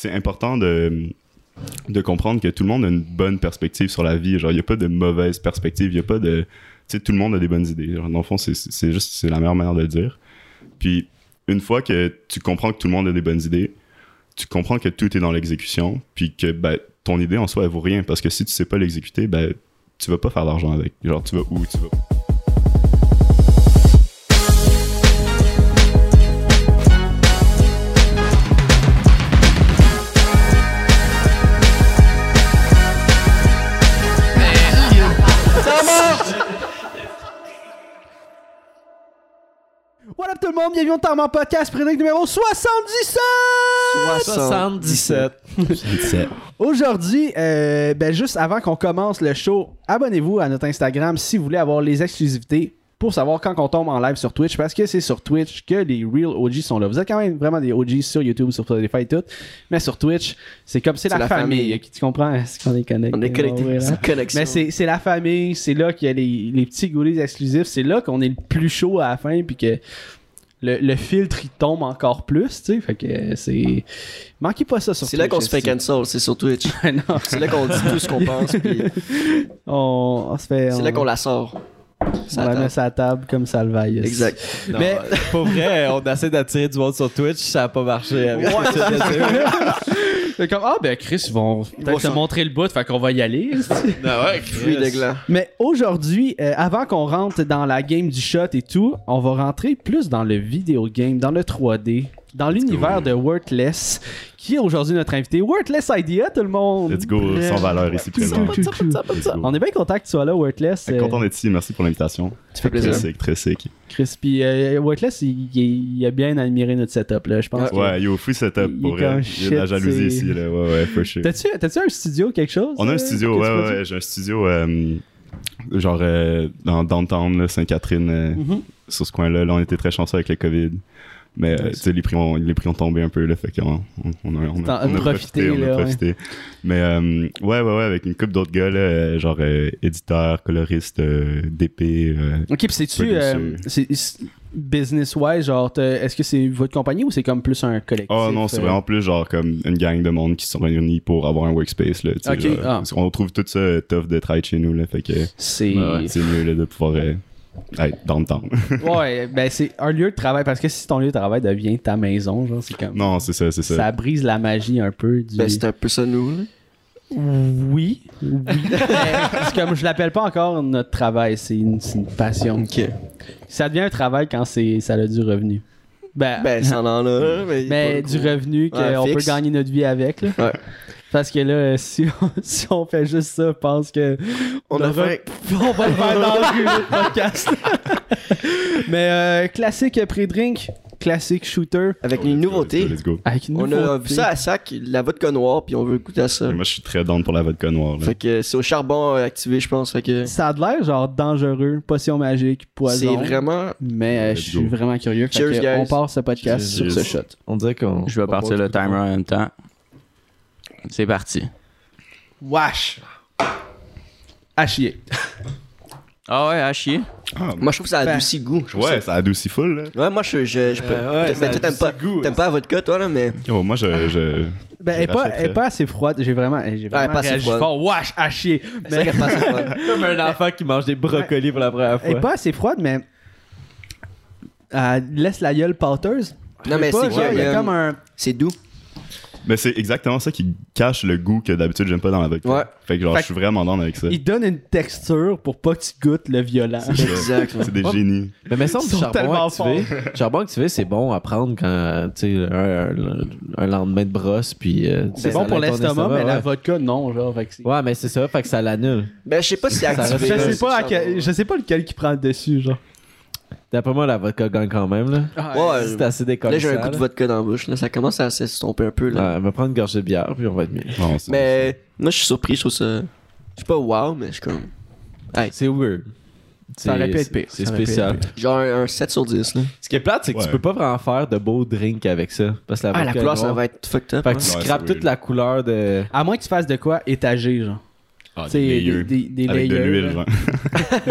c'est important de, de comprendre que tout le monde a une bonne perspective sur la vie. Genre, il n'y a pas de mauvaise perspective, il n'y a pas de. Tu sais, tout le monde a des bonnes idées. Genre, dans le fond, c'est- juste c'est la meilleure manière de le dire. Puis, une fois que tu comprends que tout le monde a des bonnes idées, tu comprends que tout est dans l'exécution, puis que ben, ton idée en soi, elle vaut rien. Parce que si tu sais pas l'exécuter, ben, tu vas pas faire d'argent avec. Genre, tu vas où tu vas. Le monde, bienvenue au Tarman Podcast, prédic numéro 77! 77. 17. Aujourd'hui, euh, ben juste avant qu'on commence le show, abonnez-vous à notre Instagram si vous voulez avoir les exclusivités pour savoir quand on tombe en live sur Twitch, parce que c'est sur Twitch que les real OG sont là. Vous êtes quand même vraiment des OG sur YouTube, sur Spotify et tout, mais sur Twitch, c'est comme c'est la, la famille. famille. Tu comprends? Est-ce qu'on est connecté? On est connecté. Ouais, C'est connexion. Mais c'est c'est la famille, c'est là qu'il y a les, les petits goodies exclusifs, c'est là qu'on est le plus chaud à la fin, puis que le, le filtre il tombe encore plus, tu sais. Fait que euh, c'est. Manquez pas ça sur C'est là Twitch, qu'on se fait cancel, c'est sur Twitch. C'est là qu'on dit tout ce qu'on pense, puis on, on se fait. c'est on, là qu'on la sort. on Ça la attend. met sur la table comme ça le vaille. Exact. Non, Mais- pour vrai, on essaie d'attirer du monde sur Twitch, ça a pas marché. Avec Ouais. C'est comme, ah ben Chris, ils vont peut-être te montrer le bout, fait qu'on va y aller. Non, ouais, gland. Mais aujourd'hui, euh, avant qu'on rentre dans la game du shot et tout, on va rentrer plus dans le vidéo game, dans le 3D, dans l'univers de Worthless, qui est aujourd'hui notre invité. Worthless Idea, tout le monde! Let's go, sans valeur ici présent. On est bien content que tu sois là, Worthless. Très euh, content d'être ici, merci pour l'invitation. Fait Très plaisir. sick, très sick. Chris, puis euh, Worthless, il, a bien admiré notre setup, là, je pense. que- Ouais, yo, free setup Il pour vrai. Il y a de la jalousie ici, là. Ouais, ouais, for sure. T'as-tu, t'as-tu un studio, quelque chose? On a euh, un studio, que ouais, tu ouais. J'ai un studio, euh, genre, euh, dans Downtown, là, Sainte-Catherine, euh, Mhm. sur ce coin-là. Là, on était très chanceux avec le COVID. Mais, euh, tu sais, les prix, ont, les prix ont tombé un peu, là. Fait qu'on on, on a, on a, on profité, on a profité. Mais, euh, ouais, ouais, ouais, avec une couple d'autres gars, là, euh, genre, euh, éditeur, coloriste, euh, DP. Ok, puis c'est-tu business-wise, genre, est-ce que c'est votre compagnie ou c'est comme plus un collectif? Oh non, c'est vraiment plus genre comme une gang de monde qui se sont réunis pour avoir un workspace. Là, tu sais, Ok, genre, ah. On trouve tout ça tough de travailler chez nous. Là, fait que C'est. ouais, mieux là, de pouvoir le temps. Ouais, ben c'est un lieu de travail parce que si ton lieu de travail devient ta maison, genre, c'est comme. non, c'est ça, c'est ça. Ça brise la magie un peu du. Ben, c'est un peu ça, nous. là. Oui, oui. C'est comme je l'appelle pas encore notre travail, c'est une, c'est une passion. Ok. Ça devient un travail quand c'est ça a du revenu. Ben, Ben, ça en a, là. Mais, mais du revenu qu'on Ouais, peut gagner notre vie avec. Là. Ouais. Parce que là, si on, si on fait juste ça, je pense que On a aura- fait. on va le faire dans le podcast. Mais euh, classique pré-drink, classique shooter. Avec une nouveauté. Let's go. Avec une On a nouveauté. vu ça à sac, la vodka noire, puis on veut goûter à ça. Moi, je suis très down pour la vodka noire. Là. Fait que c'est au charbon euh, activé, je pense. Fait que Ça a de l'air genre dangereux, potion magique, c'est poison. vraiment. Mais euh, je suis vraiment curieux. Fait Cheers, que guys. on part ce podcast Cheers. sur ce shot. On dirait qu'on. Je vais on partir part le du timer en même temps. C'est parti. Wesh! À chier. Ah ouais, à chier. Ah, Moi, je trouve que ça adoucit le goût. Je trouve ouais, ça- ça adoucit full. Là. Ouais, moi, je. je, je peux. Euh, ouais, mais ça toi, t'aimes pas, goût, t'aimes pas la vodka, toi, là, mais. Yo, moi, je. je Ben, elle est pas, elle pas assez froide. J'ai vraiment, j'ai vraiment pas assez froide. fort. Wesh! À chier. C'est vrai qu'elle passe pas. Comme un enfant qui mange des brocolis pour la première Elle est fois. pas assez froide, mais. Elle laisse la gueule pâteuse. Non, mais Pas, c'est que. Il y a euh, comme un. C'est doux. Mais c'est exactement ça qui cache le goût que d'habitude j'aime pas dans la vodka. Ouais. Fait que genre, Fait je suis vraiment down avec ça. Il donne une texture pour pas que tu goûtes le violent. Exact. C'est des génies. Mais me semble Ils que sont charbon tellement activé, charbon activé, c'est bon à prendre quand, tu sais, un, un- un lendemain de brosse, puis... euh, C'est ça bon pour l'aide ton l'estomac, mais la ouais. vodka, non. Genre, fait que c'est- Ouais, mais c'est ça, fait que ça l'annule. Ben, je sais pas si c'est activé. Je sais, pas à charbon. quel- je sais pas lequel qui prend le dessus, genre. D'après moi, la vodka gagne quand même, là. Ouais, C'est assez décollé. Là, j'ai un coup de vodka dans la bouche. Là. Ça commence à s'estomper un peu. Là. Ouais, on va prendre une gorgée de bière, puis on va être mieux. Mais moi, je suis surpris. Je trouve ça. Je suis pas wow, mais je suis comme. C'est weird. Ça aurait pu C'est- être pire. Spécial. Genre un, un 7 sur 10. Là. Ce qui est plate, c'est que Ouais. tu peux pas vraiment faire de beaux drinks avec ça. Parce que la Ah, la couleur, ça va être fucked up. Fait que hein. tu Ouais, scrapes toute la couleur de. À moins que tu fasses de quoi étagé, genre. Ah, Tu sais, des des, layers. des, des Avec de l'huile, là. genre.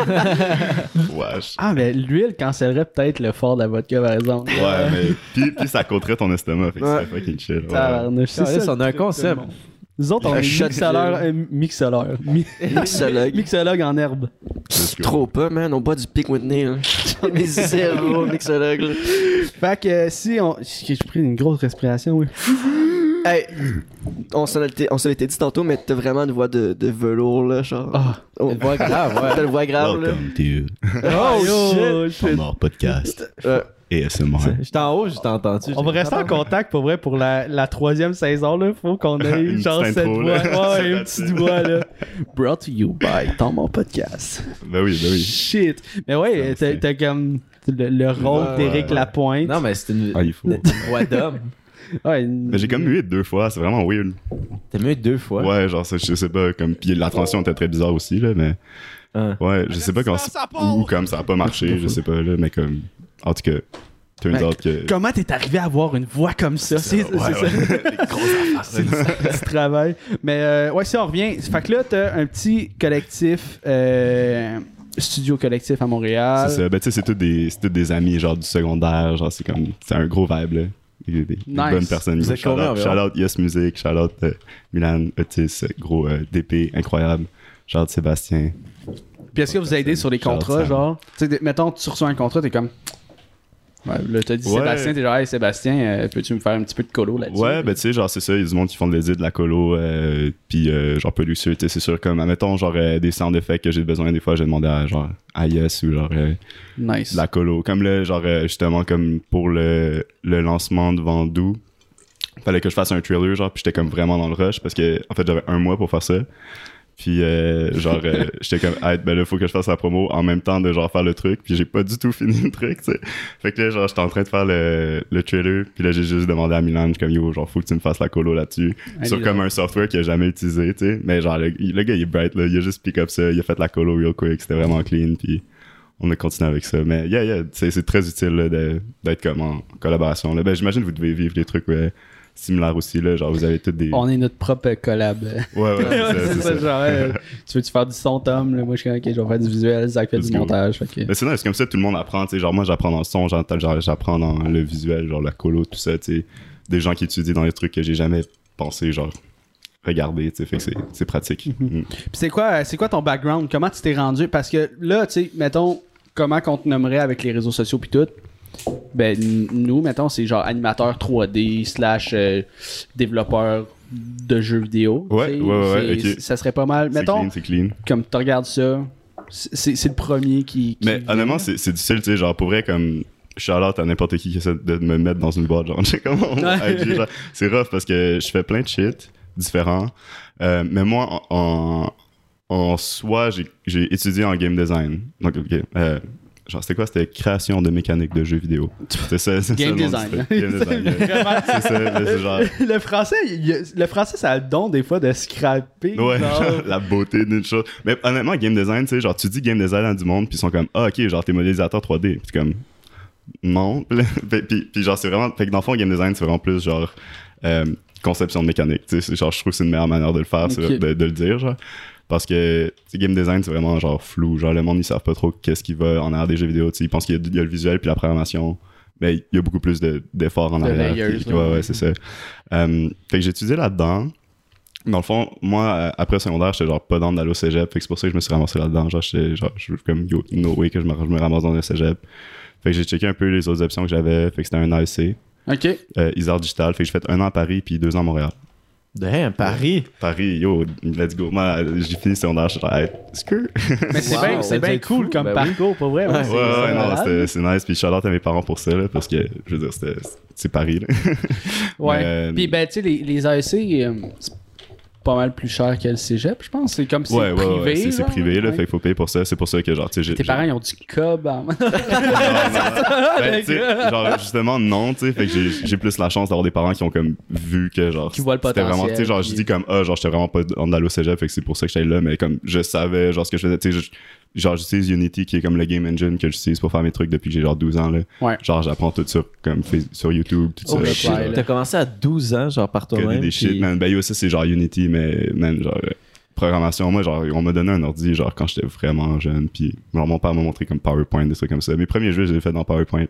Wesh. Ah, mais l'huile cancellerait peut-être le fort de la vodka, par exemple. Ouais, mais. Puis, puis ça coûterait ton estomac, fait que Ouais. c'est fucking chill. Ouais. C'est Caliste, ça, on a un concept. Nous autres, on Un est mixologue, euh, mixologue. Mi- Mixologue. mixologue en herbe. Trop pas, man. On boit du Pick Whitney, là. On est zéro mixologue, là. Fait que euh, si on. J'ai pris une grosse respiration, oui. Hey, on s'en était, on s'en était dit tantôt, mais t'as vraiment une voix de, de velours, là, genre. Ah. Oh, Une voix grave, ouais. T'as une voix grave, là. Welcome to Oh, shit. Mort Podcast. Euh, ASMR. J'étais en haut, j'étais entendu. On va rester en contact pour vrai pour la, la troisième saison là. Faut qu'on ait Une genre cette intro, voix. Ouais, une petite voix là. Brought to you by dans mon podcast. Ben oui, ben oui. Shit. Mais ouais, t'as comme le, le rôle d'Éric ouais. Lapointe. Non, mais c'est une Ah, il faut. voix d'homme. Ouais, une- Mais j'ai comme eu deux fois, c'est vraiment weird. T'as mieux deux fois? Ouais, genre, ça, je sais pas, comme. Puis la transition était très bizarre aussi, là, mais. Hein. Ouais, je sais pas comment. Ou comme ça a pas marché, je sais pas, là, mais comme. En tout cas, turns Ben, out que. Comment t'es arrivé à avoir une voix comme ça? C'est c'est Ouais, ça. ouais. Du, du travail. Mais euh, ouais, si on revient. Fait que là, t'as un petit collectif, euh, studio collectif à Montréal. C'est ça. Ben, tu sais, c'est tous des, des amis, genre, du secondaire. Genre, c'est comme. C'est un gros vibe, là. Des, des- des Nice. bonnes personnes. Vous êtes Shout combien out, environ? shout out Yes Music, shout out euh, Milan, Otis, gros euh, DP, incroyable. Shout out Sébastien. Puis est-ce que vous aidez sur les contrats, genre? Tu sais, de- mettons, tu reçois un contrat, t'es comme. Ouais, là, t'as dit Ouais. Sébastien, t'es genre, hey Sébastien, euh, peux-tu me faire un petit peu de colo là-dessus? Ouais, ben tu sais, genre c'est ça, il y a du monde qui font de l'édit, de la colo, euh, puis euh, genre Pelucieux, tu sais, c'est sûr, comme, admettons, genre euh, des sound effects que j'ai besoin, des fois, j'ai demandé à genre à Yes ou genre euh, Nice. de la colo. Comme là, genre justement, comme pour le, le lancement de Vendoux, fallait que je fasse un trailer, genre, puis j'étais comme vraiment dans le rush parce que, en fait, j'avais un mois pour faire ça. Puis, euh, genre, euh, j'étais comme, ah, ben là, faut que je fasse la promo en même temps de genre faire le truc. Puis, j'ai pas du tout fini le truc, tu sais. Fait que là, genre, j'étais en train de faire le, le trailer. Puis là, j'ai juste demandé à Milan, comme, yo, genre, faut que tu me fasses la colo là-dessus. Sur comme un software qu'il a jamais utilisé, tu sais. Mais genre, le, le gars, il est bright, là. Il a juste pick up ça. Il a fait la colo real quick. C'était vraiment clean. Puis, on a continué avec ça. Mais yeah, yeah, c'est c'est très utile d'être comme en collaboration. Là. Ben, j'imagine que vous devez vivre des trucs ouais, similaires aussi. Là. Genre, vous avez toutes des. On est notre propre collab. Ouais, ouais, c'est ça, c'est ça. genre, euh, tu veux-tu faire du son, Tom? Là, moi, je suis ok, je vais faire du visuel, Zach fait Let's du go. montage. C'est nice, comme ça, tout le monde apprend. tu sais, Genre, moi, j'apprends dans le son, j'apprends dans le visuel, genre la colo, tout ça. tu sais. Des gens qui étudient dans les trucs que j'ai jamais pensé, genre, regarder. tu sais, Fait que c'est- pratique. Mm. Puis c'est quoi, c'est quoi ton background? Comment tu t'es rendu? Parce que là, tu sais, mettons, comment qu'on te nommerait avec les réseaux sociaux puis tout? Ben, nous, mettons, c'est genre animateur 3D slash euh, développeur de jeux vidéo. Ouais, ouais, ouais, C'est- ok. Ça serait pas mal. Mettons, clean, c'est clean. comme tu regardes ça, c'est le premier qui. qui Mais vient. honnêtement, c'est difficile, tu sais, genre, pour vrai, comme, shout-out à n'importe qui qui essaie de me mettre dans une boîte, genre, j'ai comme, mon IG, genre, c'est rough parce que je fais plein de shit différents, Euh, mais moi, en, en, soi, j'ai- j'ai étudié en game design, donc, ok, euh, genre, c'était quoi? C'était création de mécanique de jeux vidéo. C'est ça, c'est Game ça, design. truc. Game design. C'est ça, mais c'est genre... le français, il le français, ça a le don des fois de scraper. Ouais, genre. la beauté d'une chose. Mais honnêtement, game design, tu sais, genre, tu dis game design à du monde, puis ils sont comme, ah, ok, genre, t'es modélisateur 3D. Puis comme, non. puis, puis, puis genre, c'est vraiment, fait que dans le fond, game design, c'est vraiment plus genre, euh, conception de mécanique. Tu sais, genre, je trouve que c'est une meilleure manière de le faire, de, de le dire, genre. Parce que, game design, c'est vraiment genre flou. Genre, le monde, ils savent pas trop qu'est-ce qui va en arrière des jeux vidéo. Ils pensent qu'il y, a- il y a le visuel puis la programmation. Mais il y a beaucoup plus de- d'efforts en arrière. layers, puis- là. ouais, ouais, c'est ça. Euh, fait que j'ai étudié là-dedans. Dans le fond, moi, euh, après secondaire, j'étais genre pas dans d'aller au cégep. Fait que c'est pour ça que je me suis ramassé là-dedans. Genre, j'étais genre, je comme, yo, no way que je me, je me ramasse dans un cégep. Fait que j'ai checké un peu les autres options que j'avais. Fait que c'était un AEC, Ok. euh, Isard Digital. Fait que j'ai fait un an à Paris puis deux ans à Montréal. Damn, Paris. Paris, yo, let's go. Moi, j'ai fini secondaire, genre, hey, est-ce que. Mais c'est Wow, bien c'est bien cool fou, comme ben oui. parcours, pour vrai. Ouais, Ouais, c'est- ouais, non, c'est nice. Puis shout out à mes parents pour ça, là, parce que, je veux dire, c'était, c'est Paris, là. Ouais. Mais, euh, Puis ben, tu sais, les, les AEC, euh, pas mal plus cher que le cégep, je pense. C'est comme si ouais, c'est ouais, privé. ouais, c'est, privé, là. Fait qu'il faut payer pour ça. C'est pour ça que, genre, tu sais, j'ai. Tes parents, ils ont du cob en Non. Ben, genre, justement, non, tu sais. Fait que j'ai, plus la chance d'avoir des parents qui ont comme vu que, genre, Qui voient le c'était vraiment, potentiel, tu sais, genre, je dis comme, ah, genre, j'étais vraiment pas en au cégep, fait que c'est pour ça que j'étais là, mais comme, je savais, genre, ce que je faisais, tu sais, je- genre, j'utilise Unity, qui est comme le game engine que j'utilise pour faire mes trucs depuis que j'ai genre 12 ans, là. Ouais. Genre, j'apprends tout sur, comme, sur YouTube, tout Oh, ça. T'as commencé à 12 ans, genre par toi-même. des shit, puis- man. Ben, yo, ça, c'est genre Unity, mais, man, genre, programmation. Moi, genre, on m'a donné un ordi, genre, quand j'étais vraiment jeune. Puis, genre, mon père m'a montré comme PowerPoint, des trucs comme ça. Mes premiers jeux, je les ai fait dans PowerPoint.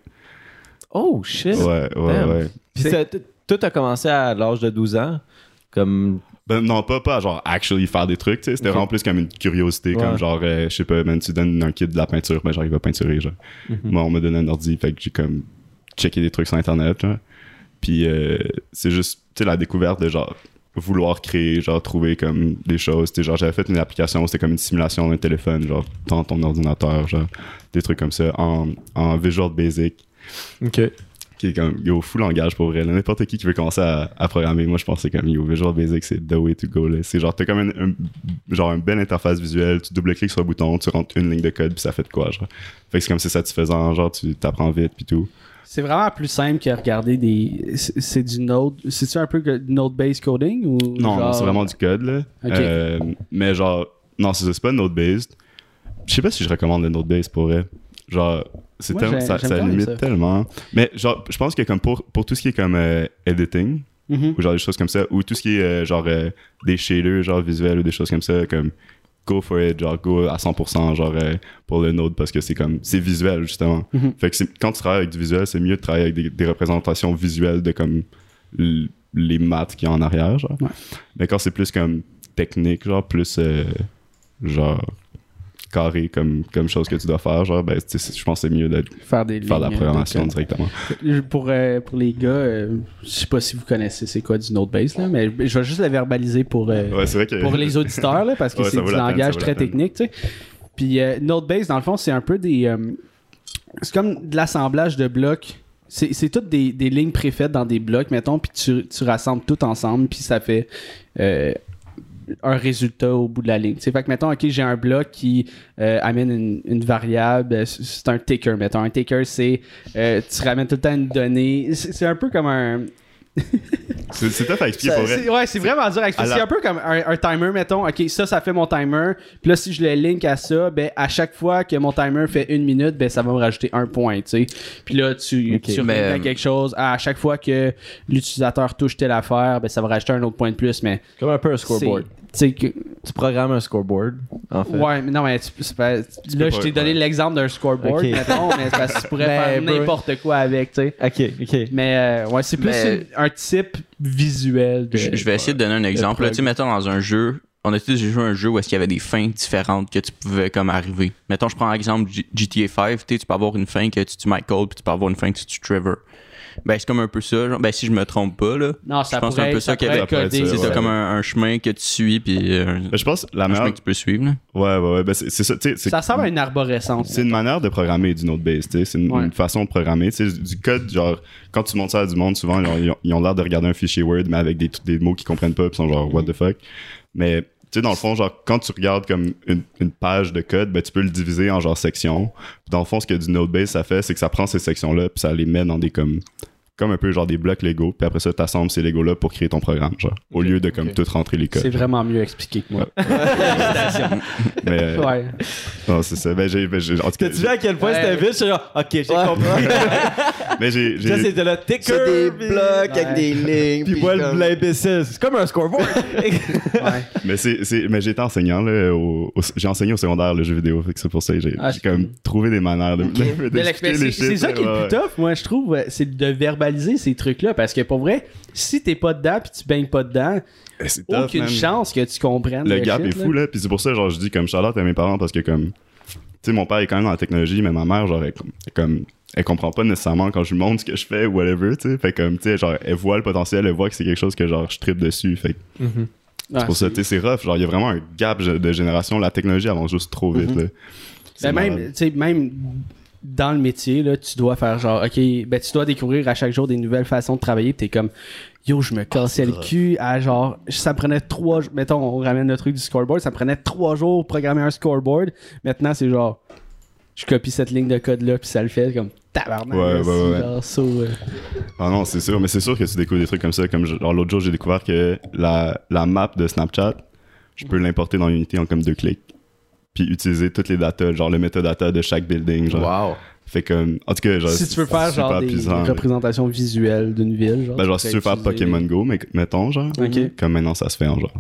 Oh, shit. Ouais, ouais, Damn. ouais. Puis ça- t- toi, t'as commencé à l'âge de 12 ans. Comme. Ben, non, pas, pas genre actually faire des trucs, tu sais. C'était vraiment plus comme une curiosité, Ouais. comme genre, euh, je sais pas, man, tu donnes un kit de la peinture, ben j'arrive à peinturer, genre. Mhm. Moi, on m'a donné un ordi, fait que j'ai comme checké des trucs sur Internet, genre. Puis euh, c'est juste, tu sais, la découverte de genre vouloir créer, genre trouver comme des choses. Tu sais, genre, j'avais fait une application, c'était comme une simulation d'un téléphone, genre, dans ton ordinateur, genre, des trucs comme ça, en, en Visual Basic Ok. Qui est comme yo fou langage pour vrai n'importe qui qui veut commencer à, à programmer moi je pense que c'est comme yo Visual Basic c'est the way to go c'est genre t'as comme un, un- genre une belle interface visuelle tu double cliques sur le bouton tu rentres une ligne de code puis ça fait de quoi genre fait que c'est comme c'est satisfaisant genre tu t'apprends vite puis tout C'est vraiment plus simple que regarder des. C'est du Node. C'est-tu un peu Node-based coding ou. non genre- c'est vraiment du code là. Euh, mais genre non c'est pas node based je sais pas si je recommande le node based pour vrai genre c'est Moi, j'ai- ça, j'aime ça quand même limite ça. tellement mais genre je pense que comme pour pour tout ce qui est comme euh, editing Mhm. ou genre des choses comme ça ou tout ce qui est euh, genre euh, des shaders genre visuels ou des choses comme ça comme go for it genre go à 100% genre euh, pour le node parce que c'est comme c'est visuel justement Mhm. fait que c'est- quand tu travailles avec du visuel c'est mieux de travailler avec des, des représentations visuelles de comme l- les maths qu'il y a en arrière genre Ouais. mais quand c'est plus comme technique genre plus euh, genre carré comme comme chose que tu dois faire genre ben je pense que c'est mieux de Faire des faire de la programmation directement. Pour, euh, pour les gars, euh, je sais pas si vous connaissez c'est quoi du Node-based, là, mais je vais juste le verbaliser pour. euh, ouais c'est vrai que pour les auditeurs, là, parce que Ouais, c'est du la peine, langage très la technique, tu sais. Puis euh, Node-based, dans le fond, c'est un peu des... c'est comme de l'assemblage de blocs. C'est c'est toutes des, des lignes préfaites dans des blocs, mettons, puis tu, tu rassembles tout ensemble, puis ça fait un résultat au bout de la ligne. C'est fait que, mettons, OK, j'ai un bloc qui euh, amène une, une variable, euh, c'est un ticker, mettons. Un ticker, c'est... euh, tu ramènes tout le temps une donnée. C'est un peu comme un... c'est tough à expliquer pour vrai Ouais, c'est vraiment dur à expliquer. La- C'est un peu comme un, un timer, mettons. Ok, ça, ça fait mon timer. Puis là, si je le link à ça, ben, à chaque fois que mon timer fait une minute, ben, ça va me rajouter un point, tu sais. Puis là, tu, Ok. tu Mais, reviens à euh, quelque chose. À chaque fois que l'utilisateur touche telle affaire, ben, ça va rajouter un autre point de plus. Mais. Comme un peu un scoreboard. Tu sais que. Tu programmes un scoreboard, en fait. Ouais, mais non, mais tu- là, peux je t'ai donné ouais. l'exemple d'un scoreboard, Ok. mettons, mais parce que tu pourrais Ben, faire n'importe quoi avec, tu sais. Ok, ok. Mais, euh, ouais, c'est plus Mais- un type visuel de. Je, je vais essayer de donner un exemple. Là, tu sais, mettons dans un jeu, on a tous joué un jeu où est-ce qu'il y avait des fins différentes que tu pouvais comme arriver. Mettons, je prends l'exemple GTA 5, tu sais, tu peux avoir une fin que tu tues Michael, puis tu peux avoir une fin que tu tues Trevor. Ben, c'est comme un peu ça. genre. Ben, si je me trompe pas, là. Non, ça je pense pourrait un peu être- ça qu'il y avait. Ça C'est ouais. comme un, un chemin que tu suis, puis euh, un, Mais je pense la un chemin meilleure que tu peux suivre. Là. ouais ouais ouais ben c'est ça tu sais c'est- Ça ressemble à une arborescence. c'est une manière de programmer du Node-based, tu sais. C'est une, Ouais. une façon de programmer. Tu sais, du code, genre, quand tu montres ça à du monde, souvent, ils ont- ils ont l'air de regarder un fichier Word, mais avec des, des mots qu'ils comprennent pas, puis sont genre, what the fuck. Mais, sais, dans le fond, genre, quand tu regardes comme une, page de code, ben, tu peux le diviser en genre sections. Dans le fond, ce que du Node-based, ça fait, c'est que ça prend ces sections-là, puis ça les met dans des comme comme un peu genre des blocs Lego, puis après ça, tu assembles ces Lego-là pour créer ton programme, genre, au lieu de comme tout rentrer les codes. C'est vraiment mieux expliqué que moi. Mais, euh, Ouais. non, c'est ça. Ben, j'ai, ben, j'ai- en tout cas, Tu vois à quel point Ouais. c'était vite, je suis genre, ok, j'ai compris. mais j'ai, Ça, j'ai, c'était le ticker. C'est des blocs avec des lignes. Puis puis moi, comme- l'imbécile. C'est comme un scoreboard. ouais. Mais c'est, c'est, mais j'ai été enseignant là, au, au- j'ai enseigné au secondaire le jeu vidéo, fait que c'est pour ça que j'ai, Ah, j'ai comme trouvé des manières de, de- Mais d'expliquer c'est c'est ça qui est le plus tough, moi, je trouve, euh, c'est de verbaliser ces trucs-là. Parce que pour vrai, si t'es pas dedans puis tu baignes pas dedans, Eh, tough, aucune man. chance que tu comprennes. Le gap shit, est fou là, puis c'est pour ça genre je dis comme Charlotte à mes parents parce que comme tu sais mon père est quand même dans la technologie mais ma mère genre elle, comme- elle comme elle comprend pas nécessairement quand je lui montre ce que je fais ou whatever, tu sais. Fait comme tu sais genre elle voit le potentiel, elle voit que c'est quelque chose que genre je tripe dessus, fait que Ah, c'est pour ça tu sais c'est rough, genre il y a vraiment un gap de génération, la technologie avance juste trop vite là. C'est Ben même, malade. tu sais, même dans le métier, là, tu dois faire genre, OK, ben tu dois découvrir à chaque jour des nouvelles façons de travailler. T'es comme, yo, je me cassais le cul à genre, ça me prenait trois jours. Mettons, on ramène le truc du scoreboard, ça me prenait trois jours pour programmer un scoreboard. Maintenant, c'est genre, je copie cette ligne de code-là, puis ça le fait comme tabarnak. Ouais, ouais, genre euh. Ah non, c'est sûr, mais c'est sûr que tu découvres des trucs comme ça. Comme genre, l'autre jour, j'ai découvert que la, la map de Snapchat, je peux l'importer dans Unity en comme deux clics. Puis utiliser toutes les datas, genre le metadata de chaque building. Genre. Wow. Fait comme, en tout cas, genre, Si tu veux faire genre des puissant, là. représentations visuelles d'une ville, genre. Ben, genre, tu si tu veux faire utiliser- Pokémon Go, mais, mettons, genre, Ok. comme maintenant ça se fait en genre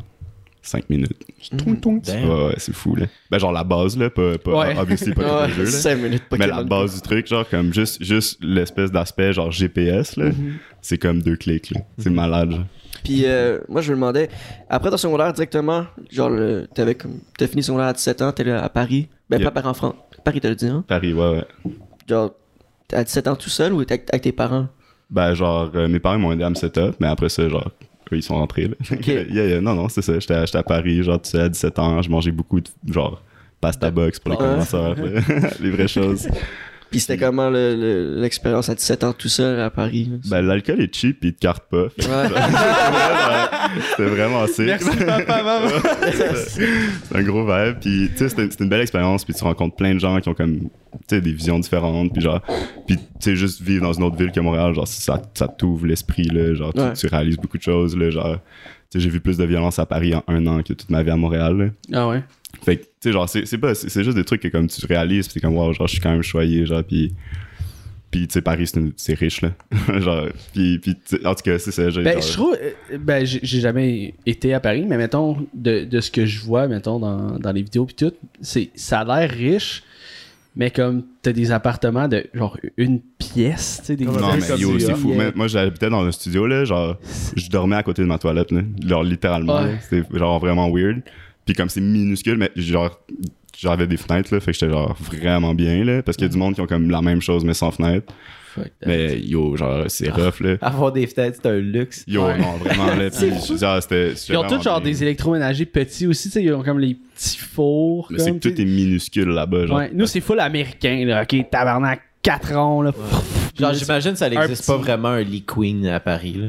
5 minutes. Damn. Ouais, ouais, c'est fou, là. Ben, genre la base, là, pas, pas Ouais. obviously pas Ouais, le jeu, là. 5 minutes Mais la base du truc, genre, comme juste, juste l'espèce d'aspect, genre GPS, là, c'est comme deux clics, là. C'est malade, genre. Puis euh, moi, je me demandais, après ton secondaire directement, genre, le- t'avais comme, t'as fini secondaire à 17 ans, t'es là à Paris. Ben, Yep. pas Paris en France. Paris, t'as le dit, hein? Paris, ouais, ouais. Genre, t'es à 17 ans tout seul ou t'es avec, avec tes parents? Ben, genre, euh, mes parents m'ont aidé à me setup, mais après ça, genre, eux, ils sont rentrés, là. Yeah, yeah, non, non, c'est ça. J'étais à, j'étais à Paris, genre, tu sais, à 17 ans, je mangeais beaucoup de, genre, pasta box pour les Ouais. commenceurs, là. les vraies choses. Puis c'était comment le- le- l'expérience à 17 ans tout seul à Paris? Ben, l'alcool est cheap, pis il te carte pas. Ouais. C'était vraiment assez. Merci, papa, maman. c'est un gros vibe. Puis, tu sais, c'était c'était une belle expérience. Puis, tu rencontres plein de gens qui ont comme, tu sais, des visions différentes. Puis, genre, puis, tu sais, juste vivre dans une autre ville que Montréal, genre, ça, ça t'ouvre l'esprit, là. Genre, tu- Ouais. tu, réalises beaucoup de choses, là. Genre, tu sais, j'ai vu plus de violence à Paris en un an que toute ma vie à Montréal, là. Ah ouais? Fait que, tu sais, genre, c'est c'est pas, c'est juste des trucs que, comme, tu réalises. Puis, t'es comme, wow, genre, je suis quand même choyé, genre, puis. Puis, tu sais, Paris, c'est riche, là. genre, puis, puis en tout cas, c'est ça. j'ai- Ben, genre- je trouve. euh, Ben, j'ai jamais été à Paris, mais mettons, de, de ce que je vois, mettons, dans, dans les vidéos pis tout, c'est ça a l'air riche, mais comme t'as des appartements de genre une pièce, tu sais, des Non, mais comme yo, ça. c'est fou. Mais Moi, j'habitais dans un studio, là, genre, je dormais à côté de ma toilette, là. Genre, littéralement, Ouais. C'était genre vraiment weird. Puis comme c'est minuscule, mais genre, j'avais des fenêtres, là, fait que j'étais genre vraiment bien, là. Parce qu'il y a du monde qui ont comme la même chose, mais sans fenêtre. Mais yo, genre, c'est rough, là. Avoir des fenêtres, c'est un luxe. Yo, Ouais. non, vraiment, là. Puis, c'était. Ils ont tous genre des électroménagers petits aussi, tu sais, ils ont comme les petits fours. Mais c'est que tout est minuscule là-bas, genre. Ouais, nous, c'est full américain, là. Ok, tabarnak, 4 ronds, là. Genre, j'imagine que ça n'existe petit- pas vraiment un Lee Queen à Paris. Là.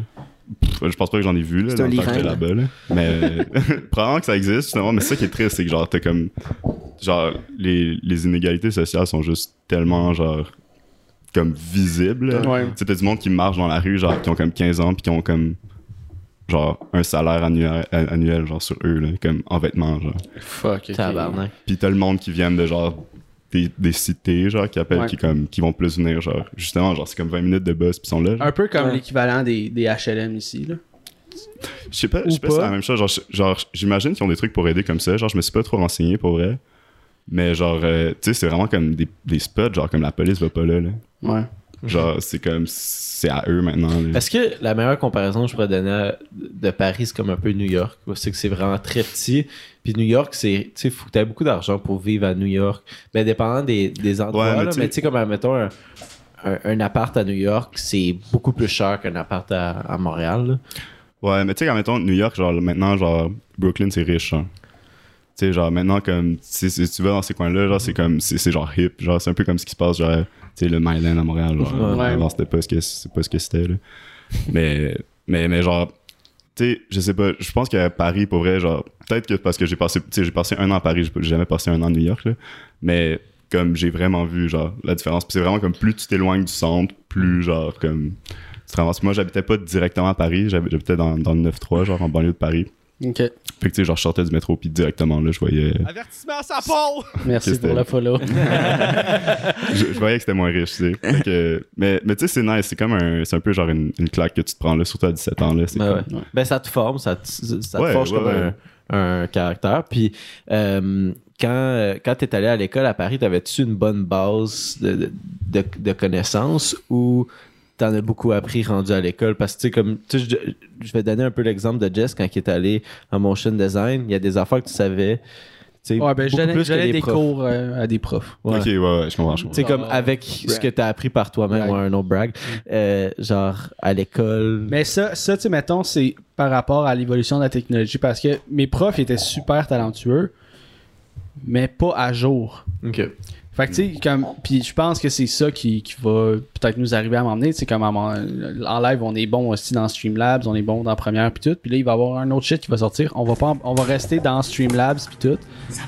Je pense pas que j'en ai vu là, C'est dans un le temps que j'étais là-bas. Là. Mais euh, probablement que ça existe, justement. Mais c'est ça qui est triste, c'est que genre, t'as comme. Genre, les, les inégalités sociales sont juste tellement, genre. Comme visibles. Ouais. Tu t'as du monde qui marche dans la rue, genre, qui ont comme 15 ans, puis qui ont comme. Genre, un salaire annuel, annuel genre, sur eux, là, comme en vêtements, genre. Fuck, ok. Tabarnak. Puis t'as le monde qui viennent de genre des, des cités, genre, qui appellent, Ouais. qui, comme, qui vont plus venir, genre, justement, genre, c'est comme 20 minutes de bus, puis ils sont là. genre. Un peu comme Ouais. l'équivalent des, des HLM ici, là. Je sais pas, je sais pas, si c'est la même chose. Genre, genre j'imagine qu'ils ont des trucs pour aider comme ça. Genre, je me suis pas trop renseigné pour vrai. Mais genre, euh, tu sais, c'est vraiment comme des, des spots, genre, comme la police va pas là. là. Ouais. Genre, c'est comme, c'est à eux maintenant. là. Est-ce que la meilleure comparaison que je pourrais donner de Paris, c'est comme un peu New York? C'est que c'est vraiment très petit? Puis New York, c'est. Tu sais, faut que beaucoup d'argent pour vivre à New York. Mais dépendant des, des endroits, Ouais, mais là, tu sais- mais tu sais, comme, admettons, un, un, un appart à New York, c'est beaucoup plus cher qu'un appart à, à Montréal. là. Ouais, mais tu sais, quand mettons, New York, genre, maintenant, genre, Brooklyn, c'est riche, hein. Tu sais, genre, maintenant, comme, si, tu vas dans ces coins-là, genre, c'est comme, c'est genre hip. Genre, c'est un peu comme ce qui se passe, genre, sais, le Myland à Montréal, genre. Ouais. Avant, c'était pas ce que, c'est pas ce que c'était, là. mais, mais, mais, genre, tu sais, je sais pas, je pense qu'à Paris, pour vrai, genre, peut-être que parce que j'ai passé, tu sais, j'ai passé un an à Paris, j'ai jamais passé un an à New York, là. Mais, comme, j'ai vraiment vu, genre, la différence. Puis c'est vraiment comme, plus tu t'éloignes du centre, plus, genre, comme, tu te ramasses. Moi, j'habitais pas directement à Paris, j'hab- j'habitais dans, dans le 9-3, genre, en banlieue de Paris. Ok. Fait que, tu sais, genre, je sortais du métro, puis directement, là, je voyais, Avertissement à sa peau! Merci C'était- pour le follow. je, je voyais que c'était moins riche, tu sais. Que- mais, mais tu sais, c'est nice, c'est comme un, c'est un peu genre une, une claque que tu te prends, là, surtout à 17 ans, là. C'est Ben, comme- ouais. Ben, ça te forme, ça te, ça te Ouais, forge ouais, comme ouais. Un, un caractère. Puis, euh, quand, euh, quand tu es allé à l'école à Paris, t'avais-tu une bonne base de, de, de- de connaissances ou t'en as beaucoup appris rendu à l'école? Parce que, tu sais, comme, tu sais, je, je vais donner un peu l'exemple de Jess quand il est allé en motion design. Il y a des affaires que tu savais. tu sais, Ouais, ben, des profs. cours euh, à des profs. Ouais. Ok, ouais, ouais, je comprends, Tu sais, comme avec ce que tu as appris par toi-même, Brag. ouais, un autre brag, euh, genre à l'école. Mais ça, ça tu sais, mettons, c'est par rapport à l'évolution de la technologie parce que mes profs étaient super talentueux, mais pas à jour. Ok. Fait que, tu sais, comme. Puis je pense que c'est ça qui, qui va peut-être nous arriver à m'emmener. Tu sais, comme en live, on est bon aussi dans Streamlabs, on est bon dans Premiere, puis tout. Puis là, il va y avoir un autre shit qui va sortir. On va, pas, on va rester dans Streamlabs, puis tout. Ça,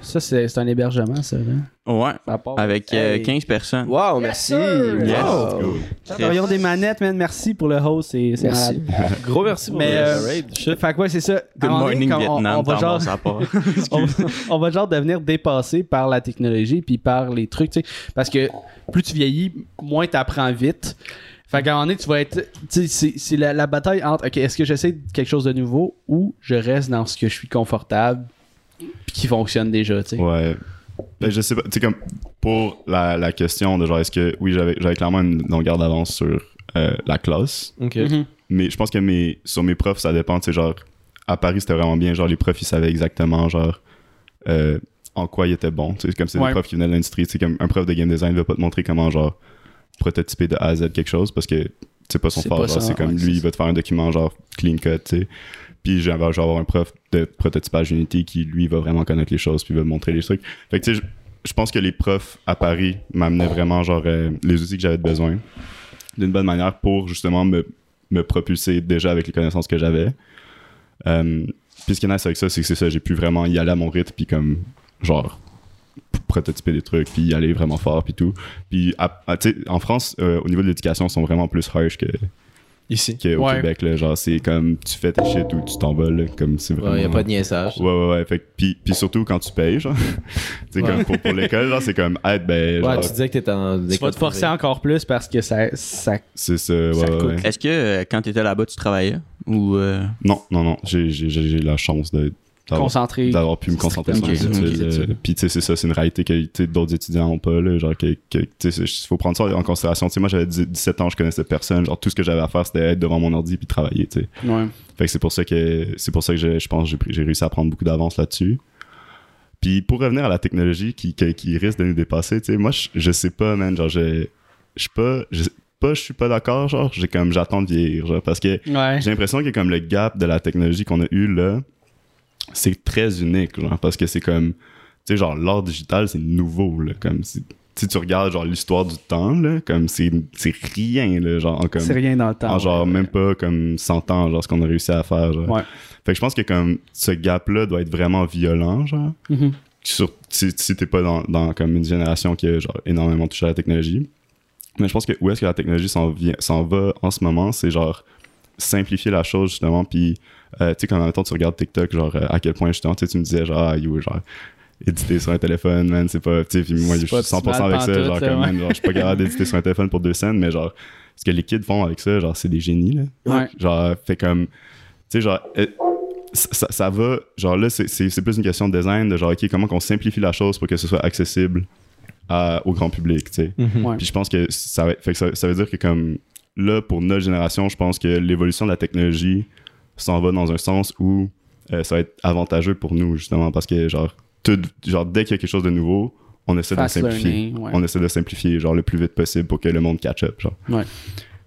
c'est c'est un hébergement, ça. Là. Ouais. Ça part. Avec euh, Hey. 15 personnes. Wow, merci. Yes. Wow. Cool. Ils des manettes, man. Merci pour le host. C'est malade. Gros merci pour Mais, le euh, raid. Fait que ouais, c'est ça. Good morning on- Vietnam, on, va genre, on, on va genre devenir dépassé par la technologie puis par les trucs, tu sais. Parce que plus tu vieillis, moins tu apprends vite. Fait qu'à un moment donné, tu vas être. Tu sais, c'est- c'est la, la bataille entre, OK, est-ce que j'essaie quelque chose de nouveau ou je reste dans ce que je suis confortable? Puis qui fonctionne déjà, tu sais. Ouais. Ben, je sais pas, tu sais, comme pour la, la question de genre, est-ce que, oui, j'avais j'avais clairement une longueur d'avance sur euh, la classe, Ok. Mhm. mais je pense que mes, sur mes profs, ça dépend, tu sais, genre, à Paris, c'était vraiment bien, genre, les profs, ils savaient exactement, genre, euh, en quoi ils étaient bons, tu sais, comme c'est Ouais. des profs qui venaient de l'industrie, tu sais, comme un prof de game design ne va pas te montrer comment, genre, prototyper de A à Z quelque chose parce que c'est pas son C'est fort, pas genre, ça, c'est comme ouais, lui, il va te faire un document, genre, clean cut, tu sais. Puis j'avais genre avoir un prof de prototypage Unity qui lui va vraiment connaître les choses puis va montrer les trucs. Fait que tu sais, je, je pense que les profs à Paris m'amenaient vraiment genre euh, les outils que j'avais besoin d'une bonne manière pour justement me, me propulser déjà avec les connaissances que j'avais. Euh, puis ce qui est nice avec ça, c'est que c'est ça, j'ai pu vraiment y aller à mon rythme puis comme genre prototyper des trucs puis y aller vraiment fort puis tout. Puis à- à- en France, euh, au niveau de l'éducation, ils sont vraiment plus harsh que Ici. qu'au Ouais. Québec là genre c'est comme tu fais tes shit ou tu t'envoles comme c'est vraiment Il n'y a pas de niaisage. ouais ouais ouais fait que- puis puis surtout quand tu payes genre tu sais Ouais. comme pour, pour l'école genre c'est comme ah ben Ouais, genre, tu disais que t'étais en. Tu vas te forcer encore plus parce que ça. ça c'est ça ouais, Ça ouais, coûte. ouais. Est-ce que euh, quand t'étais là-bas, tu travaillais? Ou euh, non non non j'ai j'ai la chance de d'avoir concentré. d'avoir pu me concentrer sur mes études, puis tu sais c'est ça c'est une réalité que d'autres étudiants ont pas là genre que que- tu sais il faut prendre ça en considération tu sais moi j'avais 10 17 ans je connaissais personne genre tout ce que j'avais à faire c'était être devant mon ordi puis travailler tu sais Ouais. Fait que c'est pour ça que c'est pour ça que je, je pense que j'ai réussi à prendre beaucoup d'avance là-dessus. Puis pour revenir à la technologie qui, qui, qui risque de nous dépasser, tu sais, moi je, je sais pas, man, genre je je suis pas je pas je suis pas d'accord, genre j'ai comme j'attends de vieillir, genre parce que Ouais. j'ai l'impression que comme le gap de la technologie qu'on a eu là, c'est très unique, genre parce que c'est comme tu sais genre l'art digital c'est nouveau là, comme si tu regardes genre l'histoire du temps là, comme c'est rien là, genre en comme C'est rien dans le temps. en genre ouais. même pas comme 100 ans genre ce qu'on a réussi à faire genre. Ouais. fait que je pense que comme ce gap là doit être vraiment violent genre Mhm. sur si, si t'es pas dans, dans comme une génération qui a genre énormément touché à la technologie mais je pense que où est-ce que la technologie s'en va en ce moment c'est genre simplifier la chose justement puis euh, tu sais quand en même temps tu regardes TikTok genre euh, à quel point justement tu me disais genre ah, yo, genre éditer sur un téléphone man c'est pas tu sais moi je suis pas 100% optimal avec ça genre ouais. man, genre je suis pas capable d'éditer sur un téléphone pour deux scènes mais genre ce que les kids font avec ça genre c'est des génies là Ouais. Genre, fait comme. Tu sais, genre. euh, ça, va. Genre là, c'est- c'est c'est plus une question de design, de genre, OK, comment qu'on simplifie la chose pour que ce soit accessible à- au grand public, tu sais. Mhm. Ouais. Puis je pense que ça, va, fait que ça, ça veut dire que, comme. Là, pour notre génération, je pense que l'évolution de la technologie s'en va dans un sens où euh, ça va être avantageux pour nous, justement, parce que, genre, tout, genre dès qu'il y a quelque chose de nouveau, on essaie Fast de simplifier. learning, ouais. On essaie de simplifier, genre, le plus vite possible pour que le monde catch up, genre. Ouais.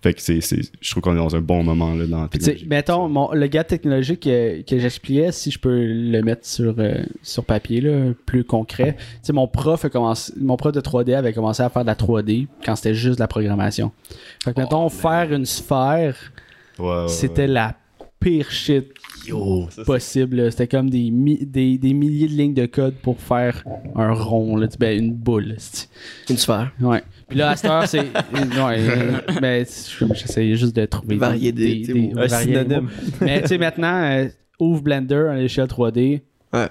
Fait que c'est, c'est, je trouve qu'on est dans un bon moment, là, dans la technologie. mettons, mon- le gap technologique que, que j'expliquais, si je peux le mettre sur, euh, sur papier, là, plus concret. Tu sais, mon prof a commencé, mon prof de 3D avait commencé à faire de la 3D quand c'était juste de la programmation. Fait que, mettons, faire une sphère, Ouais, ouais, c'était ouais. la pire shit possible. C'était comme des, mi- des, des milliers de lignes de code pour faire un rond, là, tu- ben, une boule. c'est- Une sphère. Ouais. Puis là, à cette heure, c'est. ouais, euh, ben, je- j'essayais juste de trouver Varier des- des des mots. Mais tu sais, maintenant, euh, ouvre Blender à l'échelle 3D. Ouais.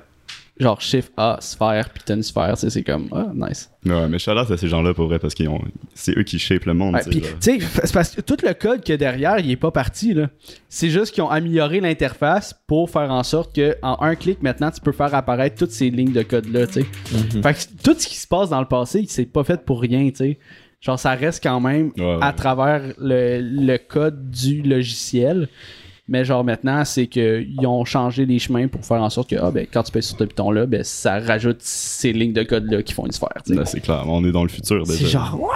Genre Shift A, sphère, puis t'as une sphère, tu sais, c'est comme, ah, nice. Ouais, mais shout out à ces gens-là pour vrai parce qu'ils ont. C'est eux qui shape le monde. Ouais, tu sais, puis, tu sais, c'est parce que tout le code qu'il y a derrière, il est pas parti, là. C'est juste qu'ils ont amélioré l'interface pour faire en sorte que en un clic, maintenant, tu peux faire apparaître toutes ces lignes de code-là, tu sais. Mhm. Fait que tout ce qui se passe dans le passé, c'est pas fait pour rien, tu sais. Genre, ça reste quand même Ouais, ouais. à travers le, le code du logiciel. Mais genre maintenant, c'est qu'ils ont changé les chemins pour faire en sorte que ah, ben, quand tu pèses sur ce piton-là, ben, ça rajoute ces lignes de code-là qui font une sphère. tu sais. Là, c'est clair, on est dans le futur déjà. C'est genre!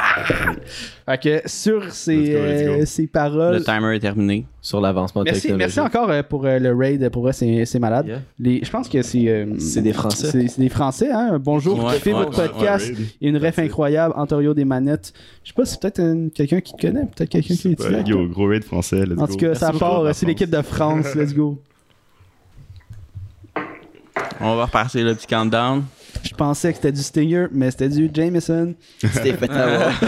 Fait que sur ces, go. euh, ces paroles. le timer est terminé? Sur l'avancement Merci, technologique. merci encore euh, pour euh, le raid. Pour vrai, c'est c'est malade. Yeah. Les, je pense que c'est. euh, C'est des Français. C'est c'est des Français, hein. Bonjour, Ouais, kiffez ouais, votre ouais, podcast. ouais, raid. Il y a une ref incroyable, Ontario des manettes. Je sais pas, c'est peut-être un- quelqu'un qui te connaît, peut-être quelqu'un qui est ici. yo, gros raid français, let's En tout cas, ça part, c'est l'équipe de France. Let's go. On va repartir le petit countdown. Je pensais que c'était du Stinger, mais c'était du Jameson. C'était fait avoir.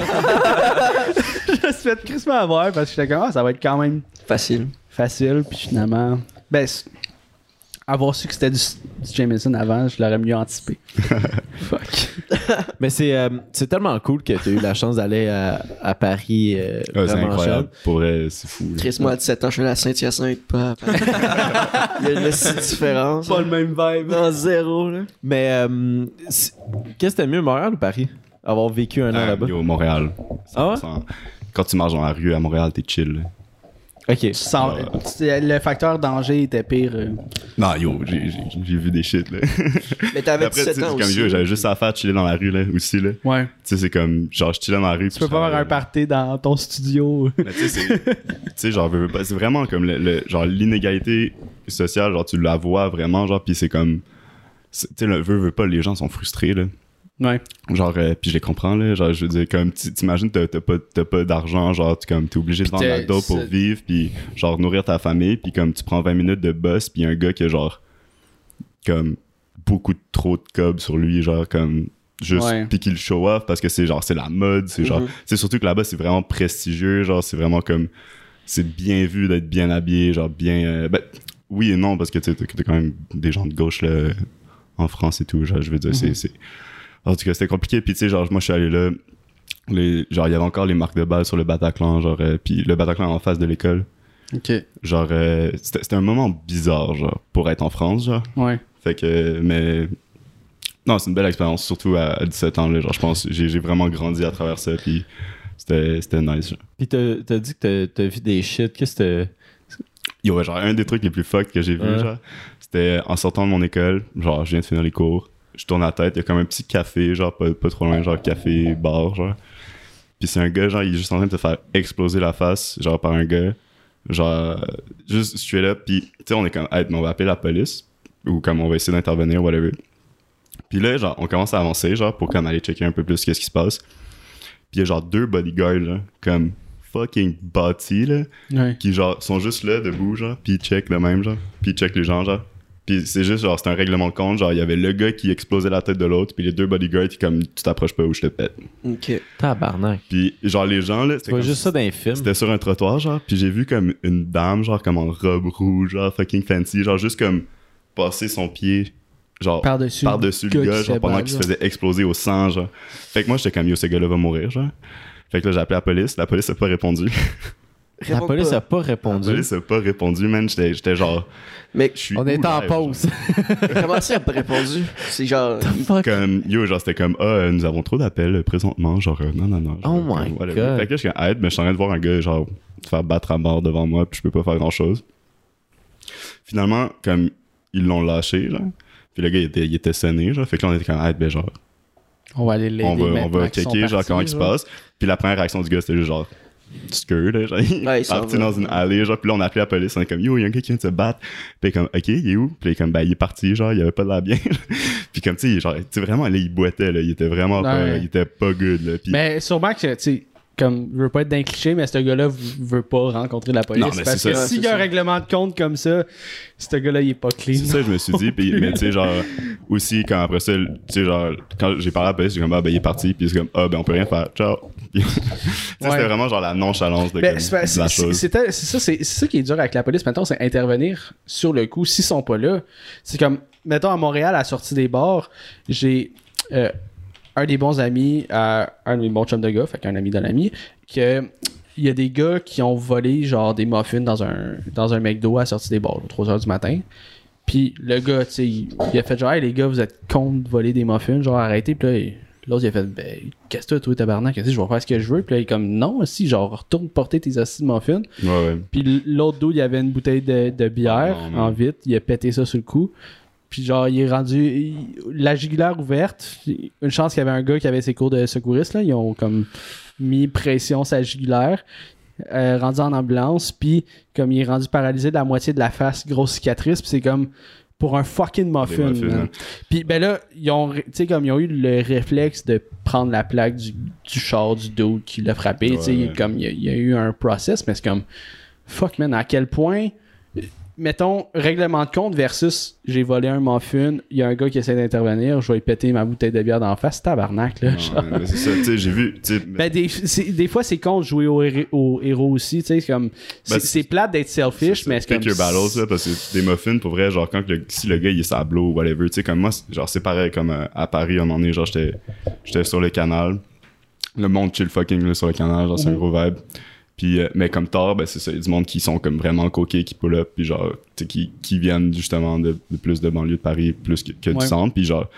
je me suis fait crissement avoir parce que j'étais comme, ah, ça va être quand même Facile. facile. Puis finalement, ben, c'est- avoir su que c'était du, du Jameson avant, je l'aurais mieux anticipé. Fuck. Mais c'est euh, c'est tellement cool que tu as eu la chance d'aller à, à Paris euh, Ouais, c'est vraiment incroyable. Pour c'est fou. Chris, moi, à 17 ans, je suis allé à Saint-Hyacinthe, pas. Il y a une différence. le même vibe. Non, zéro, là. Mais euh, c'est- qu'est-ce que t'aimes mieux, Montréal ou Paris? Avoir vécu un an Ah, là-bas? yo, Montréal. Ah ouais? 100%. Quand tu marches dans la rue à Montréal, t'es chill. là. Ok. Sans- c'est- le facteur danger était pire. euh. Non, yo, j'ai- j'ai j'ai vu des shit, là. Mais t'avais Après, tu sais, 17 c'est ans comme aussi. yo, j'avais juste à faire chiller dans la rue, là, aussi, là. Tu Ouais. sais, c'est comme, genre, je chillais dans la rue. Tu peux pas avoir un party dans ton studio. Mais tu sais, c'est- tu sais, genre, veux, veux pas- c'est vraiment comme le, le- genre, l'inégalité sociale, genre, tu la vois vraiment, genre, puis c'est comme, c'est- tu sais, le veut, veut pas, les gens sont frustrés, là. Ouais. Genre, euh, puis je les comprends, là. Genre, je veux dire, comme, tu- t'imagines, t'as t'as pas, t'as pas d'argent, genre, tu comme, t'es obligé de vendre la t'es- dope pour vivre, puis genre, nourrir ta famille, puis comme, tu prends 20 minutes de bus, puis un gars qui a, genre, comme, beaucoup trop de cob sur lui, genre, comme, juste, Ouais. puis qu'il show off parce que c'est genre, c'est la mode, c'est genre, Mhm. c'est surtout que là-bas, c'est vraiment prestigieux, genre, c'est vraiment comme, c'est bien vu d'être bien habillé, genre, bien, euh, ben, oui et non, parce que tu sais, t'as t'as quand même des gens de gauche, là, en France et tout, genre, je veux dire, c'est- c'est, en tout cas, c'était compliqué. Puis, tu sais, genre, moi, je suis allé là. Les, genre, il y avait encore les marques de balles sur le Bataclan. Genre, euh, puis le Bataclan en face de l'école. Ok. Genre, euh, c'était un moment bizarre, genre, pour être en France, genre. Ouais. Fait que, mais. Non, c'est une belle expérience, surtout à, à 17 ans, là. Genre, je pense, j'ai j'ai vraiment grandi à travers ça. Puis, c'était nice, genre. Puis t'as dit que t'as- vu des shit. Qu'est-ce que Yo, genre, un des trucs les plus fucked que j'ai vu, Ouais. genre, c'était en sortant de mon école, genre, je viens de finir les cours, je tourne la tête, il y a comme un petit café, genre, pas, pas trop loin, genre, café, bar, genre. Puis c'est un gars, genre, il est juste en train de te faire exploser la face, genre, par un gars. Genre, juste, je suis là, puis, tu sais, on est comme, hey, mais on va appeler la police, ou comme on va essayer d'intervenir, whatever. Puis là, genre, on commence à avancer, genre, pour comme aller checker un peu plus qu'est-ce qui se passe. Puis il y a genre deux bodyguards, là, comme fucking bâtis, là Ouais. qui genre sont juste là debout genre puis ils check le même genre puis ils check les gens genre puis c'est juste genre c'est un règlement de compte genre il y avait le gars qui explosait la tête de l'autre puis les deux bodyguards qui comme tu t'approches pas ou je te pète Ok. Tabarnak. puis genre les gens là Tu vois juste ça dans les films. c'était sur un trottoir genre puis j'ai vu comme une dame genre comme en robe rouge genre fucking fancy genre juste comme passer son pied genre Par-dessus. par-dessus le gars genre pendant qu'il se faisait exploser au sang genre fait que moi j'étais comme yo ce gars-là va mourir genre fait que là j'ai appelé la police la police a pas répondu La police pas. a pas la répondu. police a pas répondu man j'étais j'étais genre Mais je suis On est en pause. comment ça, il a pas répondu? C'est genre. Fuck? comme yo genre c'était comme ah euh, nous avons trop d'appels euh, présentement genre euh, non non non Oh Genre, my comme, whatever. God. fait que là je suis comme aide mais je suis en train de voir un gars genre se faire battre à mort devant moi puis je peux pas faire grand chose finalement comme ils l'ont lâché là puis le gars il était, il était sonné genre fait que là on était comme aide ben genre On va aller l'aider. on va on va checker genre comment il se genre. passe puis la première réaction du gars c'était juste genre screw là genre il Ouais, il parti dans une allée genre puis là on a appelé la police on est comme yo il y a un gars qui vient de se battre puis comme ok il est où? Puis il est comme ben il est parti genre il avait pas de la bien puis comme tu sais il est genre tu sais vraiment là il boitait là il était vraiment pas Ouais. il était pas good là puis Mais sûrement que, tu sais, comme, je veux pas être d'un cliché, mais ce gars-là veut pas rencontrer la police. Non, mais parce c'est que ça. s'il y a un règlement de compte comme ça, ce gars-là, il est pas clean. c'est ça je me suis dit puis mais tu sais genre aussi quand après ça tu sais genre quand j'ai parlé à la police j'ai comme ah ben il est parti puis c'est comme ah ben on peut rien faire ciao Puis, Ouais. c'était vraiment genre la nonchalance de, Ben, comme, de la chose c'était- c'est ça, c'est c'est ça qui est dur avec la police. Mettons, c'est intervenir sur le coup s'ils sont pas là. C'est comme, mettons, à Montréal, à la sortie des bars, j'ai euh, un des bons amis, euh, un de mes bons chums de gars, fait qu'un ami d'un ami, que il y a des gars qui ont volé genre des muffins dans un dans un McDo à la sortie des bars, 3h du matin. Puis le gars, tu sais, il, il a fait genre, hey les gars, vous êtes cons de voler des muffins, genre arrêtez. Puis là, l'autre, il a fait, ben, qu'est-ce que toi, tabarnak, qu'est-ce que je vais faire ce que je veux? Puis là, il est comme, non, si, genre, retourne porter tes assis de muffins. ouais ouais Puis l'autre dos, il y avait une bouteille de, de bière en man. vitre, il a pété ça sur le cou. Puis genre, il est rendu. il- la jugulaire ouverte. Une chance qu'il y avait un gars qui avait ses cours de secouriste, là. Ils ont comme mis pression sur sa jugulaire. euh, rendu en ambulance. Puis comme il est rendu paralysé de la moitié de la face, grosse cicatrice. Puis c'est comme pour un fucking muffin. muffins, man. hein. Puis ben là, ils ont, comme ils ont eu le réflexe de prendre la plaque du, du char du dos qui l'a frappé. Ouais. comme il y, a, il y a eu un process, mais c'est comme fuck man, à quel point mettons, règlement de compte versus j'ai volé un muffin, il y a un gars qui essaie d'intervenir, je vais lui péter ma bouteille de bière d'en face, tabarnak, là. Ouais, c'est ça, tu sais, j'ai vu. Ben, des, des fois, c'est con de jouer au, héros aussi, tu sais, c'est comme. c'est- Ben, c'est plate d'être selfish, mais c'est comme. Your battles, là, parce que des muffins, pour vrai, genre, quand le, si le gars, il est sablo ou whatever, tu sais, comme moi, genre, c'est pareil, comme euh, à Paris, à un moment donné, genre, j'étais j'étais sur le canal. Le monde chill fucking, là, sur le canal, genre, c'est Mhm. un gros vibe. Puis, euh, mais comme tard, ben, c'est ça, il y a du monde qui sont comme vraiment coqués, qui pull up, puis genre, qui, qui viennent justement de, de plus de banlieue de Paris, plus que, que Ouais. du centre, puis genre,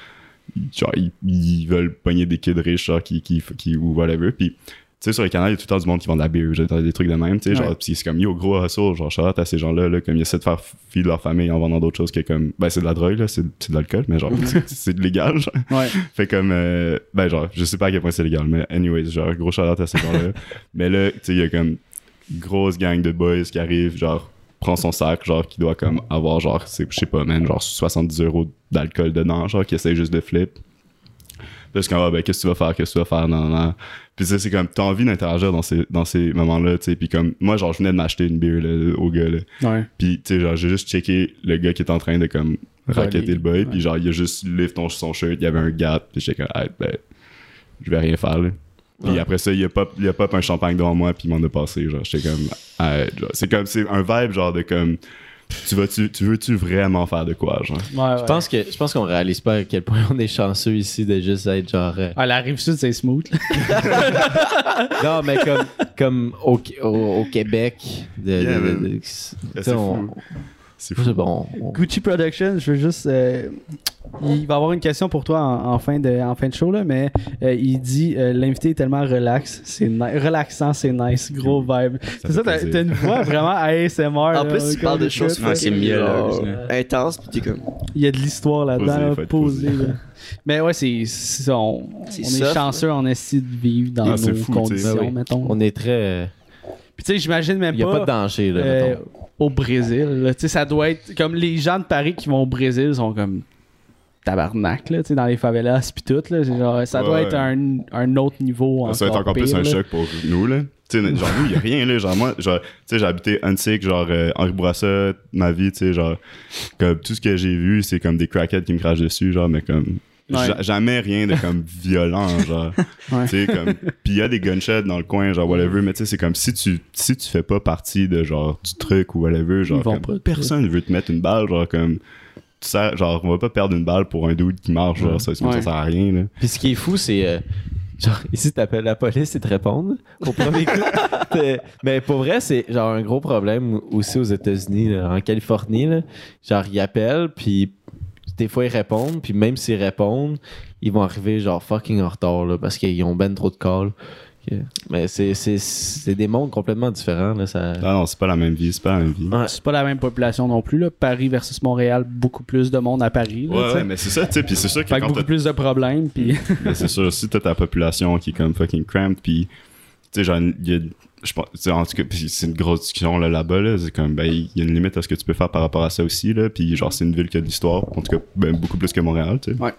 genre ils, ils veulent pogner des kids riches, genre, qui, qui, qui ou whatever. Puis, tu sais, sur le canal, il y a tout le temps du monde qui vend de la bière, des trucs de même, tu sais, Ouais. genre, pis c'est comme, yo, gros hustle, genre, shout out à ces gens-là, là, comme, ils essaient de faire fi de leur famille en vendant d'autres choses que comme, ben, c'est de la drogue, là, c'est c'est de l'alcool, mais genre, c'est- légal, genre. Ouais. Fait comme, euh, ben, genre, je sais pas à quel point c'est légal, mais anyways, genre, gros shout out à ces gens-là. mais là, tu sais, il y a comme, grosse gang de boys qui arrive, genre, prend son sac, genre, qui doit comme avoir, genre, je sais pas, man, genre, 70 euros d'alcool dedans, genre, qui essaie juste de flip. Là, c'est comme, ah, ben, qu'est-ce que tu vas faire, qu'est-ce que tu vas faire, non, non. Puis tu sais, c'est comme, t'as envie d'interagir dans ces, dans ces moments-là, tu sais. Puis comme, moi, genre, je venais de m'acheter une bière, là, au gars, là. Ouais. Puis, tu sais, genre, j'ai juste checké le gars qui est en train de, comme, racketter le boy. Ouais. Puis, genre, il a juste lift ton, son shirt, il y avait un gap. Puis, j'étais comme, ah, ben, je vais rien faire, là. Puis Ouais. après ça, il a pop, il a pop un champagne devant moi, puis il m'en a passé. Genre, j'étais comme, ah, genre, c'est comme, c'est un vibe, genre, de comme, tu vas-tu, tu veux-tu vraiment faire de quoi, genre? Ouais, Je pense que je pense qu'on réalise pas à quel point on est chanceux ici de juste être genre. euh, Ah, la rive sud, c'est smooth. Non, mais comme, comme au, au, au Québec. De, Yeah, de- de- man. de- tu C'est sais, on- fou. C'est je fou. sais pas, on- on- Gucci Production, je veux juste. euh, il va avoir une question pour toi en, en fin, de, en fin de show, là, mais euh, il dit euh, l'invité est tellement relax, c'est ni- relaxant, c'est nice, gros vibe. C'est ça, t'as une voix vraiment ASMR. En là, plus, tu parles de choses. Ouais, c'est mieux, là. intenses, pis t'es comme. Il y a de l'histoire là-dedans, Posé, là, faut être posé. posé. là. Mais ouais, c'est. On, C'est on est chanceux en esti de vivre dans Ah, nos fou, conditions, Ben mettons. on est très. Puis tu sais, j'imagine même Il y a pas. pas de danger, là. euh, mettons. Au Brésil. là. Tu sais, ça doit être comme les gens de Paris qui vont au Brésil sont comme tabarnak là, dans les favelas puis tout là, genre, ça doit être un, un autre niveau Ça va être encore plus un là. choc pour nous, là. Tu sais, genre, nous, il y a rien, là. Genre, moi, genre, tu sais, j'ai habité Antique, genre, euh, Henri Bourassa, ma vie, tu sais, genre, comme, tout ce que j'ai vu, c'est comme des crackheads qui me crachent dessus, genre, mais comme, Ouais. ja- jamais rien de comme violent, genre. Ouais. Tu sais, comme, pis il y a des gunshots dans le coin, genre, whatever, mais tu sais, c'est comme si tu, si tu fais pas partie de, genre, du truc ou whatever, genre, comme, pas personne veut te mettre une balle, genre, comme, tu sais, genre, on va pas perdre une balle pour un dude qui marche, genre, ça, ça Ouais. sert à rien, là. Puis ce qui est fou, c'est. euh, genre, ici, t'appelles la police et te répondent au premier coup. Mais pour vrai, c'est genre un gros problème aussi aux États-Unis, là, en Californie. Là. Genre, ils appellent, puis des fois, ils répondent, puis même s'ils répondent, ils vont arriver genre fucking en retard, là, parce qu'ils ont ben trop de calls. Mais c'est- c'est c'est des mondes complètement différents. Là, ça... Ah non, c'est pas la même vie, c'est pas la même vie. Ouais. C'est pas la même population non plus là. Paris versus Montréal, beaucoup plus de monde à Paris. là, Ouais, mais c'est ça, tu sais, puis c'est sûr que Fait quand beaucoup plus de problèmes puis Mais c'est sûr, si t'as ta population qui est comme fucking cramped, puis sais, genre, il y a. Je pense, en tout cas, c'est une grosse discussion là, là-bas, là. C'est comme, ben, il y a une limite à ce que tu peux faire par rapport à ça aussi, là. Puis, genre, c'est une ville qui a de l'histoire. En tout cas, ben, beaucoup plus que Montréal, tu sais. Ouais.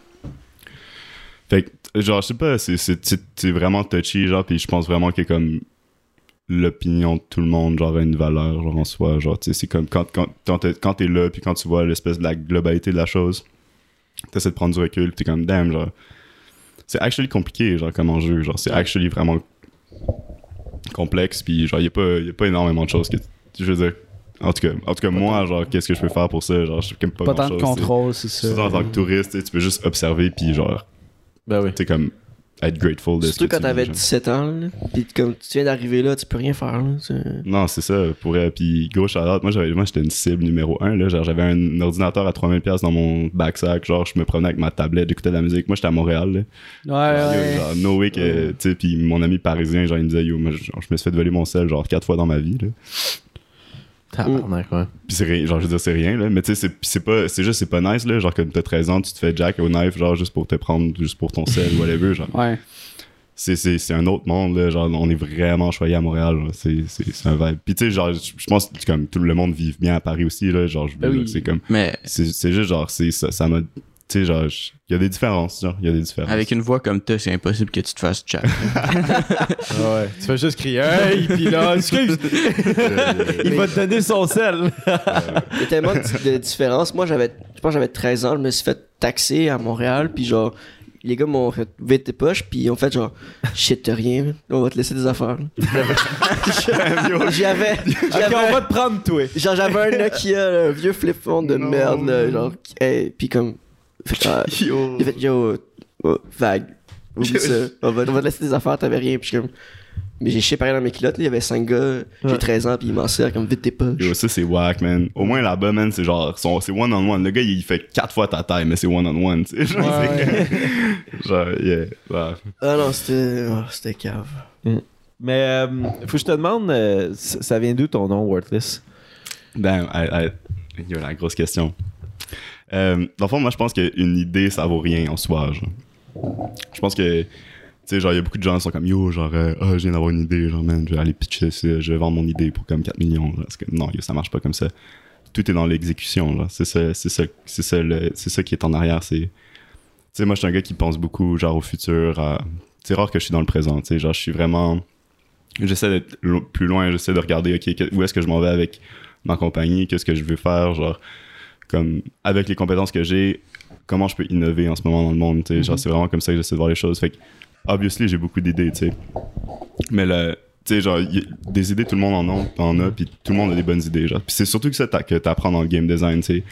Fait que, genre, je sais pas, c'est, c'est, c'est- c'est vraiment touchy, genre, puis je pense vraiment que comme l'opinion de tout le monde, genre, a une valeur, genre, en soi. Genre, tu sais, c'est comme quand, quand, quand t'es, quand t'es là, puis quand tu vois l'espèce de la globalité de la chose, t'essaies de prendre du recul, t'es comme, damn, genre, c'est actually compliqué, genre, comme enjeu. Genre, c'est actually vraiment complexe, puis genre, y a pas, y a pas énormément de choses que, je veux dire, en tout cas, en tout cas moi, genre, qu'est-ce que je peux faire pour ça? Genre, je comme pas, pas tant de contrôle, c'est c'est- ça. Surtout en tant que touriste, tu sais, tu peux juste observer, puis genre, Ben oui. tu sais, comme, être grateful de ce Surtout que quand tu t'avais vis, genre. 17 ans, là. Pis comme tu viens d'arriver là, tu peux rien faire, là. Non, c'est ça, pour euh, puis gros shout moi j'avais moi j'étais une cible numéro un là, genre j'avais un ordinateur à 3000 pièces dans mon backsack, genre je me promenais avec ma tablette, j'écoutais de la musique. Moi j'étais à Montréal là. Ouais, ouais. genre no way que tu sais puis mon ami parisien genre il me disait yo, moi, genre, je me suis fait voler mon sel genre quatre fois dans ma vie là. Tabarnak, ouais. Puis c'est rien, genre je veux dire c'est rien là, mais tu sais c'est pas c'est juste c'est pas nice là, genre comme t'as 13 ans, tu te fais jack au knife genre juste pour te prendre juste pour ton sel whatever genre. Ouais. c'est, c'est, c'est un autre monde là, genre on est vraiment choyé à Montréal c'est, un vibe puis tu sais genre je pense que comme tout le monde vit bien à Paris aussi là genre je- Ben oui. c'est comme Mais c'est, c'est juste genre c'est ça, ça m'a tu sais, genre, il y a des différences, genre, il y a des différences. Avec une voix comme toi, c'est impossible que tu te fasses chat. Ouais. Tu fais juste crier Hey, puis là, excuse! Il va te donner son sel. Il y a tellement de, de différences. Moi, j'avais, je pense que j'avais 13 ans, je me suis fait taxer à Montréal, puis genre, les gars m'ont fait vite tes poches, puis ils ont fait genre, shit, t'as rien, on va te laisser des affaires. J'avais, on va te prendre, toi. genre, j'avais un Nokia, un vieux flip phone de Non. merde, là, genre, hey, puis comme, Yo. il a fait, yo, oh, vague, oublie ça, on va, on va te laisser des affaires, t'avais rien, puis je comme, mais j'ai chié pareil dans mes culottes, là, il y avait 5 gars, j'ai Ouais. 13 ans, puis ils m'en serrent comme vite tes poches. Yo, ça c'est whack, man. Au moins là-bas, man, c'est genre, c'est one-on-one. Le gars, il fait quatre fois ta taille, mais c'est one-on-one, tu sais. Genre, genre, yeah. Ah non, c'était, oh, c'était cave. Mais euh, faut que je te demande, euh, ça ça vient d'où ton nom, Worthless? Ben, I- I- yo, la grosse question. Euh, dans le fond, moi, je pense qu'une idée, ça vaut rien en soi. Je pense que, tu sais, genre, il y a beaucoup de gens qui sont comme, yo, genre, euh, ah, je viens d'avoir une idée, genre, man, je vais aller pitcher je vais vendre mon idée pour comme 4 millions. Non, ça marche pas comme ça. Tout est dans l'exécution, genre. C'est ça, ça, qui est en arrière. C'est, tu sais, moi, je suis un gars qui pense beaucoup, genre, au futur. à- C'est rare que je suis dans le présent, tu sais. Genre, je suis vraiment. J'essaie d'être plus loin, j'essaie de regarder, OK, où est-ce que je m'en vais avec ma compagnie, qu'est-ce que je veux faire, genre, comme, avec les compétences que j'ai, comment je peux innover en ce moment dans le monde, sais. Genre, c'est vraiment comme ça que j'essaie de voir les choses. Fait que, obviously, j'ai beaucoup d'idées, tu sais. Mais le. Tu sais, genre, y- des idées, tout le monde en a, en a puis tout le monde a des bonnes idées, genre. Puis c'est surtout que ça que t'apprends dans le game design, tu sais.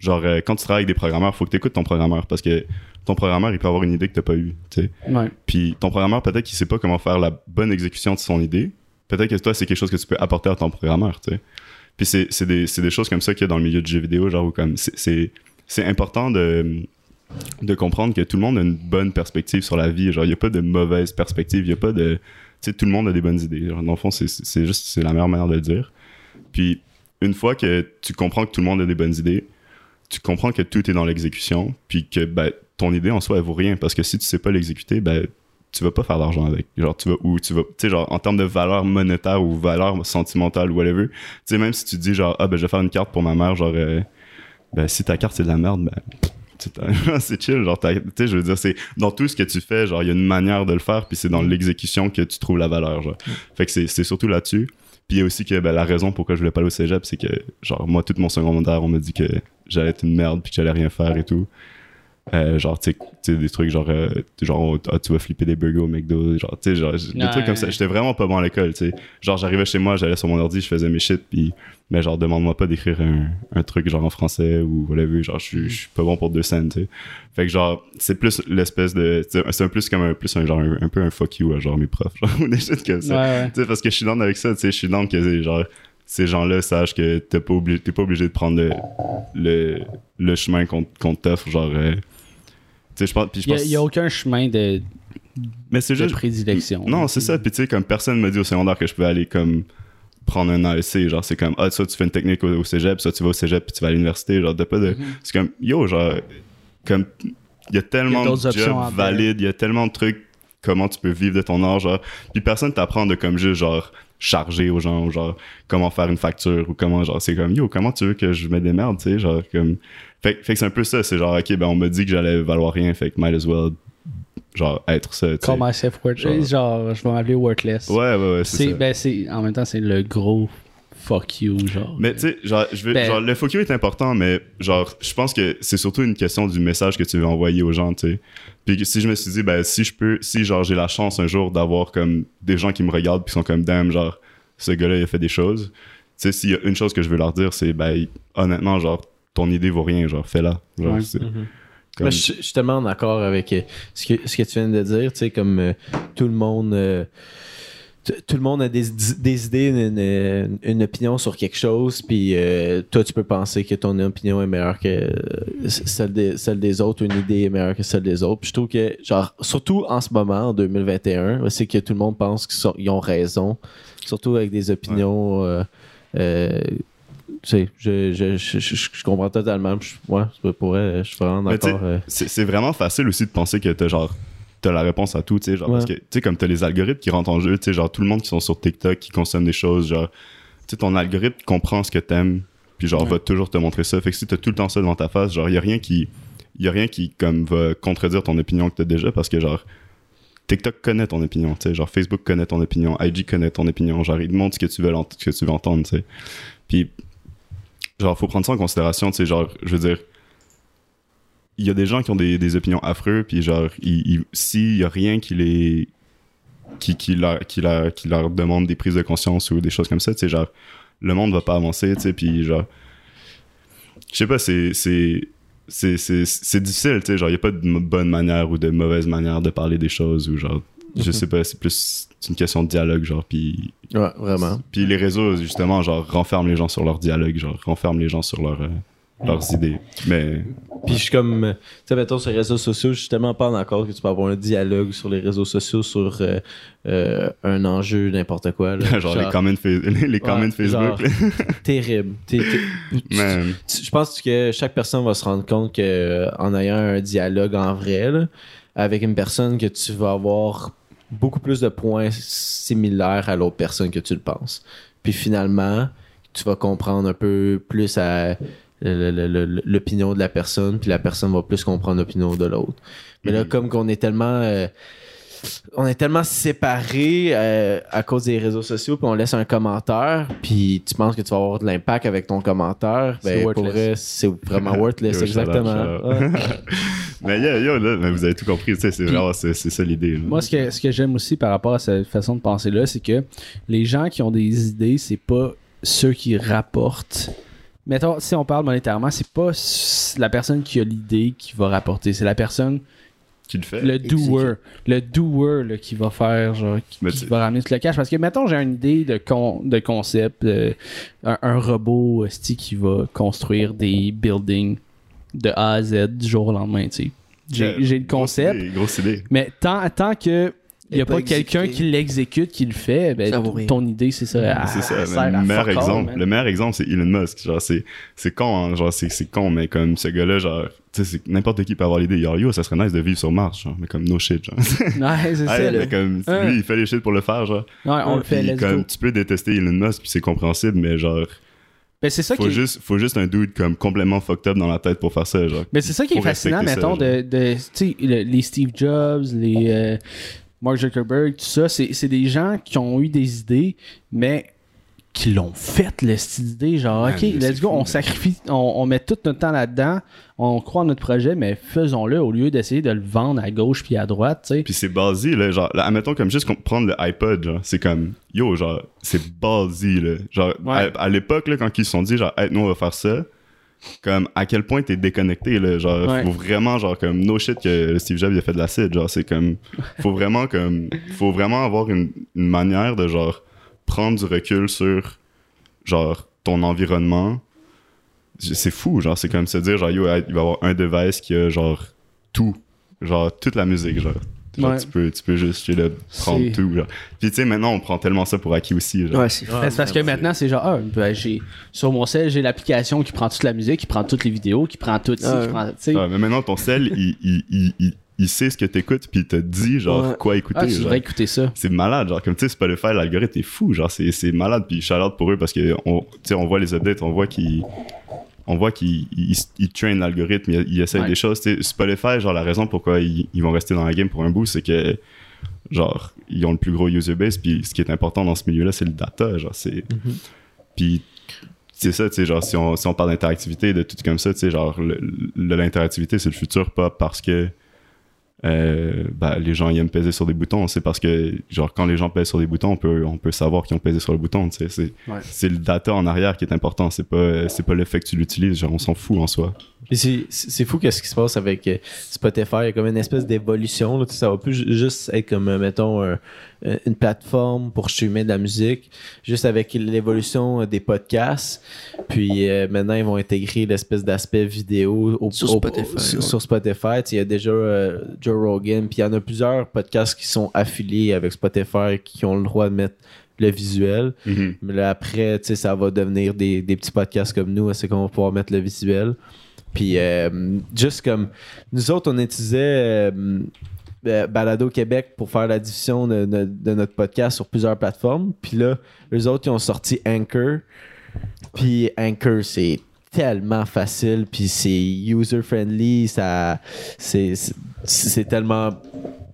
Genre, euh, quand tu travailles avec des programmeurs, faut que t'écoutes ton programmeur, parce que ton programmeur, il peut avoir une idée que t'as pas eue, tu sais. Ouais. Puis ton programmeur, peut-être qu'il sait pas comment faire la bonne exécution de son idée. Peut-être que toi, c'est quelque chose que tu peux apporter à ton programmeur, tu sais. Puis c'est, des, des choses comme ça qu'il y a dans le milieu du jeu vidéo, genre où comme c'est, important de, de comprendre que tout le monde a une bonne perspective sur la vie. Genre, il n'y a pas de mauvaise perspective, il n'y a pas de. Tu sais, tout le monde a des bonnes idées. Genre, dans le fond, c'est, c'est juste c'est la meilleure manière de le dire. Puis une fois que tu comprends que tout le monde a des bonnes idées, tu comprends que tout est dans l'exécution, puis que ben, ton idée en soi, elle vaut rien. Parce que si tu sais pas l'exécuter, ben, tu vas pas faire d'argent avec. Genre, tu vas, ou tu vas, tu sais, genre, en termes de valeur monétaire ou valeur sentimentale whatever, tu sais, même si tu dis, genre, ah, ben, je vais faire une carte pour ma mère, genre, euh, ben, si ta carte c'est de la merde, ben, c'est chill, genre, tu sais, je veux dire, c'est dans tout ce que tu fais, genre, il y a une manière de le faire, puis c'est dans l'exécution que tu trouves la valeur, genre. Fait que c'est surtout là-dessus. Puis il y a aussi que ben, la raison pourquoi je voulais pas aller au cégep, c'est que, genre, moi, tout mon secondaire, on m'a dit que j'allais être une merde puis que j'allais rien faire et tout. Euh, genre, tu sais- des trucs genre, euh, genre ah, tu vas flipper des burgers au McDo, genre, tu sais, genre, des Ouais. trucs comme ça. J'étais vraiment pas bon à l'école, tu sais. Genre, j'arrivais chez moi, j'allais sur mon ordi, je faisais mes shit, puis, mais genre, demande-moi pas d'écrire un, un truc genre en français ou whatever, genre, je suis- je suis pas bon pour deux scènes, tu sais. Fait que genre, c'est plus l'espèce de, c'est un plus comme un, plus un genre, un, un peu un fuck you à genre mes profs, genre, ou des shit comme ça. Ouais. Tu sais, parce que je suis dans avec ça, tu sais, je suis dans que genre ces gens-là sachent que t'es pas obligé, pas obligé de prendre le, le, le chemin qu'on qu'on t'offre, genre. euh, tu sais, je pense. Puis je Il n'y a, aucun chemin de, mais c'est de juste. prédilection. Non, c'est ça. Puis tu sais, comme personne m'a dit au secondaire que je pouvais aller comme prendre un AEC, genre c'est comme ah ça tu fais une technique au, au cégep, ça tu vas au cégep puis tu vas à l'université, genre pas de. C'est comme yo genre comme il y a tellement y a de jobs valides, il y a tellement de trucs comment tu peux vivre de ton art genre puis personne t'apprend de comme juste genre charger aux gens ou genre comment faire une facture ou comment genre c'est comme yo comment tu veux que je me démerde tu sais genre comme fait, fait que c'est un peu ça c'est genre ok ben on m'a dit que j'allais valoir rien fait que might as well genre être ça. Call myself worthless. Genre, je vais m'appeler worthless. ouais ouais ouais c'est ça ben, c'est, en même temps, c'est le gros fuck you, genre. Mais tu sais, genre, je veux, Ben- genre, le focus est important, mais genre, je pense que c'est surtout une question du message que tu veux envoyer aux gens, tu sais. Puis que si je me suis dit, ben, si je peux, si genre j'ai la chance un jour d'avoir comme des gens qui me regardent puis qui sont comme, damn, genre, ce gars-là, il a fait des choses. Tu sais, s'il y a une chose que je veux leur dire, c'est, ben, honnêtement, genre, ton idée vaut rien, genre, fais-la. Genre, Ouais. c'est comme- Mais je, je suis tellement en accord avec euh, ce que, ce que tu viens de dire, tu sais, comme euh, tout le monde. euh, tout le monde a des, des idées, une, une- une opinion sur quelque chose, puis euh, toi, tu peux penser que ton opinion est meilleure que euh, celle des, celle des autres, une idée est meilleure que celle des autres. Puis je trouve que, genre, surtout en ce moment, en 2021, c'est que tout le monde pense qu'ils sont- ils ont raison, surtout avec des opinions. euh, euh, je, je, je, je, je comprends totalement. Je, ouais, c'est pour vrai, je suis vraiment d'accord. euh. c'est vraiment facile aussi de penser que t'as genre t'as la réponse à tout tu sais genre Ouais. parce que tu sais comme t'as les algorithmes qui rentrent en jeu tu sais genre tout le monde qui sont sur TikTok qui consomment des choses genre tu sais ton algorithme comprend ce que t'aimes puis genre va toujours te montrer ça fait que si t'as tout le temps ça devant ta face genre y a rien qui y a rien qui comme va contredire ton opinion que t'as déjà parce que genre TikTok connaît ton opinion, tu sais, genre Facebook connaît ton opinion, IG connaît ton opinion, genre il te montre ce que tu veux, ce que tu veux entendre, tu sais. Puis genre faut prendre ça en considération, tu sais, genre je veux dire il y a des gens qui ont des, des opinions affreuses puis genre s'il y a rien qui les qui, qui, leur, qui, leur, qui leur demande des prises de conscience ou des choses comme ça, tu sais, genre le monde va pas avancer, tu sais, puis genre je sais pas, c'est c'est c'est c'est c'est difficile, tu sais, genre il a pas de bonne manière ou de mauvaise manière de parler des choses ou genre je Mhm. sais pas, c'est plus c'est une question de dialogue genre puis Ouais, vraiment. puis les réseaux justement genre renferment les gens sur leur dialogue, genre renferment les gens sur leur, euh, leurs idées. Mais Puis je suis comme, euh, tu sais, mettons sur les réseaux sociaux, je suis tellement pas d'accord que tu peux avoir un dialogue sur les réseaux sociaux sur euh, euh, un enjeu, n'importe quoi. là. genre, les comments fa- les, les comments Ouais, Facebook. genre, terrible. Je pense que chaque personne va se rendre compte que euh, en ayant un dialogue en vrai là, avec une personne que tu vas avoir beaucoup plus de points similaires à l'autre personne que tu le penses. Puis finalement, tu vas comprendre un peu plus à l'opinion de la personne, puis la personne va plus comprendre l'opinion de l'autre. Mais là, Mhm. comme qu'on est tellement euh, on est tellement séparés euh, à cause des réseaux sociaux, puis on laisse un commentaire, puis tu penses que tu vas avoir de l'impact avec ton commentaire, C'est ben pour worthless. vrai, c'est vraiment worthless, Yo, exactement. Ouais. mais yo, yo, là, mais vous avez tout compris, c'est vraiment, c'est c'est ça l'idée. là. Moi, ce que, ce que j'aime aussi par rapport à cette façon de penser-là, c'est que les gens qui ont des idées, c'est pas ceux qui rapportent. Mettons, si on parle monétairement, c'est pas la personne qui a l'idée qui va rapporter, c'est la personne, Qui le fait? le doer, le doer là, qui va faire, genre, qui, va ramener tout le cash. Parce que, mettons, j'ai une idée de, con- de concept, euh, un, un robot qui va construire des buildings de A à Z du jour au lendemain, tu sais. J'ai j'ai le concept, idée, Grosse idée. mais tant, tant que il n'y a pas pas quelqu'un qui l'exécute, qui le fait, ben, Ça vaut rien. ton idée, c'est ça. C'est le meilleur exemple. le meilleur exemple, c'est Elon Musk. Genre, c'est, c'est con, hein, genre, c'est, c'est con, mais comme ce gars-là, genre, tu sais, c'est- n'importe qui peut avoir l'idée. Genre, yo, ça serait nice de vivre sur Mars, genre, mais comme no shit, genre. Ouais, c'est ça. Ouais, là. mais comme, lui, il fait les shit pour le faire, genre. Ouais, on le fait, comme, go. tu peux détester Elon Musk, puis c'est compréhensible, mais genre, Ben, c'est ça faut qui juste, faut juste un dude comme complètement fucked up dans la tête pour faire ça, genre. Mais c'est ça qui est fascinant, ça, mettons, de, de tu sais, le- les Steve Jobs, les euh, Mark Zuckerberg, tout ça, c'est des gens qui ont eu des idées, mais qui l'ont fait, le style d'idée. Genre, ok, let's go, fou, on sacrifie, on, on met tout notre temps là-dedans, on croit en notre projet, mais faisons-le au lieu d'essayer de le vendre à gauche puis à droite, tu sais. Puis c'est ballsy, là, genre, là, admettons comme juste prendre le iPod, genre, c'est comme, yo, genre, c'est ballsy, là. Genre, Ouais. à, à l'époque, là, quand ils se sont dit, genre, hey, nous, on va faire ça, comme, à quel point t'es déconnecté, là, genre, Ouais. faut vraiment, genre, comme, no shit que Steve Jobs, il a fait de l'acide, genre, c'est comme, faut vraiment, comme, faut vraiment avoir une, une manière de, genre, prendre du recul sur, genre, ton environnement. C'est fou, genre, c'est comme se dire, genre, yo, il va y avoir un device qui a, genre, tout, genre, toute la musique, genre. Genre, Ouais. tu, peux, tu peux juste tu sais, là, prendre tout. Genre. Puis tu sais, maintenant, on prend tellement ça pour acquis aussi. Genre. Ouais, c'est. Ben, c'est parce que maintenant, c'est genre, ah, ben, j'ai, sur mon cell, j'ai l'application qui prend toute la musique, qui prend toutes les vidéos, qui prend tout ça, Ouais. Ouais, mais maintenant, ton sel, il, il, il, il, il sait ce que t'écoutes, puis il te dit, genre, Ouais. quoi écouter. Ah, tu devrais écouter ça. C'est malade, genre, comme tu sais, Spotify, l'algorithme est fou, genre, c'est c'est malade, puis shout out pour eux parce que, on, tu sais, on voit les updates, on voit qu'ils. On voit qu'ils ils, ils traînent l'algorithme, ils, ils essayent Ouais. des choses. Tu sais, Spotify, genre, la raison pourquoi ils, ils vont rester dans la game pour un bout, c'est que, genre, ils ont le plus gros user base, puis ce qui est important dans ce milieu-là, c'est le data, genre, c'est. Puis c'est ça, tu sais, genre, si on, si on parle d'interactivité, de tout comme ça, tu sais, genre, l'interactivité, c'est le futur, pas parce que euh, ben, les gens ils aiment peser sur des boutons, c'est parce que, genre, quand les gens pèsent sur des boutons, on peut, on peut savoir qu'ils ont pesé sur le bouton, c'est Ouais. c'est le data en arrière qui est important, c'est pas, c'est pas le fait que tu l'utilises, genre, on s'en fout en soi. C'est- fou qu'est-ce qui se passe avec euh, Spotify. Il y a comme une espèce d'évolution. Ça va plus ju- juste être comme, euh, mettons, un- une plateforme pour streamer de la musique. Juste avec l'évolution des podcasts. Puis euh, maintenant, ils vont intégrer l'espèce d'aspect vidéo au, Sur au- Spotify, sur, ouais. sur Spotify. Il y a déjà euh, Joe Rogan. Puis il y en a plusieurs podcasts qui sont affiliés avec Spotify qui ont le droit de mettre le visuel. Mais là, après, tu sais, ça va devenir des, des petits podcasts comme nous, c'est qu'on va pouvoir mettre le visuel. Puis, euh, juste comme nous autres, on utilisait euh, euh, Balado Québec pour faire la diffusion de, de- de notre podcast sur plusieurs plateformes. Puis là, eux autres, ils ont sorti Anchor. Puis Anchor, c'est tellement facile, puis c'est user-friendly, ça, c'est, c'est- tellement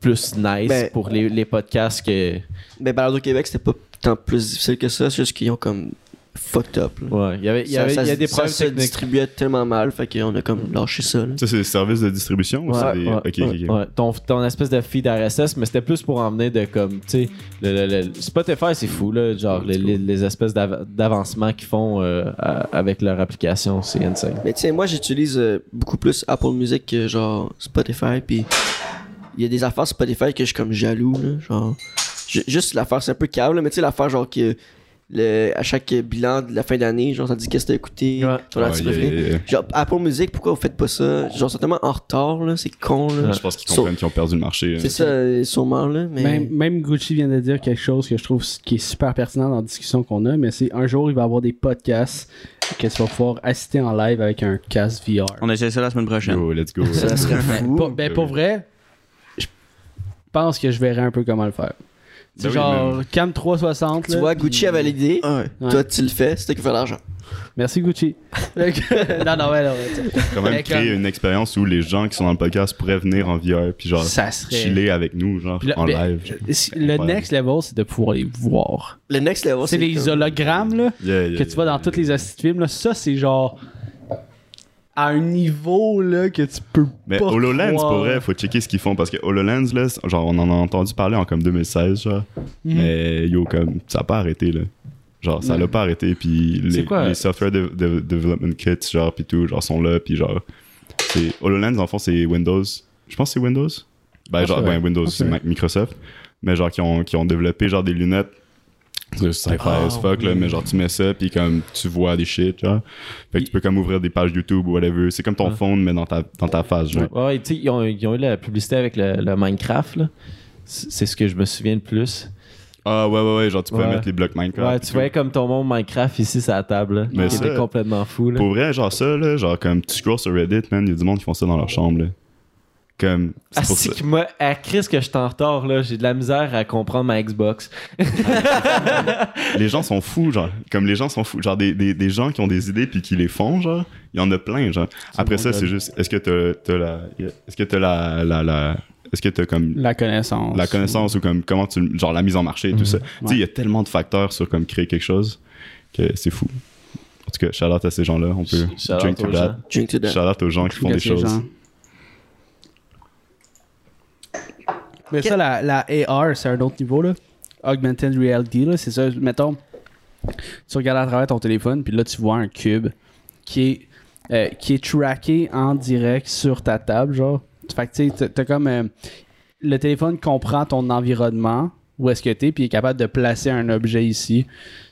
plus nice Ben- pour les, les podcasts que... Mais Balado Québec, c'était pas tant plus difficile que ça, c'est juste qu'ils ont comme fucked up. là. Ouais, il y avait, il y Ça- avait- ça il y a se- des ça problèmes se techniques. distribuait tellement mal, fait qu'on a comme lâché ça. là. Ça, c'est des services de distribution ou Ouais, c'est des. ouais, ok, ok, ok. ouais. Ton, ton espèce de feed RSS, mais c'était plus pour en venir de comme, tu sais, le, le- le- Spotify, c'est fou, là, genre les, les- les espèces d'av- d'avancements qu'ils font euh, à- avec leur application, c'est insane. Mais tiens, moi j'utilise euh, beaucoup plus Apple Music que genre Spotify, puis il y a des affaires Spotify que je suis comme jaloux, là, genre. ju- Juste l'affaire, c'est un peu câble, là, mais tu sais, l'affaire genre que le, à chaque bilan de la fin d'année, genre ça dit qu'est-ce que t'as écouté, Ouais. ton Ouais, artiste yeah, préféré. yeah, yeah. Genre Apple Music, pourquoi vous faites pas ça? Genre c'est tellement en retard, là, c'est con, là. Je pense qu'ils So- comprennent qu'ils ont perdu le marché. hein. C'est ça, euh, sûrement, là, mais. Même, même Gucci vient de dire quelque chose que je trouve qui est super pertinent dans la discussion qu'on a, mais c'est un jour il va y avoir des podcasts que tu vas pouvoir assister en live avec un casque VR. On essaie ça la semaine prochaine. Yo, let's go. Ça serait fou. Pour- ben, pour vrai, je pense que je verrai un peu comment le faire. C'est Ben oui, genre Cam 360. Tu là, vois, puis- Gucci avait l'idée, Ouais. toi tu le fais, c'est toi qui fais l'argent. Merci Gucci. non, non, ouais, non, quand même créer comme- une expérience où les gens qui sont dans le podcast pourraient venir en VR puis genre Ça serait. chiller avec nous genre en live. Le next level, c'est de pouvoir les voir. Le next level, C'est les comme- hologrammes là, Yeah, yeah, que tu vois dans yeah. tous les films. Là. Ça, c'est genre à un niveau là, que tu peux Mais pas HoloLens, croire. pour vrai, faut checker ce qu'ils font parce que HoloLens, là, genre, on en a entendu parler en comme 2016, genre. Mhm. Mais yo, comme, ça a pas arrêté, là. Genre, ça l'a pas arrêté, puis les, quoi? les software de- de- development kits, genre, puis tout, genre, sont là, puis genre. c'est- HoloLens, en fond, c'est Windows. Je pense que c'est Windows? Ben, Ah, genre, ben, Windows, Ah, c'est Microsoft. Mais genre, qui ont, qui ont développé, genre, des lunettes. C'est sci-fi Ah, as fuck, là, mais genre, tu mets ça, puis comme, tu vois des shit, genre. Fait que tu peux comme ouvrir des pages YouTube ou whatever. C'est comme ton Ouais. phone, mais dans ta, dans ta face, genre. Ouais, ouais, tu sais, ils ont, ils ont eu la publicité avec le, le Minecraft, là. C'est ce que je me souviens le plus. Ah ouais ouais ouais genre tu peux Ouais. mettre les blocs Minecraft. Ouais, tu voyais comme ton monde Minecraft ici sur la table, là. Mais qui ça- était complètement fou, là. Pour vrai genre ça là, genre comme tu scrolls sur Reddit man, il y a du monde qui font ça dans leur chambre là. Comme Ah, pour c'est ça. que moi, à Chris que je suis en retard, là, j'ai de la misère à comprendre ma Xbox. Les gens sont fous genre, comme les gens sont fous, genre des, des, des gens qui ont des idées puis qui les font genre, il y en a plein genre. Après ça c'est juste est-ce que t'as t'as la est-ce que t'as la la, la est-ce que t'as comme La connaissance. la connaissance ou comme comment tu genre la mise en marché et tout Mhm. ça. Tu sais il y a tellement de facteurs sur comme créer quelque chose que c'est fou. En tout cas, shout out à ces gens-là, on peut Shout out drink to aux that. gens. Drink to that. Shout out aux gens qui font des choses. gens. Mais ça, la, la AR, c'est un autre niveau, là. Augmented Reality, là, c'est ça. Mettons, tu regardes à travers ton téléphone, puis là, tu vois un cube qui est, euh, qui est tracké en direct sur ta table, genre. Fait que, tu sais, t'as- t'as comme... euh, le téléphone comprend ton environnement, où est-ce que t'es, puis il est capable de placer un objet ici.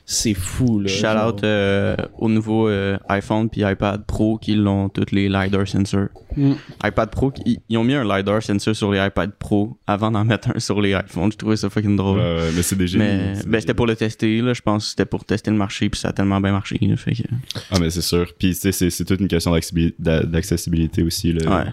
C'est fou, là. Shout out euh, au nouveau euh, iPhone puis iPad Pro qui l'ont tous les LiDAR sensors. Mm. iPad Pro, ils, ils ont mis un LiDAR sensor sur les iPad Pro avant d'en mettre un sur les iPhones. Je trouvais ça fucking drôle. Mais c'est des génies. mais ben, c'était pour le tester, là. Je pense que c'était pour tester le marché puis ça a tellement bien marché. là, fait que, Ah, mais c'est sûr. Puis, c'est- c'est toute une question d'accessibil- d'a- d'accessibilité aussi. Là. ouais.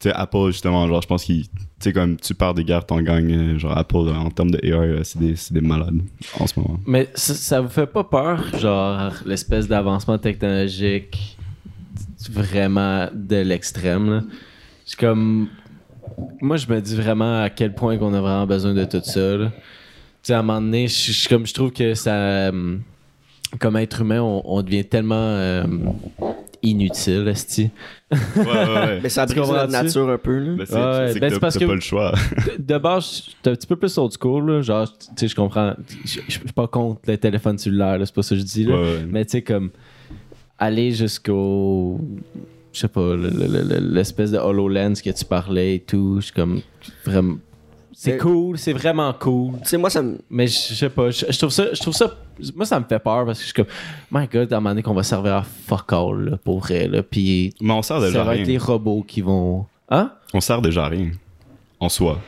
Tu sais, Apple, justement, genre, je pense qu'ils. Tu sais, comme tu pars des guerres, t'en gagnes. euh, Genre, Apple, en termes de euh, c'est des, des malades en ce moment. Mais ça, vous fait pas peur, genre, l'espèce d'avancement technologique vraiment de l'extrême? C'est comme. Moi, je me dis vraiment à quel point qu'on a vraiment besoin de tout ça. Tu sais, à un moment donné, je, comme je trouve que ça. hum, Comme être humain, on, devient tellement euh, inutile, esti. Ouais, ouais, ouais. Mais ça brise comprends-tu? nature un peu, là. Mais c'est Ouais, c'est ben, que c'est t'as pas le choix. de, de base, je suis un petit peu plus old school, là. Genre, tu sais, je comprends. Je suis pas contre le téléphone cellulaire, c'est pas ça que je dis, là. Ouais, ouais. Mais tu sais, comme aller jusqu'au. Je sais pas, le- le- le- l'espèce de HoloLens que tu parlais et tout. Je suis comme. Vraiment. C'est Mais- cool, c'est vraiment cool. Tu sais, moi, ça me. Mais je sais pas, je, je trouve ça. Je trouve ça. Moi, ça me fait peur parce que je suis comme. My god, à un moment donné qu'on va servir à fuck all, là, pour vrai, là. Puis. Mais on sert déjà Ça va rien. être les robots qui vont. Hein? On sert déjà à rien. En soi.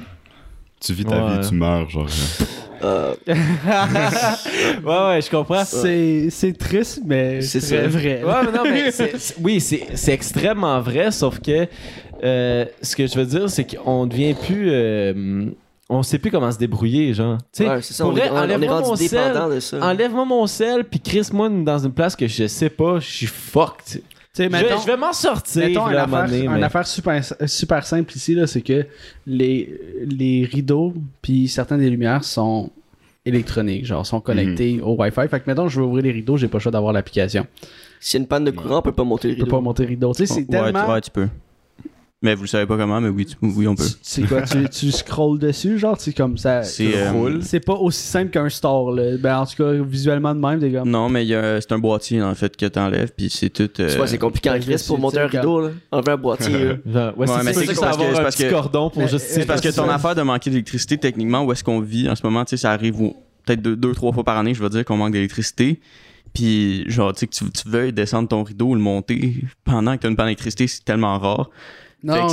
Tu vis ta Ouais. vie, tu meurs, genre. euh, ouais, ouais, je comprends. C'est c'est triste, mais C'est c'est ça. vrai. Ouais, mais non, mais c'est- c'est- oui, c'est c'est extrêmement vrai, sauf que euh, ce que je veux dire, c'est qu'on devient plus. euh, on sait plus comment se débrouiller, genre. Tu sais, Ouais, c'est ça, pour on, vrai, est, on- on est enlève-moi mon sel, de ça. Enlève-moi mon sel, puis Chris-moi dans une place que je sais pas, je suis fucked. Tu sais, Je, je vais m'en sortir. Mettons une affaire, donné, une affaire super, super simple ici, là, c'est que les, les rideaux puis certaines des lumières sont électroniques, genre sont connectés Mhm. au Wi-Fi. Fait que mettons, je veux ouvrir les rideaux, j'ai pas le choix d'avoir l'application. S'il y a une panne de courant, on peut pas monter le Je peux rideau. pas monter les rideaux. Tu sais, c'est ouais, tellement. tu, ouais, tu peux. Mais vous le savez pas comment, mais oui, tu- oui on peut. Tu- C'est quoi, tu, tu scrolls dessus, genre, tu sais, comme ça. C'est, euh, roule. C'est pas aussi simple qu'un store, là. Ben, en tout cas, visuellement de même, des gars. Non, mais il y a- c'est un boîtier en fait que t'enlèves, puis c'est tout. euh, Tu vois, c'est compliqué en Ouais, crise pour c'est- monter un c'est- rideau, là. Enlever un boîtier, là. Genre, ouais, Ouais, c'est mais c'est c'est parce que- avoir c'est un parce petit que- cordon pour Mais- juste c'est C'est parce que ton affaire de manquer d'électricité, techniquement, où est-ce qu'on vit en ce moment, tu sais, ça arrive peut-être deux, deux, trois fois par année, je veux dire, qu'on manque d'électricité. Puis, genre, tu sais, que tu, tu veuilles descendre ton rideau ou le monter pendant que tu as une panne d'électricité, c'est tellement rare.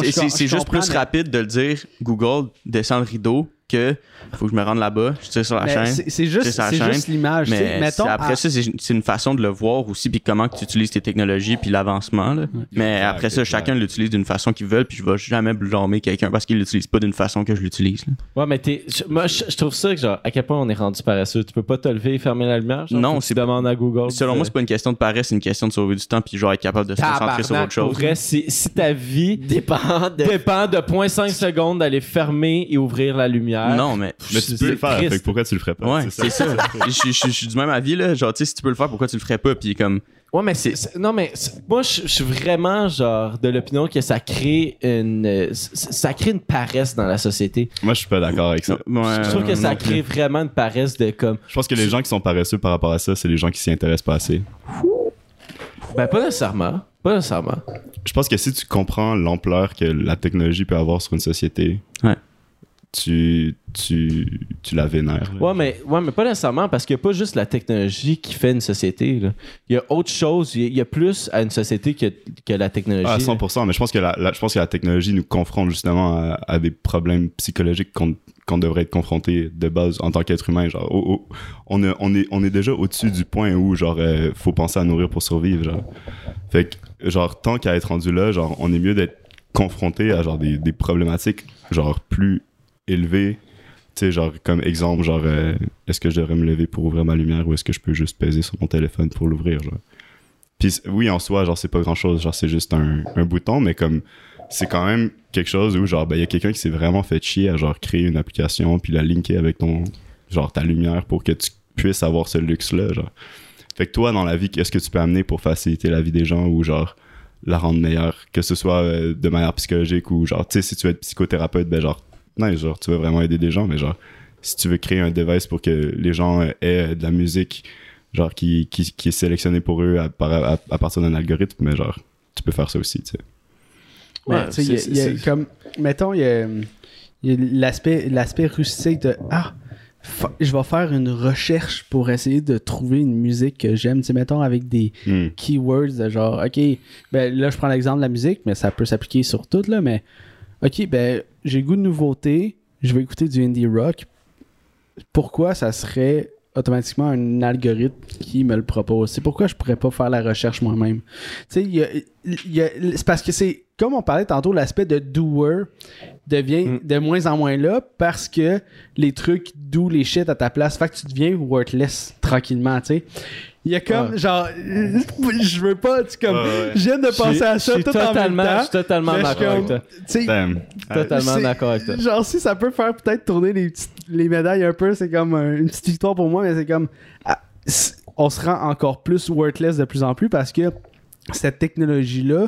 Je c'est- juste plus rapide de le dire, Google, descends le rideau, que faut que je me rende là-bas, je tire sur la Mais chaîne. c'est- juste, l'image. Mais Mettons, après à- ça, c'est une façon de le voir aussi, puis comment que tu utilises tes technologies, puis l'avancement. Mais après ça, chacun l'utilise d'une façon qu'il veut, puis je vais jamais blâmer quelqu'un parce qu'il l'utilise pas d'une façon que je l'utilise. Ouais, mais Moi, je, je trouve ça que, genre, à quel point on est rendu paresseux? Tu peux pas te lever et fermer la lumière? genre, Non, c'est- demandes à Google. Selon moi, c'est pas une question de paresse, c'est une question de sauver du temps, puis genre être capable de se concentrer sur autre chose. vrai, si, si ta vie Dépend de. dépend de 0.5 secondes d'aller fermer et ouvrir la lumière. Non, mais. Mais tu peux le faire, triste. fait que pourquoi tu le ferais pas? Ouais, c'est ça. Je je- je- je suis du même avis, là. Genre, tu sais, si tu peux le faire, pourquoi tu le ferais pas? Puis comme. Ouais, mais c'est. Non, mais moi, je je suis vraiment, genre, de l'opinion que ça crée une. euh, Ça crée une paresse dans la société. Moi, je suis pas d'accord avec ça. Ouais, Je trouve que ça crée vraiment une paresse de comme. Je pense que les gens qui sont paresseux par rapport à ça, c'est les gens qui s'y intéressent pas assez. Ben, pas nécessairement. Pas nécessairement. Je pense que si tu comprends l'ampleur que la technologie peut avoir sur une société, Ouais. Tu, tu, tu la vénères. là. Ouais, mais, ouais, mais pas nécessairement parce qu'il n'y a pas juste la technologie qui fait une société. là. Il y a autre chose, il y a, plus à une société que, que la technologie. Ah, à là. 100%, mais je pense que la, la- je pense que la technologie nous confronte justement à, à des problèmes psychologiques qu'on devrait être confronté de base en tant qu'être humain. Genre, on, est, on, est, on est déjà au-dessus du point où genre euh, faut penser à nourrir pour survivre. Genre. Fait que genre tant qu'à être rendu là, genre on est mieux d'être confronté à genre des, des problématiques genre plus élevées. Tu sais, genre comme exemple, genre euh, est-ce que je devrais me lever pour ouvrir ma lumière ou est-ce que je peux juste peser sur mon téléphone pour l'ouvrir, genre? Puis oui, en soi, genre, c'est pas grand chose, genre, c'est juste un, un bouton, mais comme, c'est quand même quelque chose où, genre, ben, il y a quelqu'un qui s'est vraiment fait chier à, genre, créer une application, puis la linker avec ton, genre, ta lumière pour que tu puisses avoir ce luxe-là, genre. Fait que toi, dans la vie, qu'est-ce que tu peux amener pour faciliter la vie des gens ou, genre, la rendre meilleure, que ce soit euh, de manière psychologique ou, genre, tu sais, si tu veux être psychothérapeute, ben, genre, non, genre, tu veux vraiment aider des gens, mais, genre, si tu veux créer un device pour que les gens euh, aient de la musique, genre qui, qui, qui est sélectionné pour eux à, par- à- à partir d'un algorithme, mais genre, tu peux faire ça aussi, tu sais. Ouais, tu sais, il y a- comme, mettons, il y a, il y a l'aspect, l'aspect rustique de Ah, fa- je vais faire une recherche pour essayer de trouver une musique que j'aime. Tu sais, mettons, avec des Hmm. keywords de genre, OK, ben là, je prends l'exemple de la musique, mais ça peut s'appliquer sur tout, là, mais OK, ben, j'ai goût de nouveauté, je vais écouter du indie rock. Pourquoi ça serait automatiquement un algorithme qui me le propose? C'est pourquoi je pourrais pas faire la recherche moi-même. Tu sais, c'est parce que c'est, comme on parlait tantôt, l'aspect de doer devient Mm. de moins en moins là parce que les trucs do les shit à ta place. Fait que tu deviens worthless tranquillement, tu sais. Il y a comme, Ouais. genre, je veux pas, tu comme, Ouais, je viens de penser à ça tout en même totalement, temps. Je suis totalement d'accord avec toi. Totalement d'accord avec toi. Genre, si ça peut faire peut-être tourner les, petites- les médailles un peu, c'est comme une petite victoire pour moi, mais c'est comme. ah, on se rend encore plus worthless de plus en plus parce que cette technologie-là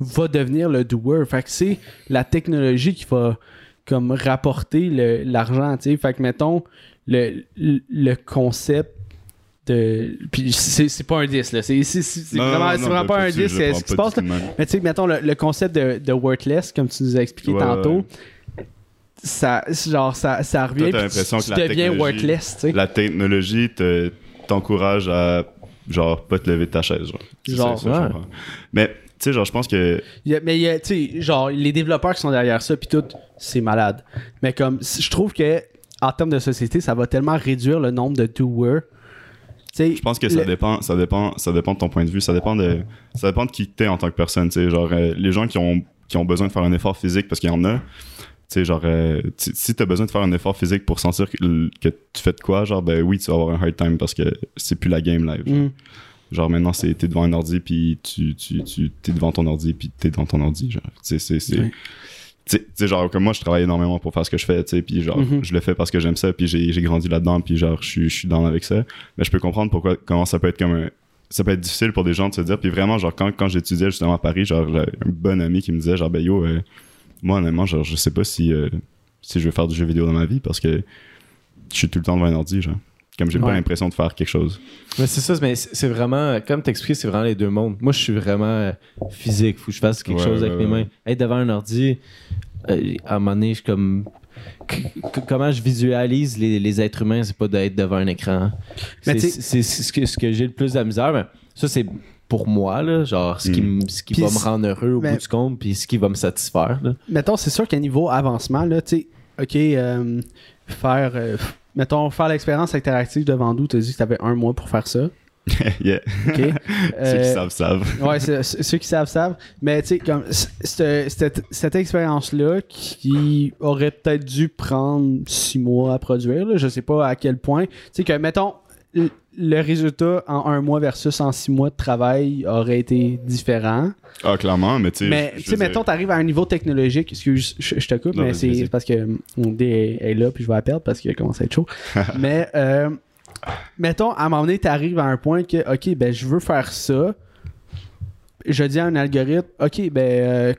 va devenir le doer. Fait que c'est la technologie qui va comme rapporter le- l'argent, tu sais. Fait que mettons le, le, concept. Puis c'est pas un 10, là. C'est vraiment, non, vraiment pas un là-dessus, 10, je c'est ce qui se pas passe là. Mais tu sais, mettons le, le concept de, de worthless, comme tu nous as expliqué Ouais, tantôt, ouais. ça, genre, ça, ça revient. Toi, tu, que tu la deviens worthless, tu sais. La technologie te- t'encourage à, genre, pas te lever de ta chaise, genre. Ça, ouais. Mais, tu sais, genre, je pense que Il y a- mais il y a, tu sais, genre, les développeurs qui sont derrière ça, puis tout, c'est malade. Mais comme, je trouve que, en termes de société, ça va tellement réduire le nombre de doers. Je pense que ça le- dépend, ça dépend, ça dépend de ton point de vue, ça dépend de, ça dépend de qui t'es en tant que personne, genre euh, les gens qui ont, qui ont besoin de faire un effort physique parce qu'il y en a, sais, genre, euh, si- t'as besoin de faire un effort physique pour sentir que, que tu fais de quoi, genre, ben oui, tu vas avoir un hard time parce que c'est plus la game live. Mm. Genre, maintenant, c'est t'es devant un ordi, puis tu, tu, tu t'es devant ton ordi, puis t'es devant ton ordi. Genre, c'est. Tu sais- genre, comme moi, je travaille énormément pour faire ce que je fais, tu sais, puis genre, Mhm. je le fais parce que j'aime ça, puis j'ai j'ai grandi là-dedans, puis genre, je suis- je suis dans avec ça. Mais je peux comprendre pourquoi, comment ça peut être comme un. Ça peut être difficile pour des gens de se dire, puis vraiment, genre, quand, quand j'étudiais justement à Paris, genre, un bon ami qui me disait, genre, ben yo, euh, moi, honnêtement, genre, je sais pas si, euh, si je veux faire du jeu vidéo dans ma vie parce que je suis tout le temps devant un ordi, genre. Comme j'ai pas l'impression de faire quelque chose. Mais c'est ça, mais c'est vraiment, comme t'expliques, c'est vraiment les deux mondes. Moi, je suis vraiment euh, physique. Faut que je fasse quelque Ouais, chose avec ouais, mes ouais. mains. Être devant un ordi, euh, à un moment donné, je suis comme. Comment je visualise les, les êtres humains, c'est pas d'être devant un écran. Mais C'est ce que, ce que j'ai le plus de la misère. Mais ça, c'est pour moi, là, genre, ce qui, Mm. ce qui va me rendre heureux au mais- bout du compte, puis ce qui va me satisfaire. là. Mettons, c'est sûr qu'à niveau avancement, là, tu sais, OK, euh, faire, euh, mettons, faire l'expérience interactive de Vendoux, t'as dit que t'avais un mois pour faire ça. yeah. OK? Ceux Euh, qui savent, savent. Ouais, ceux qui savent, savent. Mais tu sais, comme cette, expérience-là qui aurait peut-être dû prendre six mois à produire, là, je sais pas à quel point. Tu sais, que, mettons, le résultat en un mois versus en six mois de travail aurait été différent. Ah, clairement, mais tu sais. Mais, tu sais, mettons, t'arrives à un niveau technologique. Excuse, je, je te coupe, Non, mais c'est parce que mon dé est, est là, puis je vais la perdre parce qu'il commence à être chaud. mais, euh, mettons, à un moment donné, t'arrives à un point que, OK, ben, je veux faire ça. Je dis à un algorithme, OK, ben, euh,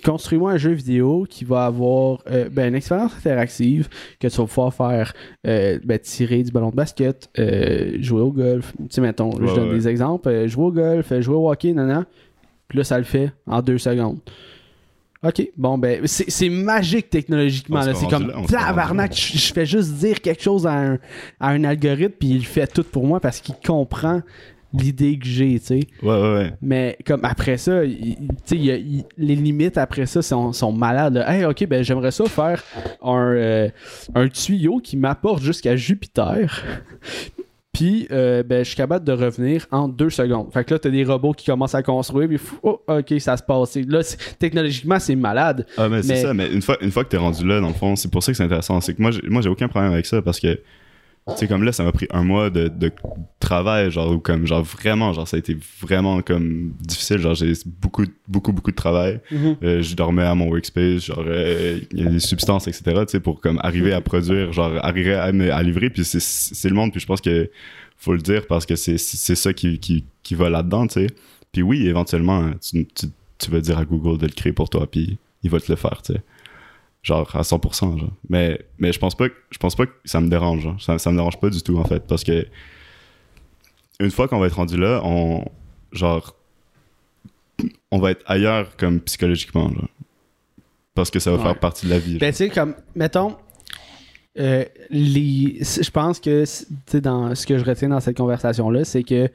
construis-moi un jeu vidéo qui va avoir euh, ben, une expérience interactive que tu vas pouvoir faire euh, ben, tirer du ballon de basket, euh, jouer au golf. Tu sais, mettons, je donne ouais. des exemples. jouer au golf, jouer au hockey, nan, Puis là, ça le fait en deux secondes. OK, bon, ben, c'est magique technologiquement. C'est comme tabarnak. Je je fais juste dire quelque chose à un, à un algorithme, puis il fait tout pour moi parce qu'il comprend l'idée que j'ai, tu sais. Ouais, ouais, ouais. Mais comme après ça, tu sais, les limites après ça sont, sont malades. là. Hey, ok, ben j'aimerais ça faire un, euh, un tuyau qui m'apporte jusqu'à Jupiter. Puis, euh, ben, je suis capable de revenir en deux secondes. Fait que là, t'as des robots qui commencent à construire, puis oh, ok, ça se passe. Là, technologiquement, c'est malade. Ah, mais c'est ça, mais une fois, une fois que t'es rendu là, dans le fond, c'est pour ça que c'est intéressant. C'est que moi, j'ai, aucun problème avec ça parce que, sais, comme là, ça m'a pris un mois de, de travail, genre, ou comme, genre, vraiment, genre, ça a été vraiment, comme, difficile. Genre, j'ai beaucoup, beaucoup, beaucoup de travail. Euh, je dormais à mon workspace, genre, euh, il y a des substances, etc., tu sais, pour, comme, arriver à produire, genre, arriver à, à livrer, puis c'est, le monde, puis je pense que faut le dire parce que c'est, c'est ça qui, qui, qui va là-dedans, tu sais. Puis oui, éventuellement, tu, tu, tu vas dire à Google de le créer pour toi, puis il va te le faire, tu sais. Genre à 100%, genre. Mais, mais je pense pas que, je pense pas que ça me dérange, genre. Ça, ça me dérange pas du tout, en fait, parce que une fois qu'on va être rendu là, on, genre, on va être ailleurs comme psychologiquement, genre. Parce que ça va Ouais. faire partie de la vie. Ben, tu sais, comme, mettons, euh, les, je pense que, dans ce que je retiens dans cette conversation-là, c'est que,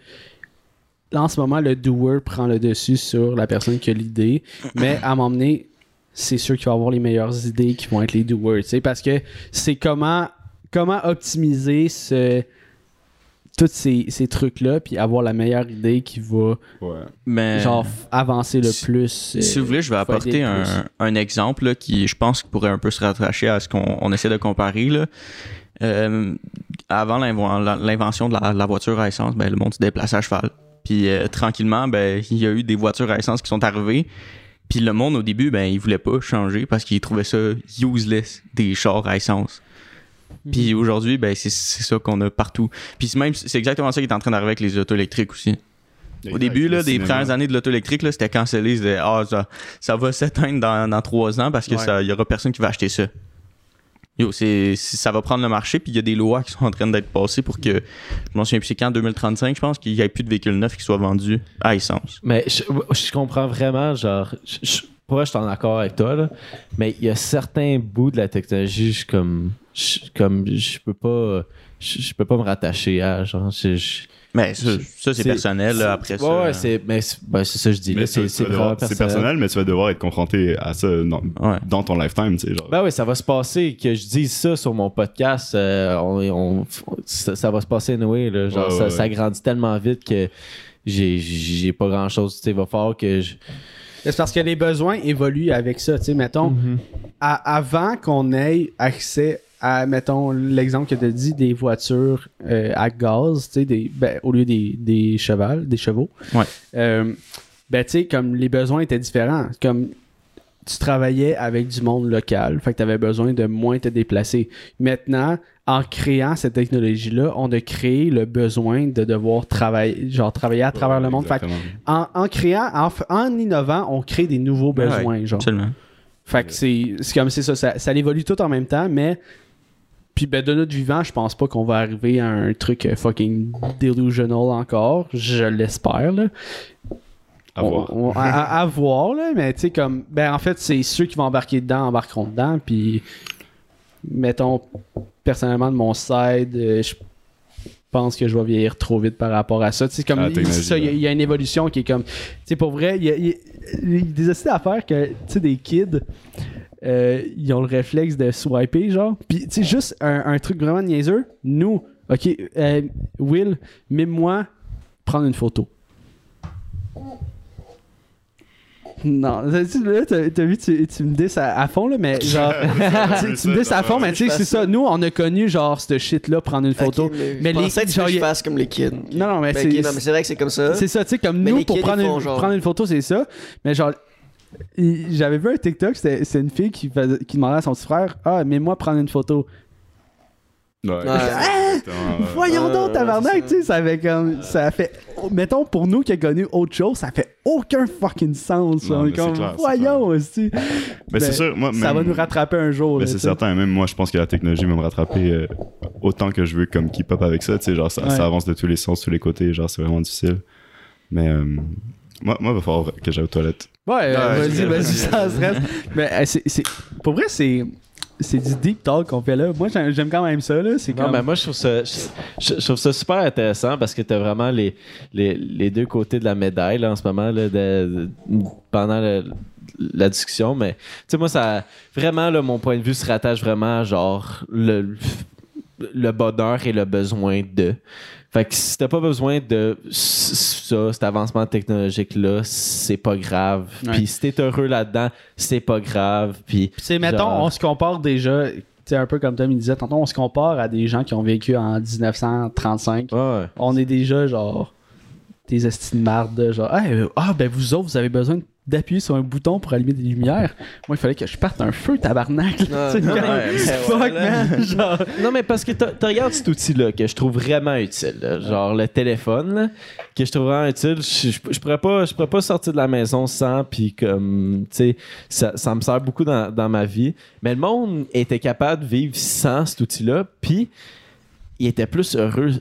là, en ce moment, le doer prend le dessus sur la personne qui a l'idée, mais à m'emmener, c'est sûr qu'il va avoir les meilleures idées qui vont être les doers, tu sais, parce que c'est comment, comment optimiser ce, tous ces, ces trucs-là, puis avoir la meilleure idée qui va, Ouais. Mais genre, avancer le si- plus. euh, si vous voulez, je vais apporter un, un exemple là, qui, je pense, pourrait un peu se rattacher à ce qu'on on essaie de comparer. Là. Euh, avant l'invention de la, la voiture à essence, ben, le monde se déplaçait à cheval. Puis euh, tranquillement, ben, il y a eu des voitures à essence qui sont arrivées. Puis le monde, au début, ben, il voulait pas changer parce qu'il trouvait ça useless, des chars à essence. Puis Mhm. aujourd'hui, ben, c'est ça qu'on a partout. Puis c'est même, c'est exactement ça qui est en train d'arriver avec les autos électriques aussi. Au début, là, des premières années de l'auto électrique, là, c'était cancellé. C'était, ah, ça, ça va s'éteindre dans, dans trois ans parce que Ouais. ça, y aura personne qui va acheter ça. Yo, c'est, ça va prendre le marché, puis il y a des lois qui sont en train d'être passées pour que, je m'en souviens plus, c'est quand, en 2035, je pense, qu'il n'y ait plus de véhicules neufs qui soient vendus à essence. Mais je, comprends vraiment, genre, je, je, suis en accord avec toi, là, mais il y a certains bouts de la technologie, je comme, je, comme, je peux pas, je, peux pas me rattacher à, genre, je- Mais ça, ça, c'est personnel, là, après ouais, ça. Ouais, c'est, mais c'est, ben, c'est ça que je dis, c'est, personnel, mais tu vas devoir être confronté à ça dans, Ouais. dans ton lifetime, tu sais. Genre. Ben oui, ça va se passer. Que je dise ça sur mon podcast, euh, on, on- ça, ça va se passer anyway. Là. Genre, Ouais, ça, ouais, ça ouais. grandit tellement vite que j'ai, j'ai pas grand chose. Tu sais, il va falloir que je. C'est parce que les besoins évoluent avec ça. Tu sais, mettons, à- avant qu'on ait accès à, mettons, l'exemple que tu as dit, des voitures euh, à gaz, tu sais, des, ben, au lieu des, des chevals, des chevaux, Ouais. euh, ben, tu sais, comme les besoins étaient différents. Comme tu travaillais avec du monde local, fait que tu avais besoin de moins te déplacer. Maintenant, en créant cette technologie-là, on a créé le besoin de devoir travailler, genre travailler à travers le monde. Fait que en, en créant, en, innovant, on crée des nouveaux Ouais, besoins, genre. Absolument. Fait que c'est c'est comme c'est ça, ça, ça évolue tout en même temps, mais puis ben de notre vivant, je pense pas qu'on va arriver à un truc euh, fucking delusional encore, je l'espère là. À voir. On- on- à, voir là, mais tu sais comme ben en fait, c'est ceux qui vont embarquer dedans embarqueront dedans puis mettons personnellement de mon side, euh, je pense que je vais vieillir trop vite par rapport à ça. Tu sais, comme technologie, ça, il y, a- y une évolution qui est comme, tu sais, pour vrai, il y y a- il y a des astuces à faire que, tu sais, des kids, euh, ils ont le réflexe de swiper, genre. Puis, tu sais, juste un, un truc vraiment niaiseux. Nous, ok, euh, Will, mets-moi prendre une photo. Non, tu- là, t'as t'as vu, tu, tu me dis à, à fond, là, mais genre, tu, tu me dis à fond, mais tu sais, c'est ça. Nous, on a connu, genre, ce shit-là, prendre une photo. Mais mais je les- tu genre, que je fasse comme les kids. Non, non, mais Ben, c'est. non, mais c'est vrai que c'est comme ça. C'est ça, tu sais, comme Mais nous, pour kids, prendre une, font genre- prendre une photo, c'est ça. Mais genre, j'avais vu un TikTok, c'était une fille qui, faisait- qui demandait à son petit frère Ah, mais moi, prendre une photo. Ouais. Ouais. Voyons Ouais, donc, tabarnak, c'est tu sais, ça fait comme. Ça fait. Mettons, pour nous qui a connu autre chose, ça fait aucun fucking sens. Non, c'est comme, clair, c'est voyons aussi. Mais Ben, c'est sûr, moi, Ça va nous rattraper un jour. Mais c'est certain, même moi je pense que la technologie va me rattraper euh, autant que je veux comme keep up avec ça, tu sais, genre ça, Ouais. ça avance de tous les sens, tous les côtés, genre c'est vraiment difficile. Mais euh, moi, moi, il va falloir que j'aille aux toilettes. Ouais, euh, Ouais, vas-y, vas-y, sans stress. Mais euh, c'est, c'est- pour vrai, c'est, c'est du deep talk qu'on fait là. Moi, j'aime, j'aime quand même ça. Là. C'est Non, comme... mais moi, je trouve ça, je, je- je trouve ça super intéressant parce que tu as vraiment les, les, les deux côtés de la médaille là, en ce moment là, de- de- pendant le- la discussion. Mais tu sais, moi, ça vraiment, là, mon point de vue se rattache vraiment à genre le, le bonheur et le besoin de. Fait que si t'as pas besoin de ça, cet avancement technologique-là, c'est pas grave. Puis si t'es heureux là-dedans, c'est pas grave. Puis sais, mettons, genre- on se compare déjà, sais, un peu comme Tom il disait, tantôt, on se compare à des gens qui ont vécu en 1935. Ouais. On est déjà genre des estimes marde, genre, euh, ah, ben vous autres, vous avez besoin d'appuyer sur un bouton pour allumer des lumières. Moi, il fallait que je parte un feu, tabarnak. là. Fuck, voilà. man. Genre, Non, mais parce que tu regardes cet outil-là que je trouve vraiment utile, là, genre le téléphone, là, que je trouve vraiment utile. Je, je, je pourrais pas, je pourrais pas sortir de la maison sans, puis comme, tu sais, ça, ça me sert beaucoup dans, dans ma vie. Mais le monde était capable de vivre sans cet outil-là, puis il était plus heureux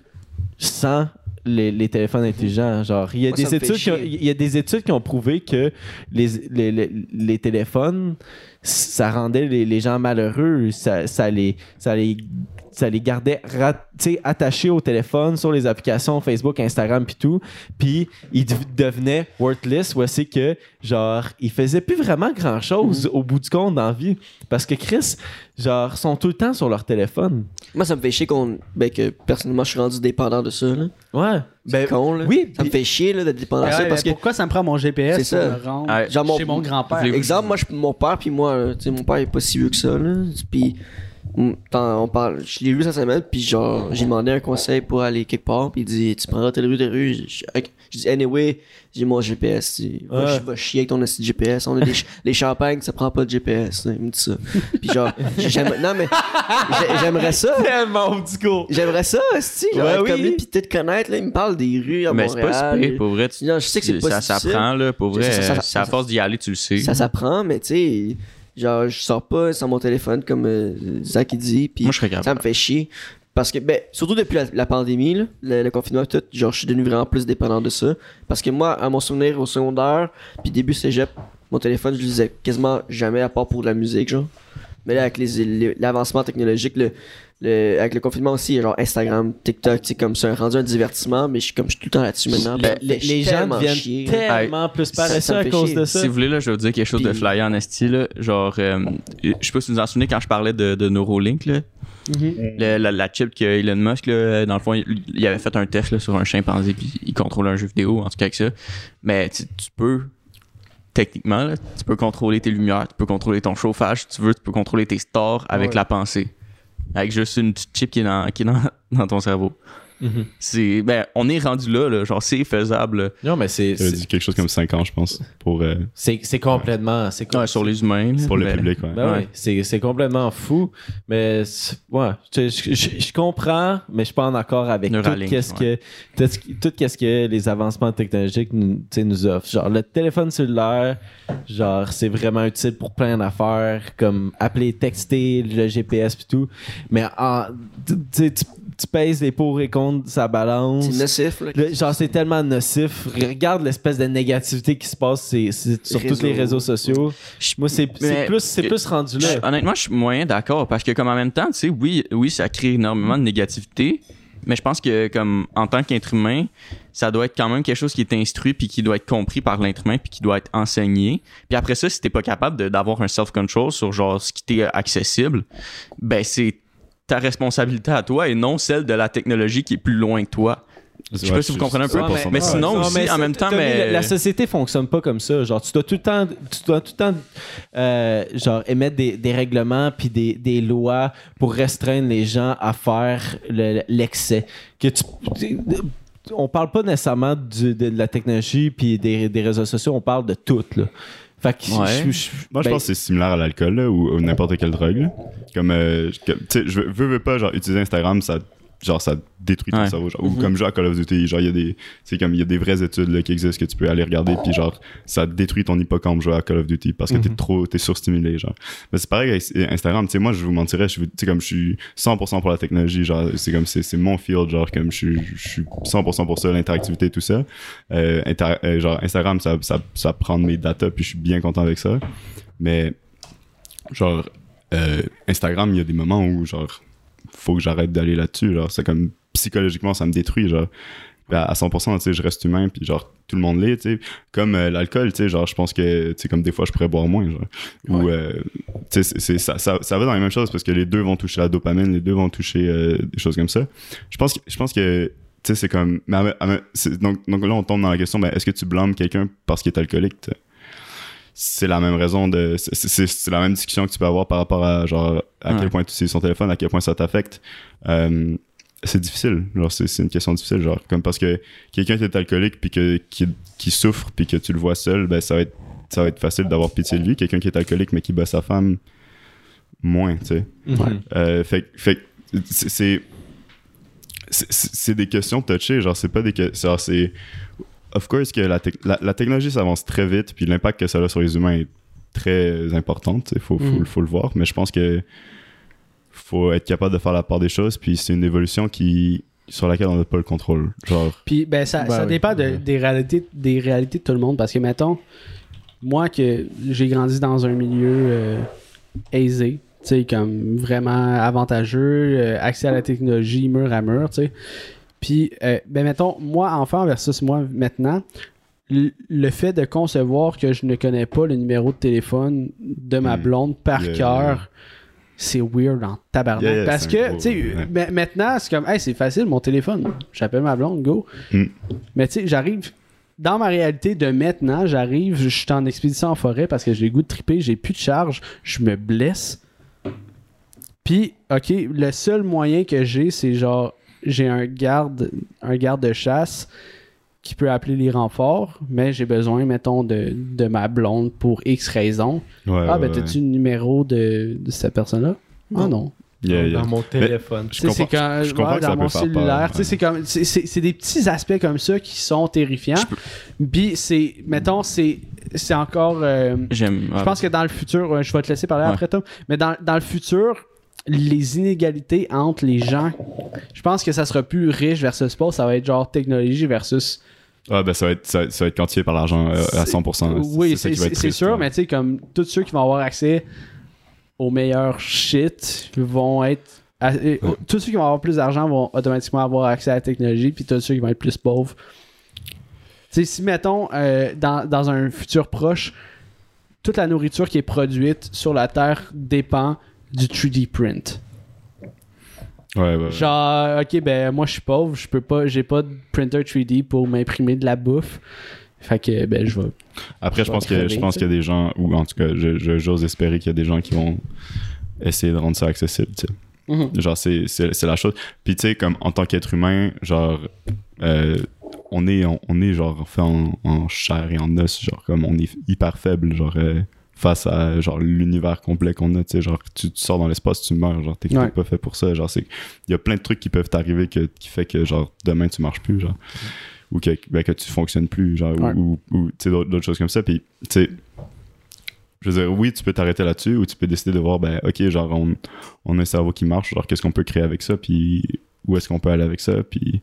sans les, les téléphones intelligents. Genre, il y a Moi, des études qui ont, il y a des études qui ont prouvé que les, les, les, les téléphones, ça rendait les, les gens malheureux, ça, ça les, ça les, ça les gardait attachés au téléphone, sur les applications Facebook, Instagram puis tout, puis ils dev- devenaient worthless, où c'est que genre ils faisaient plus vraiment grand chose au bout du compte dans la vie, parce que Chris, genre sont tout le temps sur leur téléphone. Moi, ça me fait chier qu'on. Ben, que personnellement, je suis rendu dépendant de ça, là. Ouais. C'est con, là. oui, Ça me fait chier, là, d'être dépendant de Ouais, ça parce que. pourquoi ça me prend mon GPS C'est pour ça. me rendre Ouais. Genre, mon- chez mon grand-père? Exemple, moi, je- mon père puis moi, là, tu sais, mon père il est pas si vieux que ça, là. Puis, on parle, je l'ai vu cette semaine, puis genre, j'ai demandé un conseil pour aller quelque part, puis il dit, tu prendras telle rue, telle rue. Je je- je dis, anyway, j'ai mon GPS. tu sais. Va, Ouais. va chier avec ton GPS. On a des ch- les champagnes, ça prend pas de GPS. Il me dit ça. Puis genre, non mais, j'ai- j'aimerais ça. tellement du coup. J'aimerais ça, genre, Ouais, oui. comme lui, puis peut-être connaître, là, il me parle des rues à Mais c'est pas pire, pour vrai. tu- Non, je sais que c'est pas ça s'apprend, là, pour vrai. Ça, à ça- force d'y aller, tu le sais. Ça s'apprend, mais tu sais, genre, je sors pas sans mon téléphone comme euh, Zach il dit, puis Moi, je serais ça me fait chier. Parce que, ben, surtout depuis la, la pandémie, là, le, le confinement, tout, genre, je suis devenu vraiment plus dépendant de ça. Parce que moi, à mon souvenir au secondaire, puis début cégep, mon téléphone, je l'utilisais quasiment jamais à part pour de la musique, genre. Mais là, avec les- les- l'avancement technologique, le, le- avec le confinement aussi, genre Instagram, TikTok, comme c'est un rendu un divertissement, mais je suis comme, je suis tout le temps là-dessus maintenant. Ben, les, gens deviennent chier. tellement plus Ça- paresseux à cause chier. de ça. Si vous voulez, là, je vais vous dire quelque chose de flyer en esti, là. Genre, euh, je sais pas si vous vous en souvenez quand je parlais de, de Neuralink, là. Mhm. Le- la, la chip que Elon Musk, là, dans le fond, il, il avait fait un test là, sur un chimpanzé, puis il contrôle un jeu vidéo, en tout cas avec ça. Mais tu tu peux techniquement, là, tu peux contrôler tes lumières, tu peux contrôler ton chauffage, si tu veux, tu peux contrôler tes stores avec Ouais. la pensée. Avec juste une petite chip qui est dans, qui est dans, dans ton cerveau. Mhm. C'est, ben, on est rendu là, là, genre c'est faisable. Non, mais c'est dit quelque chose comme 5 ans, je pense, pour, euh, c'est c'est complètement. c'est com- Ouais, sur les humains. pour le Ben, public. Ouais. Ben Ouais. c'est, c'est complètement fou. Mais ouais, je, je- je- je comprends, mais je suis pas en accord avec tout Neuralink, qu'est-ce que tout, ce qui- tout qu'est-ce que les avancements technologiques nous, offrent. Genre le téléphone cellulaire, genre c'est vraiment utile pour plein d'affaires comme appeler, texter, le GPS puis tout. Mais en, tu pèses les pour et contre sa balance. C'est nocif, là. Le- genre, c'est tellement nocif. Regarde l'espèce de négativité qui se passe sur tous les réseaux sociaux. Moi, c'est, plus, c'est plus rendu là. Je- honnêtement, je suis moyen d'accord parce que comme en même temps, tu sais, oui, oui, ça crée énormément de négativité, mais je pense que comme en tant qu'être humain, ça doit être quand même quelque chose qui est instruit puis qui doit être compris par l'être humain puis qui doit être enseigné. Puis après ça, si t'es pas capable de- d'avoir un self-control sur genre ce qui t'est accessible, ben c'est ta responsabilité à toi et non celle de la technologie qui est plus loin que toi. Je sais pas si vous comprenez un peu, 100% mais sinon Non, aussi, mais en même temps, mais- la, société fonctionne pas comme ça. Genre, tu dois tout le temps, tu dois tout le temps, euh, genre, émettre des, des règlements puis des, des lois pour restreindre les gens à faire le- l'excès. Que tu, on parle pas nécessairement du- de, la technologie puis des, des réseaux sociaux, on parle de tout, là. Fait que Ouais. je- je- Moi, je ben, pense que c'est similaire à l'alcool ou, ou n'importe quelle drogue. là. Comme, euh, comme, tu sais, je veux, veux, veux pas, genre, utiliser Instagram, ça, genre, ça détruit ton Ouais. cerveau. genre. Ou comme jouer à Call of Duty, genre, il y a des, c'est comme, il y a des vraies études là, qui existent que tu peux aller regarder, puis genre, ça détruit ton hippocampe jouer à Call of Duty parce que t'es trop, t'es surstimulé, genre. Mais c'est pareil avec Instagram, tu sais, moi, je vous mentirais, je sais, comme, je suis 100% pour la technologie, genre, c'est comme, c'est, mon field, genre, comme, je suis, je suis 100% pour ça, l'interactivité, tout ça. Euh, inter- euh, genre, Instagram, ça, ça, ça prend mes data, puis je suis bien content avec ça. Mais, genre, euh, Instagram, il y a des moments où, genre, faut que j'arrête d'aller là-dessus. Genre, c'est comme, psychologiquement, ça me détruit, genre. Ben, à 100%, tu sais, je reste humain, puis genre, tout le monde l'est, tu sais. Comme euh, l'alcool, tu sais, genre, je pense que, tu sais, comme des fois, je pourrais boire moins, genre. Ou, euh, tu sais, c'est- ça, ça, ça va dans les mêmes choses parce que les deux vont toucher la dopamine, les deux vont toucher euh, des choses comme ça. Je pense que, je pense que, tu sais, c'est comme, mais donc, donc là, on tombe dans la question, ben, est-ce que tu blâmes quelqu'un parce qu'il est alcoolique? C'est la même raison de c'est- c'est c'est la même discussion que tu peux avoir par rapport à genre à Ouais. quel point tu utilises son téléphone à quel point ça t'affecte. Euh, c'est difficile. Genre c'est c'est une question difficile genre comme parce que quelqu'un qui est alcoolique puis que qui, qui souffre puis que tu le vois seul ben ça va être ça va être facile d'avoir pitié de lui. Quelqu'un qui est alcoolique mais qui bat sa femme moins tu sais. Euh, fait, fait que c'est- c'est c'est- c'est des questions touchées. Genre c'est pas des questions c'est of course que la, la, la technologie s'avance très vite puis l'impact que ça a sur les humains est très important il faut, faut, Mhm. faut le voir mais je pense que faut être capable de faire la part des choses puis c'est une évolution qui sur laquelle on n'a pas le contrôle genre Puis ben ça, Ben ça oui. dépend de- des réalités des réalités de tout le monde parce que mettons moi que j'ai grandi dans un milieu euh, aisé, tu sais comme vraiment avantageux, euh, accès à la technologie mur à mur, tu sais. Puis euh, ben mettons moi enfant versus moi maintenant le fait de concevoir que je ne connais pas le numéro de téléphone de ma Hmm. blonde par Yeah. cœur, c'est weird en tabarnak. Yeah, Parce que, tu sais, ouais. maintenant, c'est comme, hey, c'est facile, mon téléphone. J'appelle ma blonde, go. Hmm. Mais tu sais, j'arrive. Dans ma réalité de maintenant, j'arrive, je suis en expédition en forêt parce que j'ai le goût de triper, j'ai plus de charge, je me blesse. Puis, ok, le seul moyen que j'ai, c'est genre, j'ai un garde, un garde de chasse qui peut appeler les renforts, mais j'ai besoin, mettons, de, de ma blonde pour X raison. ouais, ah, ouais, ben, ouais. t'as-tu le numéro de, de cette personne-là? Ah non. Yeah, yeah. Dans mon téléphone. Je Tu sais, c'est comprends- quand, je comprends ouais, que ça dans peut mon cellulaire, tu sais, ouais. c'est comme c'est- c'est c'est des petits aspects comme ça qui sont terrifiants. Puis c'est mettons c'est c'est encore euh, J'aime. je pense que dans le futur, je vais te laisser parler Ouais. après Tom, mais dans, dans le futur les inégalités entre les gens, je pense que ça sera plus riche versus pauvre, ça va être genre technologie versus Ah, ben ça va être, ça, ça va être quantifié par l'argent euh, à 100%. oui, c'est sûr, mais tu sais comme tous ceux qui vont avoir accès au meilleur shit vont être à- tous ceux qui vont avoir plus d'argent vont automatiquement avoir accès à la technologie, puis tous ceux qui vont être plus pauvres. Tu sais, si mettons euh, dans, dans un futur proche, toute la nourriture qui est produite sur la Terre dépend du 3D print. Ouais, ouais, ouais. Genre, ok, ben moi je suis pauvre, je peux pas, j'ai pas de printer 3D pour m'imprimer de la bouffe. Fait que, ben, je vais. Après, je pense que je pense qu'il y a des gens, ou en tout cas, j'ose espérer qu'il y a des gens qui vont essayer de rendre ça accessible. tu sais. Mhm. Genre, c'est, la chose. Puis, tu sais, comme en tant qu'être humain, genre, euh, on est, on, on est genre fait en, en chair et en os, genre, comme on est hyper faible, genre, euh, face à, genre, l'univers complet qu'on a, tu sais, genre, tu, tu sors dans l'espace, tu meurs, genre, t'es Ouais. pas fait pour ça, genre, c'est, il y a plein de trucs qui peuvent t'arriver que, qui fait que, genre, demain, tu marches plus, genre, ou que, ben, que tu fonctionnes plus, genre, Ouais. ou, tu sais, d'autres, choses comme ça, puis, tu sais, je veux dire, oui, tu peux t'arrêter là-dessus ou tu peux décider de voir, ben, ok, genre, on, on a un cerveau qui marche, genre, qu'est-ce qu'on peut créer avec ça, puis où est-ce qu'on peut aller avec ça, puis,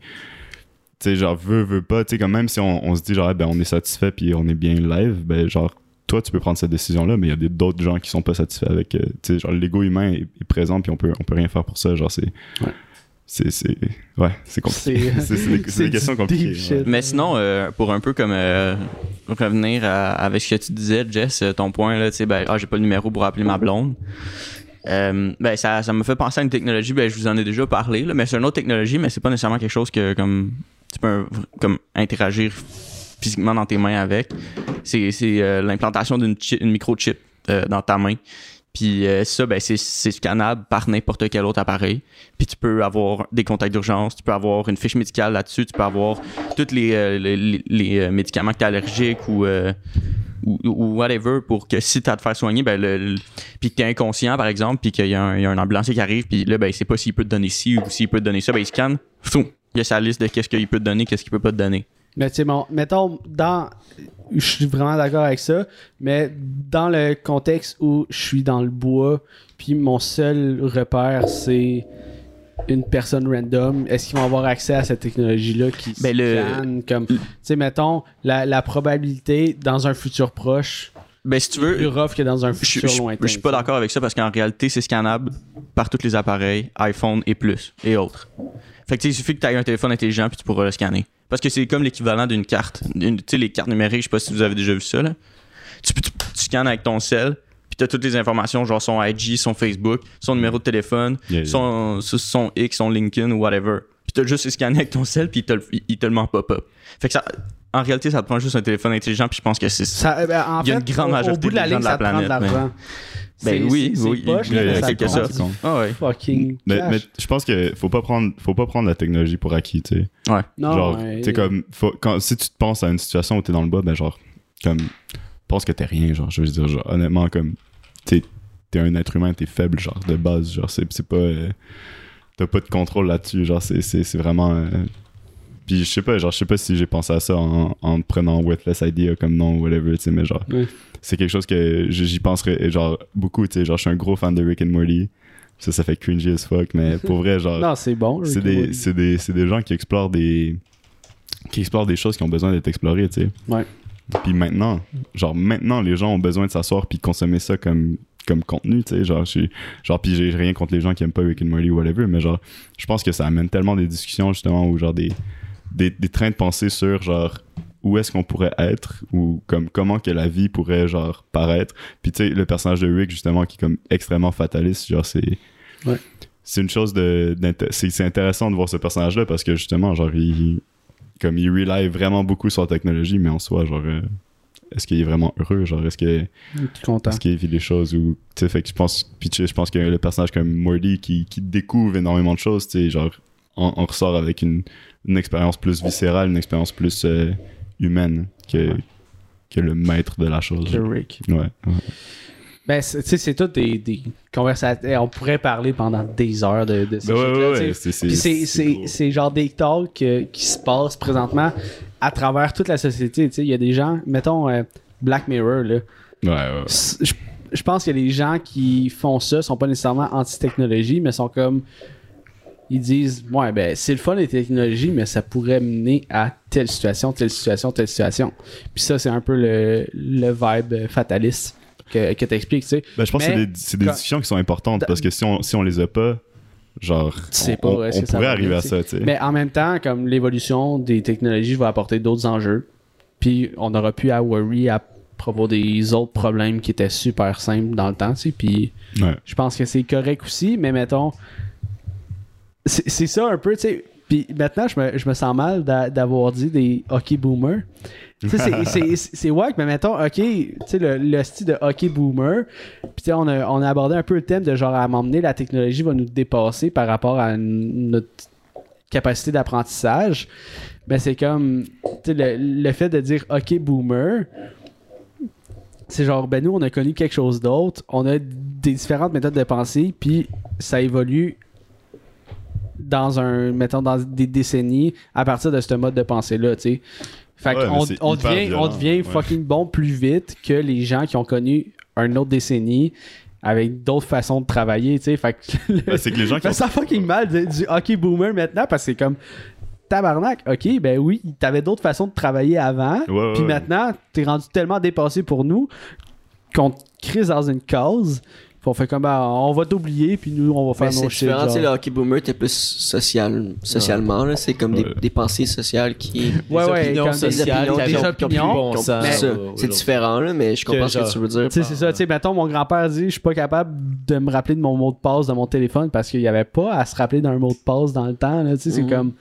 tu sais, genre, veut, veut pas, tu sais, quand même si on, on se dit, genre, eh ben, on est satisfait, puis on est bien live, ben, genre, toi, tu peux prendre cette décision-là, mais il y a des- d'autres gens qui sont pas satisfaits avec, euh, tu sais, genre, l'ego humain est, est présent, puis on peut, on peut rien faire pour ça, genre, c'est. Ouais. C'est, c'est, ouais, c'est compliqué. C'est- C'est, c'est des, c'est des questions compliquées. ouais. Mais sinon, euh, pour un peu comme euh, revenir à- avec ce que tu disais, Jess, euh, ton point, là, tu sais, ben, ah, j'ai pas le numéro pour appeler ma blonde. Euh, ben, ça, ça me fait penser à une technologie, ben, je vous en ai déjà parlé, là, mais c'est une autre technologie, mais c'est pas nécessairement quelque chose que, comme, tu peux comme, interagir physiquement dans tes mains avec. C'est, euh, l'implantation d'une chi- une microchip euh, dans ta main. Puis euh, ça, ben, c'est, scannable par n'importe quel autre appareil. Puis tu peux avoir des contacts d'urgence, tu peux avoir une fiche médicale là-dessus, tu peux avoir tous les, les, médicaments que tu es allergique ou, ou, whatever pour que si tu as à te faire soigner, ben, le, puis que tu es inconscient, par exemple, puis qu'il y, a un- il ambulancier qui arrive, puis là, ben, c'est pas s'il peut te donner ci ou s'il peut te donner ça, ben, il scanne, foum, il y a sa liste de qu'est-ce qu'il peut te donner, qu'est-ce qu'il peut pas te donner. Mais tu sais, bon, mettons, dans. Je suis vraiment d'accord avec ça, mais dans le contexte où je suis dans le bois, puis mon seul repère, c'est une personne random, est-ce qu'ils vont avoir accès à cette technologie-là qui Ben, le- scanne comme. Tu sais, mettons, la, la probabilité dans un futur proche, Ben, si tu plus veux, rough que dans un je, je, futur je- lointain. je suis pas d'accord avec ça parce qu'en réalité, c'est scannable par tous les appareils, iPhone et plus, et autres. Fait que il suffit que tu aies un téléphone intelligent puis tu pourras le scanner. Parce que c'est comme l'équivalent d'une carte. Tu sais, les cartes numériques, je sais pas si vous avez déjà vu ça, là. Tu, tu, tu scannes avec ton cell, puis tu as toutes les informations, genre son IG, son Facebook, son numéro de téléphone, Yeah, yeah. son, son X, son LinkedIn ou whatever. Puis t'as juste scanné avec ton cell, puis il te, le- en pop-up. Fait que ça, en réalité, ça te prend juste un téléphone intelligent, puis je pense que c'est Ça, euh, ben, en Il y a fait, une grande au- au, majorité bout de la des gens ligne, de la ça te prend de planète, mais-. Ben oui, c'est- oui, poche, il là, ça quelque du Ah ouais. Fucking Mais, je pense que faut pas prendre, faut pas prendre la technologie pour acquis, tu sais. non, genre, ouais. tu sais, comme, faut- quand, si tu te penses à une situation où t'es dans le bas, ben, genre, comme, pense que t'es rien, genre, je veux dire, genre, honnêtement, comme, t'es, t'es un être humain, t'es faible, genre, de base, genre, c'est, c'est pas, euh, t'as pas de contrôle là-dessus, genre, c'est, c'est, c'est vraiment, euh, puis je sais pas, genre, je sais pas si j'ai pensé à ça en, en prenant Worthless Idea comme nom ou whatever, tu sais, mais genre, c'est quelque chose que j'y penserais, genre, beaucoup, tu sais, genre, je suis un gros fan de Rick and Morty, ça, ça fait cringy as fuck, mais pour vrai, genre, Non, c'est bon. c'est des, des, c'est des gens qui explorent des qui explorent des choses qui ont besoin d'être explorées, tu sais. Ouais. Puis maintenant, genre maintenant les gens ont besoin de s'asseoir puis consommer ça comme comme contenu, tu sais, genre j'ai genre puis j'ai rien contre les gens qui aiment pas Rick and Morty ou whatever, mais genre je pense que ça amène tellement des discussions justement ou genre des des, des trains de pensée sur genre où est-ce qu'on pourrait être ou comme comment que la vie pourrait genre paraître. Puis tu sais le personnage de Rick justement qui est comme extrêmement fataliste, genre c'est Ouais. c'est une chose de c'est intéressant de voir ce personnage là parce que justement genre il comme il rely vraiment beaucoup sur la technologie mais en soi genre euh, est-ce qu'il est vraiment heureux? Genre est-ce que est-ce qu'il vit des choses ou tu sais fait que je pense puis tu sais, je pense que le personnage comme Morty qui, qui découvre énormément de choses tu sais genre on, on ressort avec une, une expérience plus viscérale une expérience plus euh, humaine que que le maître de la chose Que Rick. ouais, ouais. Ben, c'est- tu sais, c'est tout des, des conversations. On pourrait parler pendant des heures de, de ces Ben ouais, c'est- c'est- Puis c'est- c'est c'est gros. c'est genre des talks euh, qui se passent présentement à travers toute la société. tu sais. Il y a des gens, mettons euh, Black Mirror, là. ouais, ouais. Je, je pense que les gens qui font ça sont pas nécessairement anti-technologie, mais sont comme. Ils disent, ouais, ben, c'est le fun des technologies, mais ça pourrait mener à telle situation, telle situation, telle situation. Puis ça, c'est un peu le, le vibe fataliste que, que t'expliques, tu sais. Ben, je pense Mais que c'est des, c'est des discussions qui sont importantes parce que si on, si on les a pas, genre, on, pas, pourrait arriver à ça, tu sais. Mais en même temps, comme l'évolution des technologies va apporter d'autres enjeux, puis on n'aura plus à worry à propos des autres problèmes qui étaient super simples dans le temps, tu sais. Puis Ouais. je pense que c'est correct aussi, mais mettons, c'est ça un peu, tu sais. Puis maintenant, je me, je me sens mal d'a- d'avoir dit des hockey boomers. Tu sais, c'est- wack, mais mettons, ok, tu sais, le, le style de hockey boomer. Puis tu sais, on a, on a abordé un peu le thème de genre à m'emmener, la technologie va nous dépasser par rapport à notre capacité d'apprentissage. Ben c'est comme, tu sais, le, le fait de dire hockey boomer. C'est genre, ben nous, on a connu quelque chose d'autre. On a des différentes méthodes de pensée, puis ça évolue dans un, mettons, dans des décennies à partir de ce mode de pensée-là, tu sais. Fait Ouais, qu'on on devient, on devient ouais. fucking bon plus vite que les gens qui ont connu une autre décennie avec d'autres façons de travailler, tu sais. Fait que le- Ben, c'est que les gens qui ont- ça fucking mal de- du hockey boomer maintenant parce que c'est comme tabarnak, ok, ben oui, t'avais d'autres façons de travailler avant, Ouais, puis maintenant, t'es rendu tellement dépassé pour nous qu'on te crise dans une cause, on fait comme, ben, on va t'oublier, puis nous, on va faire Mais nos c'est shit. différent, tu sais, le hockey boomer, t'es plus social, socialement, là. C'est comme des, Ouais. des pensées sociales qui. Ouais, des ouais, opinions comme des sociales opinions, des opinions. bon c'est C'est différent, là, mais je comprends ce que tu veux dire. Tu sais, c'est ça, tu sais, mettons, mon grand-père dit, je suis pas capable de me rappeler de mon mot de passe de mon téléphone parce qu'il y avait pas à se rappeler d'un mot de passe dans le temps, là, tu sais, c'est Mhm. comme,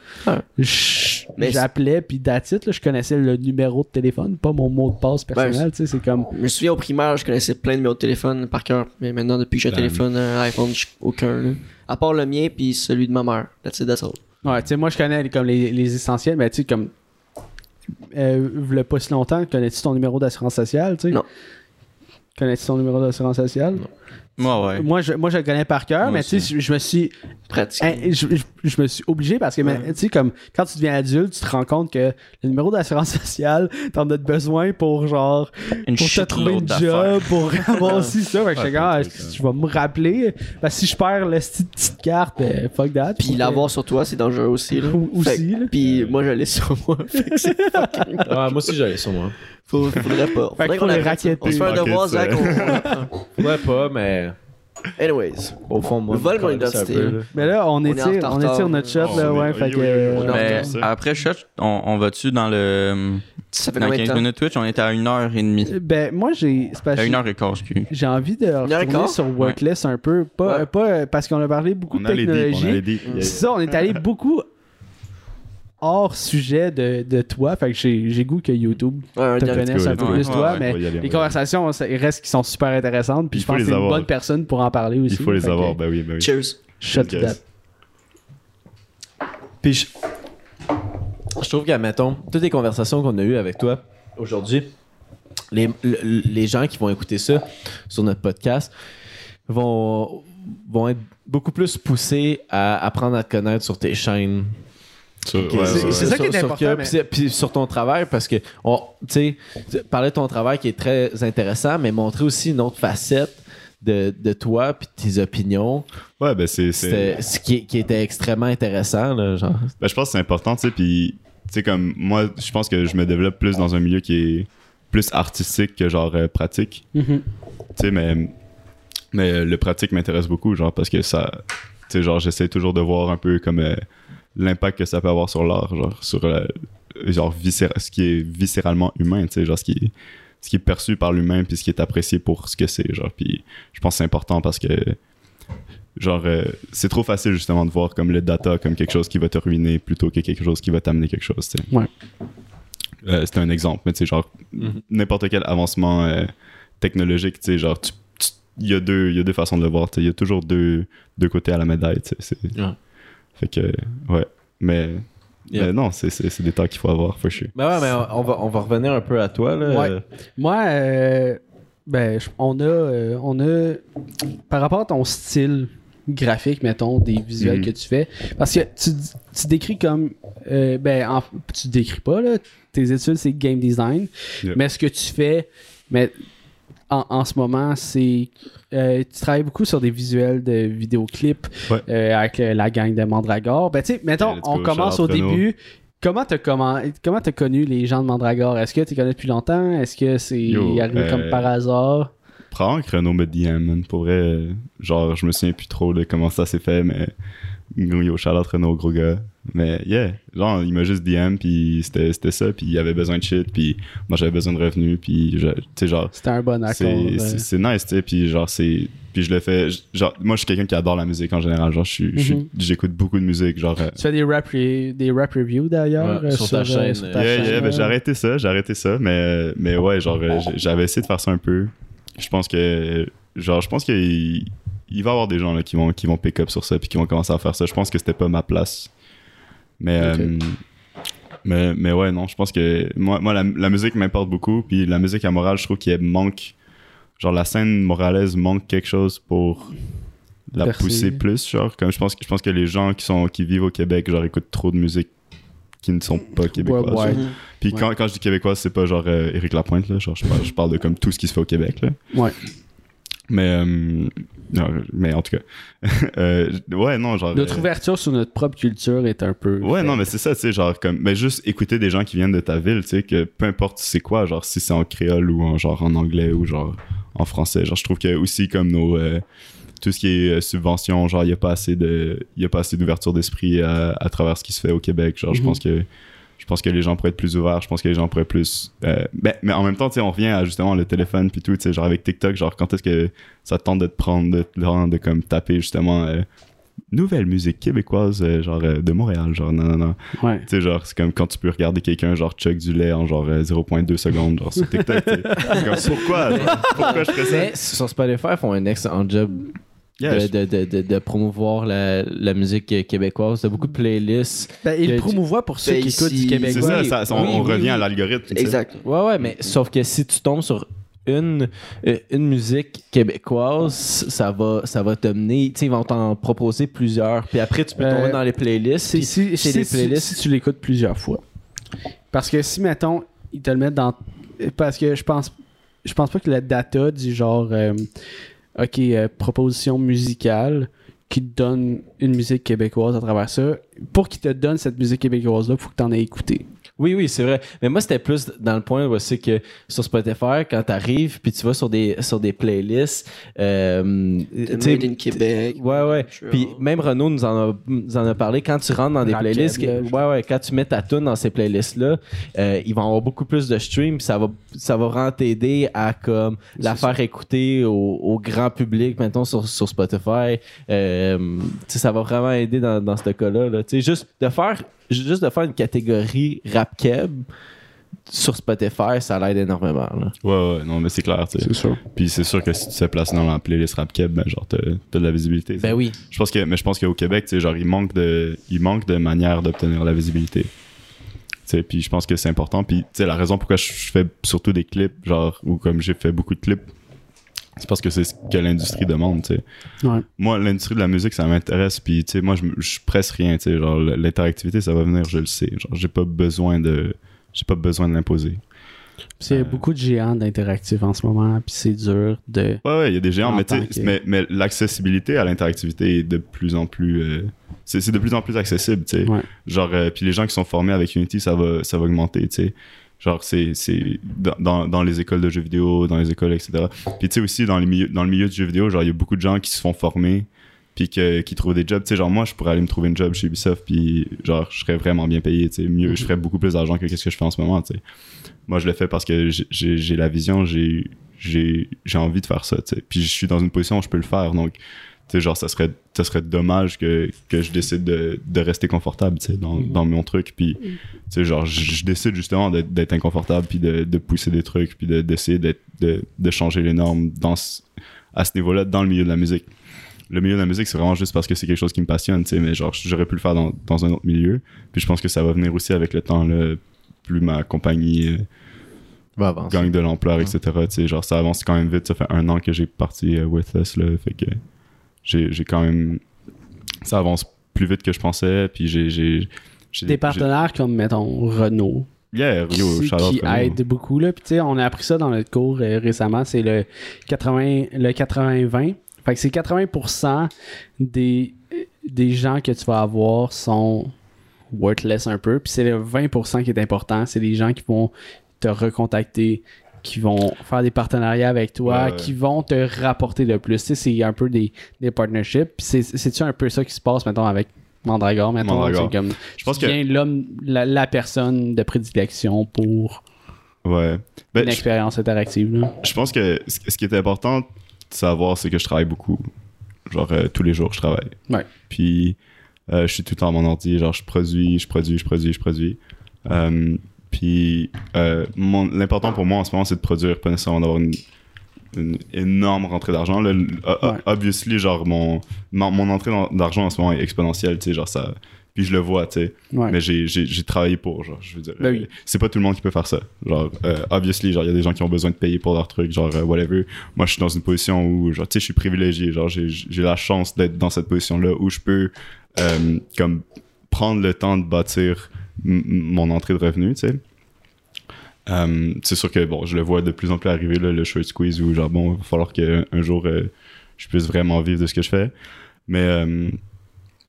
Mais j'appelais, puis là, je connaissais le numéro de téléphone, pas mon mot de passe personnel, tu sais, c'est comme, Je me souviens au primaire, je connaissais plein de numéros de téléphone par cœur. Mais maintenant, depuis que j'ai un Damn. téléphone, un iPhone, j'ai aucun. là. À part le mien puis celui de ma mère. That's it, that's all. Ouais, tu sais, moi, je connais comme les, les essentiels, mais tu sais, comme. Euh, pas si longtemps, connais-tu ton numéro d'assurance sociale, tu sais? Non. Connais-tu ton numéro d'assurance sociale? Moi, ouais. Moi, je, moi, je le connais par cœur, mais tu sais, je, je me suis. Pratique. hein, je, je- je me suis obligé parce que, mais, tu sais, comme quand tu deviens adulte, tu te rends compte que le numéro d'assurance sociale, t'en as besoin pour genre. Une pour te trouver une job, pour avoir aussi ça. Fait que Ouais, ah, je vais me rappeler? Parce que si je perds la petite, petite carte, ben, fuck that. Puis que- l'avoir sur toi, c'est dangereux aussi. Là. Ou- aussi. Puis moi, je l'ai sur moi. Fait que c'est fucking. Ouais, moi aussi, j'allais sur moi. Faut- Faudrait pas. Faudrait qu'on les ça. On se fait un devoir, Zach. on-. Ouais, pas, mais Anyways. au fond, moi. Vole je mon identité. Mais là, on, étire, on étire notre shot, Oh, là, ouais. Fait que. euh, après shot, on, va-tu dans le. Ça fait Dans combien de 15 temps? minutes Twitch, on était à 1h30. Ben, moi, j'ai. À que 1h15, excuse. J'ai envie de retourner sur Workless un peu. Pas, Ouais. pas euh, parce qu'on a parlé beaucoup On de technologie. C'est ça, on est allé beaucoup hors sujet de, de toi. Fait que j'ai j'ai goût que YouTube Ouais, un te connaisse un peu plus Ouais, toi. ouais, mais aller, les conversations, ça, il reste qui sont super intéressantes. Puis Il je pense que c'est une bonne personne pour en parler aussi. Il faut les Fait que, avoir, ben oui, ben oui. Cheers. Shut that. Puis je, je trouve qu'à mettons, toutes les conversations qu'on a eues avec toi aujourd'hui, les, le- les gens qui vont écouter ça sur notre podcast vont, vont être beaucoup plus poussés à apprendre à te connaître sur tes chaînes. Ouais, c'est- ouais, ça qui est Sur- important, que- mais- puis sur ton travail, parce que, on- tu sais, parler de ton travail qui est très intéressant, mais montrer aussi une autre facette de, de toi puis de tes opinions, Ouais, ben c'est. ce qui, qui était extrêmement intéressant. Là, genre. Ben, je pense que c'est important, tu sais, puis, tu sais, comme moi, je pense que je me développe plus dans un milieu qui est plus artistique que genre euh, pratique, Mhm. tu sais, mais, mais euh, le pratique m'intéresse beaucoup, genre, parce que ça, tu sais, genre, j'essaie toujours de voir un peu comme euh, l'impact que ça peut avoir sur l'art, genre, sur, euh, genre, viscéra- ce qui est viscéralement humain, tu sais, genre, ce qui est, ce qui est perçu par l'humain, puis ce qui est apprécié pour ce que c'est, genre, puis je pense que c'est important parce que genre euh, c'est trop facile justement de voir comme le data comme quelque chose qui va te ruiner plutôt que quelque chose qui va t'amener quelque chose tu sais. Ouais. Euh, c'est un exemple mais tu sais genre Mhm. n'importe quel avancement euh, technologique tu sais genre il y a deux il y a deux façons de le voir tu sais. il y a toujours deux, deux côtés à la médaille tu sais. c'est Ouais. Fait que ouais mais Yeah. mais non c'est, c'est, c'est des temps qu'il faut avoir for sure Ben ouais, mais on va, on va revenir un peu à toi. Là. Ouais. Moi, euh, ben, on a, euh, on a, par rapport à ton style graphique, mettons, des visuels Mhm. que tu fais, parce que tu, tu décris comme, euh, ben, en- tu décris pas, là, tes études, c'est game design, Yeah. mais ce que tu fais, mais en, en ce moment, c'est, euh, tu travailles beaucoup sur des visuels de vidéoclips Ouais. euh, avec euh, la gang de Mandragore. Ben, tu sais, mettons, on go, commence au Renaud. début. Comment t'as comment, comment t'as connu les gens de Mandragore? Est-ce que tu connais depuis longtemps? Est-ce que c'est arrivé euh, comme par hasard? Prends que Renault me DM, man. Pour vrai, euh, genre, je me souviens plus trop de comment ça s'est fait, mais Yo, Charlotte Renault, gros gars. Mais yeah, genre, il m'a juste DM, puis c'était c'était ça, puis il avait besoin de shit, puis moi j'avais besoin de revenus, puis tu sais, genre, C'était un bon accord. c'est euh, nice, tu sais, puis genre, c'est. Puis je le fais. Genre, moi je suis quelqu'un qui adore la musique en général, genre, Mhm. j'écoute beaucoup de musique, genre. euh, Tu fais des rap, re- des rap reviews d'ailleurs Ouais, euh, sur ta chaîne, sur euh, ta Yeah, chaîne, yeah, ben, euh. j'ai arrêté ça, j'ai arrêté ça, mais, mais ouais, genre, euh, j'avais essayé de faire ça un peu. Je pense que, genre, je pense qu'il il va y avoir des gens là, qui, vont, qui vont pick up sur ça puis qui vont commencer à faire ça. Je pense que c'était pas ma place. Mais, euh, mais, mais ouais, non, je pense que moi, moi la, la musique m'importe beaucoup, puis la musique à morale, je trouve qu'il manque, genre, la scène moralaise manque quelque chose pour la pousser plus, genre, comme je pense, que- je pense que les gens qui, sont, qui vivent au Québec, genre, écoutent trop de musique qui ne sont pas québécoises. Ouais, ouais. Puis quand, quand je dis québécois, c'est pas genre euh, Éric Lapointe, là. Genre, je parle, je parle de comme tout ce qui se fait au Québec, là. Ouais. Mais, euh, non, mais en tout cas. euh, ouais, non, genre. Notre ouverture sur notre propre culture est un peu. Ouais, non, mais c'est ça, tu sais, genre, comme, mais juste écouter des gens qui viennent de ta ville, tu sais, que peu importe c'est quoi, genre, si c'est en créole ou en, genre, en anglais ou genre en français, genre, je trouve que aussi, comme nos, tout ce qui est euh, subvention, genre, il n'y a pas assez de, il a pas assez d'ouverture d'esprit à, à travers ce qui se fait au Québec, genre, je Mhm. pense que, je pense que les gens pourraient être plus ouverts, je pense que les gens pourraient plus, euh, ben, mais en même temps, tu sais, on revient à justement le téléphone puis tout, tu sais, genre, avec TikTok, genre, quand est-ce que ça te tente de te prendre, de, de, de comme taper justement, euh, nouvelle musique québécoise, euh, genre, euh, de Montréal, genre, non, non, non. Ouais. Tu sais, genre, c'est comme quand tu peux regarder quelqu'un, genre, chug du lait en genre euh, 0.2 secondes, genre, sur TikTok. comme, pourquoi? genre? pourquoi je ferais ça? Mais sur Spotify, ils font un excellent job Yeah, de, de, de, de, de promouvoir la, la musique québécoise. T'as beaucoup de playlists. Ben, il promouvoit pour ceux Ben, qui écoutent du Québec. c'est ça, oui, ça, ça, on, oui, on oui, revient oui. à l'algorithme. Exact. Ouais, ouais, mais sauf que si tu tombes sur une, euh, une musique québécoise, ça va, ça va te mener. Tu sais, ils vont t'en proposer plusieurs. Puis après, tu peux Euh, tomber dans les playlists. Si, c'est si des playlists. si tu l'écoutes plusieurs fois. Parce que si, mettons, ils te le mettent dans. Parce que je pense je pense pas que la data du genre. euh, ok, euh, proposition musicale qui te donne une musique québécoise à travers ça. Pour qu'il te donne cette musique québécoise-là, il faut que tu en aies écouté. Oui, oui, c'est vrai. Mais moi, c'était plus dans le point où c'est que sur Spotify, quand t'arrives, puis tu vas sur des, sur des playlists, euh, sais, Made in Québec. Ouais, ouais. Puis même Renaud nous en a, nous en a parlé. Quand tu rentres dans des playlists, Keb, là, que- ouais, ouais, quand tu mets ta tune dans ces playlists-là, euh, ils vont avoir beaucoup plus de streams. Ça va, ça va vraiment t'aider à comme la faire écouter au, au grand public, maintenant sur, sur Spotify. Euh, ça va vraiment aider dans, dans ce cas-là. Là. Juste de faire juste de faire une catégorie rap keb sur Spotify, ça l'aide énormément. Là. Ouais, ouais, non, mais c'est clair, tu sais. sûr. Puis c'est sûr que si tu te fais placer dans la playlist rap keb, ben, genre, t'as t'as de la visibilité. Ben oui. Je pense que, mais je pense qu'au Québec, tu sais, genre, il manque de, il manque de manières d'obtenir la visibilité. Tu sais, puis je pense que c'est important. Puis, tu sais, la raison pourquoi je je fais surtout des clips, genre, ou comme j'ai fait beaucoup de clips, c'est parce que c'est ce que l'industrie demande, tu sais. Ouais. Moi, l'industrie de la musique, ça m'intéresse. Puis, tu sais, moi, je, je presse rien, tu sais. Genre, l'interactivité, ça va venir, je le sais. Genre, j'ai pas besoin de, j'ai pas besoin de l'imposer. C'est beaucoup de géants d'interactifs en ce moment, puis c'est dur de. Ouais, ouais, il y a des géants, mais, que- mais, mais l'accessibilité à l'interactivité est de plus en plus. euh, c'est c'est de plus en plus accessible, tu sais. Ouais. Genre, euh, puis les gens qui sont formés avec Unity, ça va, ça va augmenter, tu sais. Genre, c'est c'est dans, dans, les écoles de jeux vidéo, dans les écoles, etc. Puis, tu sais, aussi, dans, les milieux, dans le milieu du jeu vidéo, genre, il y a beaucoup de gens qui se font former, puis que, qui trouvent des jobs. Tu sais, genre, moi, je pourrais aller me trouver une job chez Ubisoft, puis, genre, je serais vraiment bien payé, tu sais. Mieux, je ferais beaucoup plus d'argent que ce que je fais en ce moment, tu sais. Moi, je le fais parce que j'ai- la vision, j'ai j'ai j'ai envie de faire ça, tu sais. Puis, je suis dans une position où je peux le faire, donc, sais, genre, ça serait, ça serait dommage que, que je décide de, de rester confortable, tu sais, dans, dans mon truc. Puis, tu sais, genre, je, décide justement d'être d'être inconfortable, puis de, de pousser des trucs, puis de- d'essayer d'être- de, de changer les normes dans à ce niveau-là, dans le milieu de la musique. Le milieu de la musique, c'est vraiment juste parce que c'est quelque chose qui me passionne, tu sais, mais genre, j'aurais pu le faire dans, dans un autre milieu. Puis je pense que ça va venir aussi avec le temps, là, plus ma compagnie euh, Va avancer. gagne de l'ampleur, etc. Tu sais, genre, ça avance quand même vite. Ça fait un an que j'ai parti euh, with us, là. Fait que j'ai j'ai quand même. Ça avance plus vite que je pensais. Puis j'ai. Des partenaires comme, mettons, Renault, Yeah, Rio, qui, qui aide beaucoup. Là. Puis, tu sais, on a appris ça dans notre cours euh, récemment. C'est le 80 le 80-20. Fait que c'est 80% des, des gens que tu vas avoir sont worthless un peu. Puis c'est le 20% qui est important. C'est les gens qui vont te recontacter, qui vont faire des partenariats avec toi, Ouais, ouais. qui vont te rapporter le plus. Tu sais, c'est un peu des, des partnerships. C'est-tu un peu ça qui se passe, mettons, avec Mandragore, maintenant. Mandragore. Comme. Je pense tu que. l'homme, la, la personne de prédilection pour Ouais. Ben, une je- expérience interactive. Là. je pense que ce qui est important de savoir, c'est que je travaille beaucoup. Genre, euh, tous les jours, je travaille. Ouais. Puis, euh, je suis tout le temps à mon ordi. Genre, je produis, je produis, je produis, je produis. Euh, puis, euh, l'important pour moi en ce moment, c'est de produire, pas nécessairement d'avoir une, une énorme rentrée d'argent. Ouais. Obviously, genre, mon, mon, mon entrée d'argent en ce moment est exponentielle, tu sais, genre, ça. Puis je le vois, tu sais. Ouais. Mais j'ai, travaillé pour, genre, je veux dire. Ben oui. euh, C'est pas tout le monde qui peut faire ça. Genre, euh, obviously, genre, il y a des gens qui ont besoin de payer pour leur truc, genre, euh, whatever. Moi, je suis dans une position où, genre, tu sais, je suis privilégié. Genre, j'ai, j'ai la chance d'être dans cette position-là où je peux, comme, prendre le temps de bâtir mon entrée de revenu, tu sais. Euh, c'est sûr que, bon, je le vois de plus en plus arriver, là, le short squeeze où, genre, bon, il va falloir qu'un un jour, euh, je puisse vraiment vivre de ce que je fais. Mais, euh,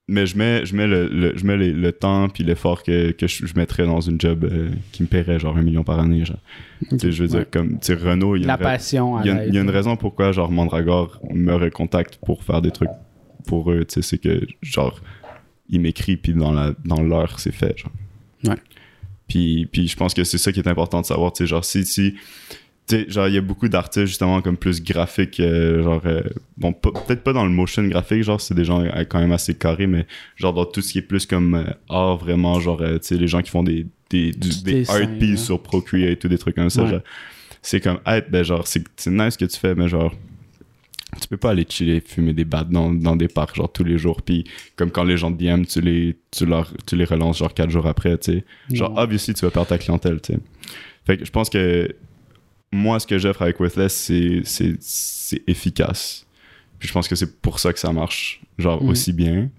mais je mets, je mets, le, le- je mets les- le temps puis l'effort que, que je, je mettrais dans une job euh, qui me paierait genre un million par année. Genre. Je veux dire, Ouais. comme, tu Renault, il y a La une ra- passion à il y, a, l'aide. il y a une raison pourquoi genre Mandragore me recontacte pour faire des trucs pour eux, tu sais, c'est que genre il m'écrit puis dans la dans l'heure c'est fait genre. Ouais. Puis puis je pense que c'est ça qui est important de savoir, tu sais, genre si si tu sais, genre il y a beaucoup d'artistes justement comme plus graphiques euh, genre euh, bon peut-être pas dans le motion graphique genre c'est des gens euh, quand même assez carrés mais genre dans tout ce qui est plus comme art vraiment genre tu sais les gens qui font des des, du- Du des dessin, art pieces sur Procreate ou des trucs comme ça Ouais. c'est comme être ben genre c'est c'est nice ce que tu fais mais genre tu peux pas aller chiller fumer des battes dans, dans des parcs genre tous les jours puis comme quand les gens te DM tu les tu leur tu les relances genre quatre jours après tu sais genre obviously tu vas perdre ta clientèle tu sais fait que je pense que moi ce que j'offre avec Worthless c'est c'est c'est efficace puis je pense que c'est pour ça que ça marche genre Mhm. aussi bien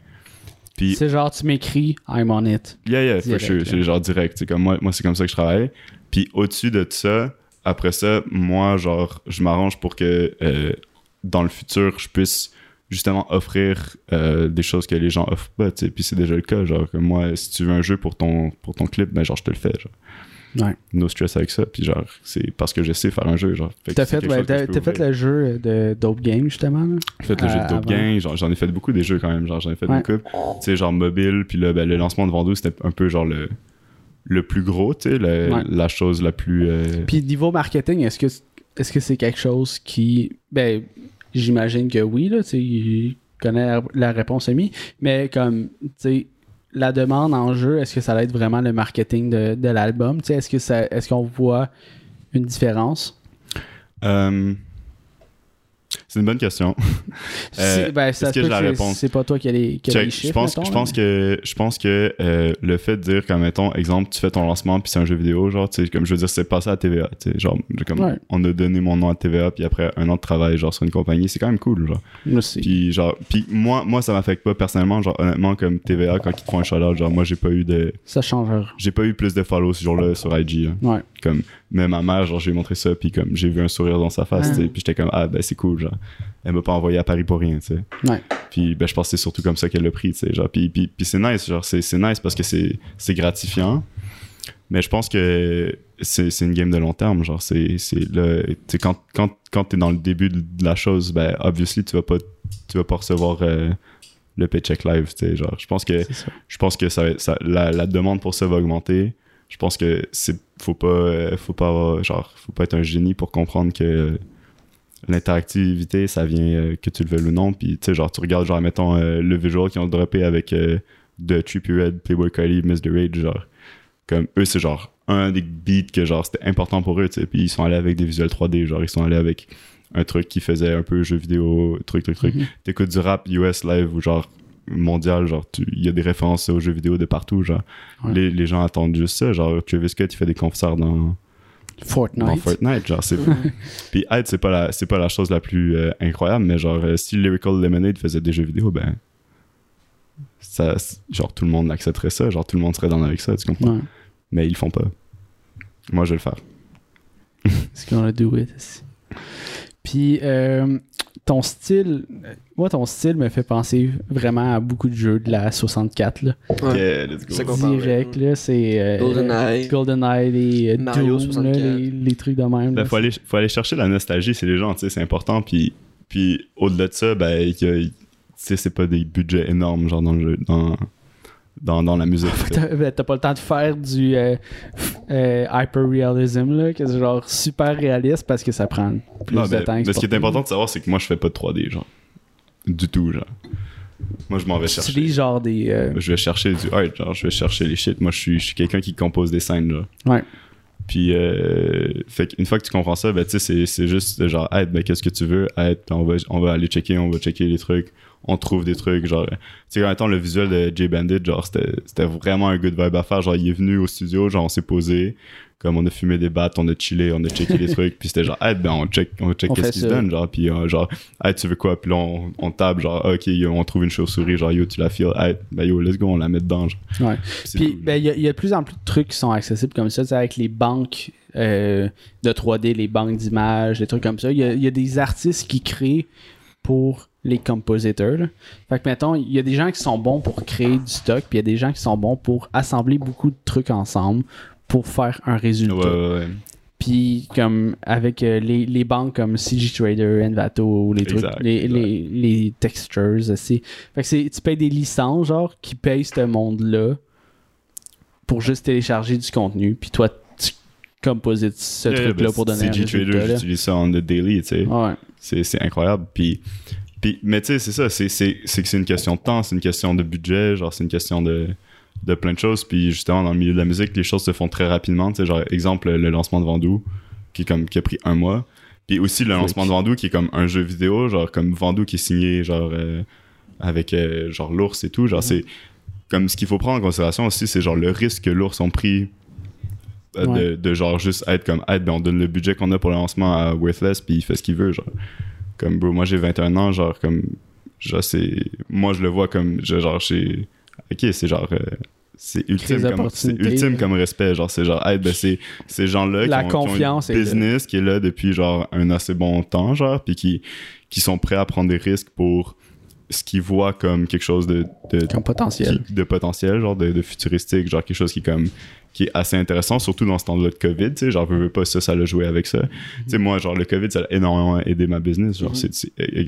puis C'est genre, tu m'écris, I'm on it. Yeah, yeah, for Direct, sure. là. C'est genre direct. C'est comme moi, moi c'est comme ça que je travaille. Puis au-dessus de ça, après ça, moi, genre, je m'arrange pour que euh, dans le futur, je puisse justement offrir euh, des choses que les gens offrent pas, tu sais. Puis c'est déjà le cas. Genre, que moi, si tu veux un jeu pour ton, pour ton clip, ben genre, je te le fais. Genre. Ouais. No stress avec ça. Puis genre, c'est parce que je sais faire un jeu. Genre. T'as fait, ouais, t'as fait le jeu de Dope Game, justement. là? J'ai fait le jeu de Euh, Dope avant. Genre, j'en ai fait beaucoup des jeux quand même, genre j'en ai fait Ouais. beaucoup. Tu sais, genre mobile, puis là, ben, le lancement de Vendoux, c'était un peu genre le, le plus gros, tu sais, Ouais. la chose la plus... euh, Puis niveau marketing, est-ce que est-ce que c'est quelque chose qui. Ben, j'imagine que oui, là, tu sais, je connais la, réponse mi, mais comme, tu sais, la demande en jeu, est-ce que ça va être vraiment le marketing de, de l'album? Tu sais, est-ce que ça est-ce qu'on voit une différence? euh, c'est une bonne question. Euh, ben, est-ce que j'ai la réponse? c'est pas toi qui as les, qui je pense, mettons, je là, pense mais- que je pense que euh, le fait de dire comme mettons exemple tu fais ton lancement puis c'est un jeu vidéo genre tu sais comme je veux dire c'est passé à TVA tu sais genre j'ai comme Ouais. on a donné mon nom à TVA puis après un an de travail genre sur une compagnie c'est quand même cool genre Moi aussi. Puis genre, puis moi, moi ça m'affecte pas personnellement. Genre honnêtement, comme TVA quand ils te font un shout-out, genre moi j'ai pas eu de, Ça changera. j'ai pas eu plus de follow ce jour-là sur IG. hein. Ouais. Comme même ma mère, genre j'ai montré ça, puis comme j'ai vu un sourire dans sa face, tu sais, puis j'étais comme ah ben c'est cool, genre elle m'a pas envoyé à Paris pour rien, tu sais. Ouais. Puis ben je pense que c'est surtout comme ça qu'elle l'a pris, tu sais, genre puis puis, puis c'est nice, genre c'est c'est nice parce que c'est c'est gratifiant. Mais je pense que c'est c'est une game de long terme, genre c'est c'est le tu sais quand quand quand t'es dans le début de la chose, ben obviously tu vas pas tu vas pas recevoir euh, le paycheck live, tu sais, genre je pense que je pense que ça, ça- la, la demande pour ça va augmenter. Je pense que c'est faut pas euh, faut pas avoir- genre faut pas être un génie pour comprendre que l'interactivité ça vient euh, que tu le veuilles ou non. Puis tu sais genre tu regardes genre mettons euh, le visual qu'ils ont droppé avec euh, The Trippie Red, Playboy Miss the Rage genre comme eux c'est genre un des beats que genre c'était important pour eux tu sais. Puis ils sont allés avec des visuels 3D genre ils sont allés avec un truc qui faisait un peu jeu vidéo truc truc truc. Mhm. t'écoutes du rap US live ou genre mondial genre il y a des références aux jeux vidéo de partout genre Ouais. les, les gens attendent juste ça genre Travis Scott il fait des concerts dans, Fortnite. dans Fortnite genre c'est puis Hyde c'est pas la c'est pas la chose la plus euh, incroyable mais genre euh, si Lyrical Lemonade faisait des jeux vidéo ben ça genre tout le monde accepterait ça genre tout le monde serait dans avec ça tu comprends? Ouais. mais ils le font pas moi je vais le faire It's gonna do it. Puis, euh, ton style, euh, moi, ton style me fait penser vraiment à beaucoup de jeux de la 64. Là. Let's go. Direct, là, c'est. euh, GoldenEye. GoldenEye, les euh, Mario Doom, 64. là, les, les trucs de même. Ben, là. faut, aller, faut aller chercher la nostalgie, c'est les gens, tu sais, c'est important. Puis, puis au-delà de ça, ben, c'est pas des budgets énormes, genre dans le jeu. Dans, dans, dans la musique. T'as ben, t'as pas le temps de faire du euh, euh, hyper-realism, que genre super réaliste parce que ça prend plus Non, de mais, temps. mais ce qui est important de savoir, c'est que moi, je fais pas de 3D, genre. Du tout, genre. Moi, je m'en vais chercher. utilises genre des. euh, Je vais chercher du art, genre, je vais chercher les shit. Moi, je suis, je suis quelqu'un qui compose des scènes, genre. Ouais. Puis, euh, fait qu'une fois que tu comprends ça, ben, tu sais, c'est- juste genre, hey, ben, qu'est-ce que tu veux? Hey, puis on va, on va aller checker, on va checker les trucs, on trouve des trucs, genre. Tu sais, en même temps, le visuel de Jay Bandit, genre, c'était c'était vraiment un good vibe à faire. Genre, il est venu au studio, genre, on s'est posé, comme on a fumé des battes, on a chillé, on a checké les trucs, puis c'était genre, hey, ben, on check, on check qu'est-ce qui se donne, genre, puis euh, genre, hey, tu veux quoi? Puis là, on, on tape, genre, ok, on trouve une chauve-souris, genre, yo, tu la files, hey, ben, yo, let's go, on la met dedans, genre. Ouais. Puis, cool. ben, il y, a- il y a de plus en plus de trucs qui sont accessibles comme ça, avec les banques euh, de 3D, les banques d'images, des trucs comme ça. Il y a, il y a des artistes qui créent pour les compositeurs. là. Fait que, mettons, il y a des gens qui sont bons pour créer du stock, puis il y a des gens qui sont bons pour assembler beaucoup de trucs ensemble pour faire un résultat. Ouais, ouais, ouais. Puis comme avec euh, les, les banques comme CG Trader, Envato, les trucs, Exact, les, exact. les, les textures aussi. Fait que c'est, tu payes des licences genre qui payent ce monde-là pour juste télécharger du contenu. Puis toi, tu composites ce Yeah, truc-là ben, pour donner un CG résultat. Trader, là. j'utilise ça en the daily, tu sais. Ouais. C'est, c'est incroyable. Puis, puis, mais tu sais, c'est ça. C'est, que c'est une question de temps, c'est une question de budget, genre, c'est une question de, de plein de choses. Puis, justement, dans le milieu de la musique, les choses se font très rapidement. Tu sais, genre, exemple, le lancement de Vandou, qui, comme, qui a pris un mois. Puis aussi, le lancement de Vandou, qui est comme un jeu vidéo, genre, comme Vandou qui est signé, genre, euh, avec, euh, genre, l'ours et tout. Genre, c'est. Comme ce qu'il faut prendre en considération aussi, c'est genre le risque que l'ours ont pris euh, Ouais. de, de genre juste être comme hey, ben on donne le budget qu'on a pour le lancement à Worthless puis il fait ce qu'il veut genre comme bro moi j'ai 21 ans genre comme genre c'est moi je le vois comme je- genre j'ai ok c'est genre euh, c'est ultime comme ultime comme respect genre c'est genre hey, ben c'est ces gens là La qui ont, qui une business qui est là depuis genre un assez bon temps genre puis qui qui sont prêts à prendre des risques pour ce qu'ils voient comme quelque chose de, de, potentiel. qui- de potentiel, genre de, de futuristique, genre quelque chose qui est comme qui est assez intéressant, surtout dans ce temps-là de COVID, tu sais, genre veux, veux pas ça, ça l'a joué avec ça. Tu sais, moi, genre le COVID, ça a énormément aidé ma business, genre Mhm.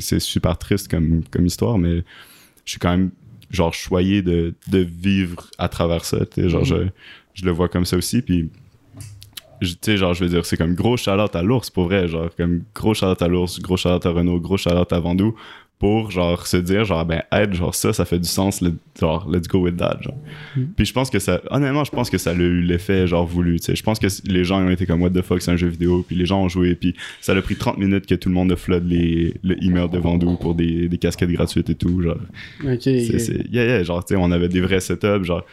c'est- super triste comme, comme histoire, mais je suis quand même genre choyé de, de vivre à travers ça, tu sais, genre je, je le vois comme ça aussi, puis tu sais, genre, je veux dire, c'est comme gros shout à l'ours, pour vrai, genre, comme gros shout à l'ours, gros shout à Renault, gros shout à Vandou, pour, genre, se dire, genre, ben, être, genre, ça, ça fait du sens, le- genre, let's go with that, genre. Puis je pense que ça, honnêtement, je pense que ça a eu l'effet, genre, voulu, tu sais. Je pense que les gens ont été comme, what the fuck, c'est un jeu vidéo, puis les gens ont joué, puis ça a pris 30 minutes que tout le monde a flood les, le email de Vandou pour des, des casquettes gratuites et tout, genre. Ok. C'est, c'est- yeah, yeah, genre, tu sais, on avait des vrais setups, genre,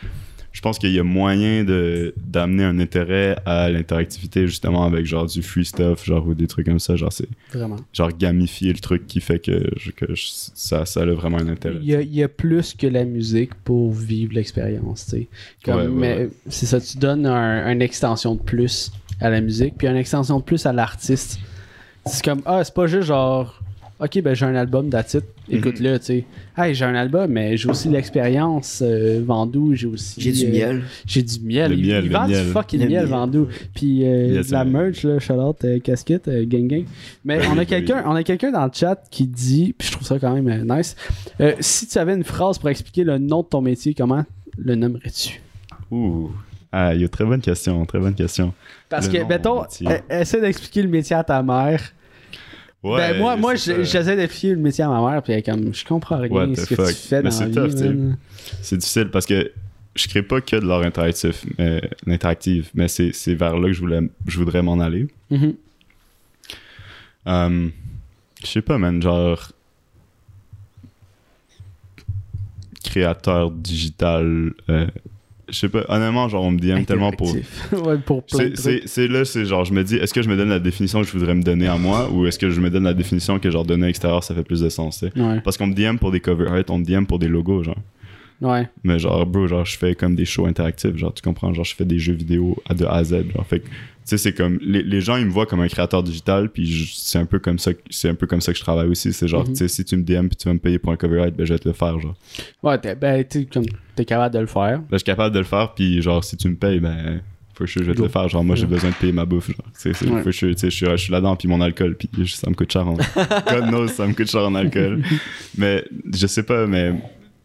je pense qu'il y a moyen de, d'amener un intérêt à l'interactivité, justement, avec, genre, du free stuff, genre, ou des trucs comme ça, genre, c'est, Vraiment. genre, gamifier le truc qui fait que, je- que je- ça, ça a vraiment un intérêt. Il y, a, il y a plus que la musique pour vivre l'expérience, tu sais. Comme, Ouais, ouais, mais ouais. c'est ça, tu donnes un, une extension de plus à la musique, puis une extension de plus à l'artiste. C'est comme, ah, c'est pas juste genre, ok, ben j'ai un album, that's it. Mhm. Écoute-le, tu sais. Hey, j'ai un album, mais j'ai aussi l'expérience euh, Vandou, j'ai aussi. J'ai du euh, miel. J'ai du miel. Le il, miel, il le vend miel. du fucking Le miel, miel. Vandou. Puis euh, Yes, de la euh, merch, là, Charlotte, euh, casquette, euh, gang gang. Mais Ben on oui, a ben quelqu'un on a quelqu'un dans le chat qui dit, puis je trouve ça quand même nice, euh, si tu avais une phrase pour expliquer le nom de ton métier, comment le nommerais-tu? Ouh. Ah, il y a très bonne question, très bonne question. Parce Le que, mettons, euh, essaie d'expliquer le métier à ta mère. Ouais, ben moi, moi j'essaie d'expliquer le métier à ma mère, puis comme, je comprends rien What ce que fuck? tu fais Mais dans la tough, vie. C'est difficile parce que je crée pas que de l'art interactif, mais l'interactive, mais c'est, vers là que je voulais je voudrais m'en aller. Mhm. Euh, je sais pas, man, genre créateur digital. euh, je sais pas, honnêtement, genre on me DM tellement pour. Ouais, pour C'est, là, c'est genre, je me dis, est-ce que je me donne la définition que je voudrais me donner à moi ou est-ce que je me donne la définition que genre donner à l'extérieur ça fait plus de sens, tu sais? Ouais, Parce qu'on me DM pour des cover art, on me DM pour des logos, genre. Ouais. Mais genre, bro, genre, je fais comme des shows interactifs, genre, tu comprends? Genre, je fais des jeux vidéo à de A à Z, genre. Fait que, tu sais, c'est comme, les, les gens, ils me voient comme un créateur digital, puis c'est un peu comme ça, que- c'est un peu comme ça que je travaille aussi. C'est genre, Mhm. tu sais, si tu me DM puis tu vas me payer pour un art, ben, je vais te le faire, genre. Ouais, t'es, ben, t'es, comme, t'es capable de le faire. Là, je suis capable de le faire, puis genre, si tu me payes, ben, for sure, je vais te le faire. Genre, moi, j'ai besoin de payer ma bouffe, genre. Ouais. for sure, tu sais, je suis, là-dedans, puis mon alcool, puis ça me coûte cher en... God knows, ça me coûte cher en alcool. mais, je sais pas, mais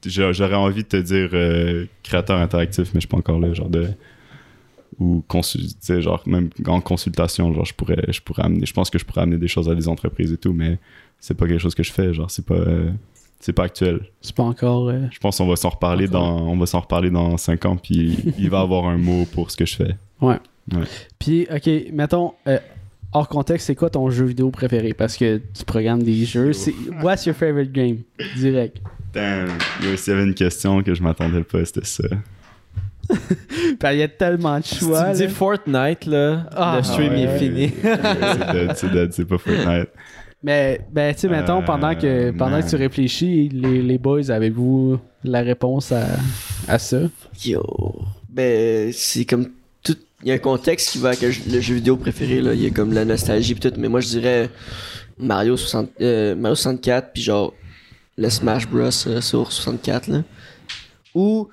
j'aurais envie de te dire euh, créateur interactif, mais je suis pas encore là, genre de. Ou genre même en consultation, genre je pourrais, je pourrais amener, je pense que je pourrais amener des choses à des entreprises et tout, mais c'est pas quelque chose que je fais, genre c'est pas, euh, c'est pas actuel. C'est pas encore. euh, Je pense qu'on va s'en reparler dans, on va s'en reparler dans 5 ans, puis il va avoir un mot pour ce que je fais. Puis, ok, mettons, euh, hors contexte, c'est quoi ton jeu vidéo préféré? Parce que tu programmes des jeux. C'est... What's your favorite game? Direct. Damn, s'il y avait une question que je m'attendais pas, c'était ça. Puis il y a tellement de Si tu choix. me dis. Fortnite, là, Ah, le stream ouais. il est fini. c'est dead, c'est dead, c'est pas Fortnite. Mais, ben, tu sais, mettons, Euh, pendant, que, pendant que tu réfléchis, les, les boys, avez-vous la réponse à, à ça? Yo. Ben, c'est comme tout. Il y a un contexte qui va avec le jeu- vidéo préféré, là. Il y a comme la nostalgie pis tout. Mais moi, je dirais Mario, 60, euh, Mario 64, puis genre le Smash Bros. euh, sur 64, là. Ou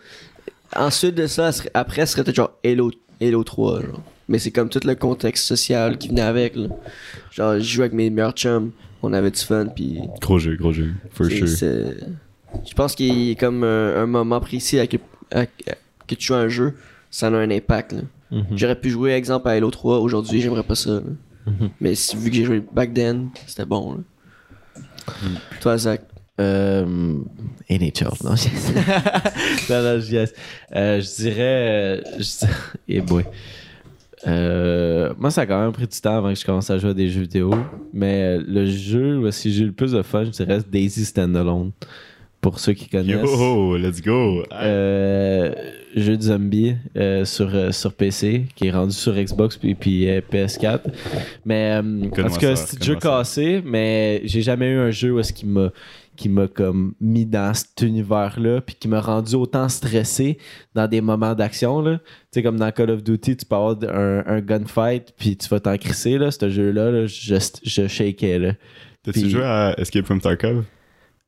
ensuite de ça, après, ce serait peut-être genre Halo, Halo 3, genre. Mais c'est comme tout le contexte social qui venait avec, là. Genre, je jouais avec mes meilleurs chums, on avait du fun, puis Gros jeu, gros jeu, for sure. Je pense qu'il y a comme un, un moment précis à que, à- que tu joues à un jeu, ça a un impact. là. Mhm. J'aurais pu jouer, exemple, à Halo 3 aujourd'hui, j'aimerais pas ça. là. Mhm. Mais si, vu que j'ai joué back then, c'était bon. là. Toi, Zach? Euh, NHL, non, yes. non, non, yes. Euh, je dirais. euh, je dirais- Eh boy. Euh, moi, ça a quand même pris du temps avant que je commence à jouer à des jeux vidéo. Mais euh, le jeu où si j'ai eu le plus de fun, je dirais c'est Daisy Standalone. Pour ceux qui connaissent. Yo, let's go! Euh, jeu de zombie euh, sur, euh, sur PC qui est rendu sur Xbox puis, puis euh, PS4 mais en tout cas c'est un jeu cassé mais j'ai jamais eu un jeu où est-ce qu'il m'a qui m'a comme mis dans cet univers là puis qui m'a rendu autant stressé dans des moments d'action là. Tu sais comme dans Call of Duty tu peux avoir un, un gunfight puis tu vas t'en crisser là. Ce jeu là, je, je là. T'as-tu joué à Escape from Tarkov?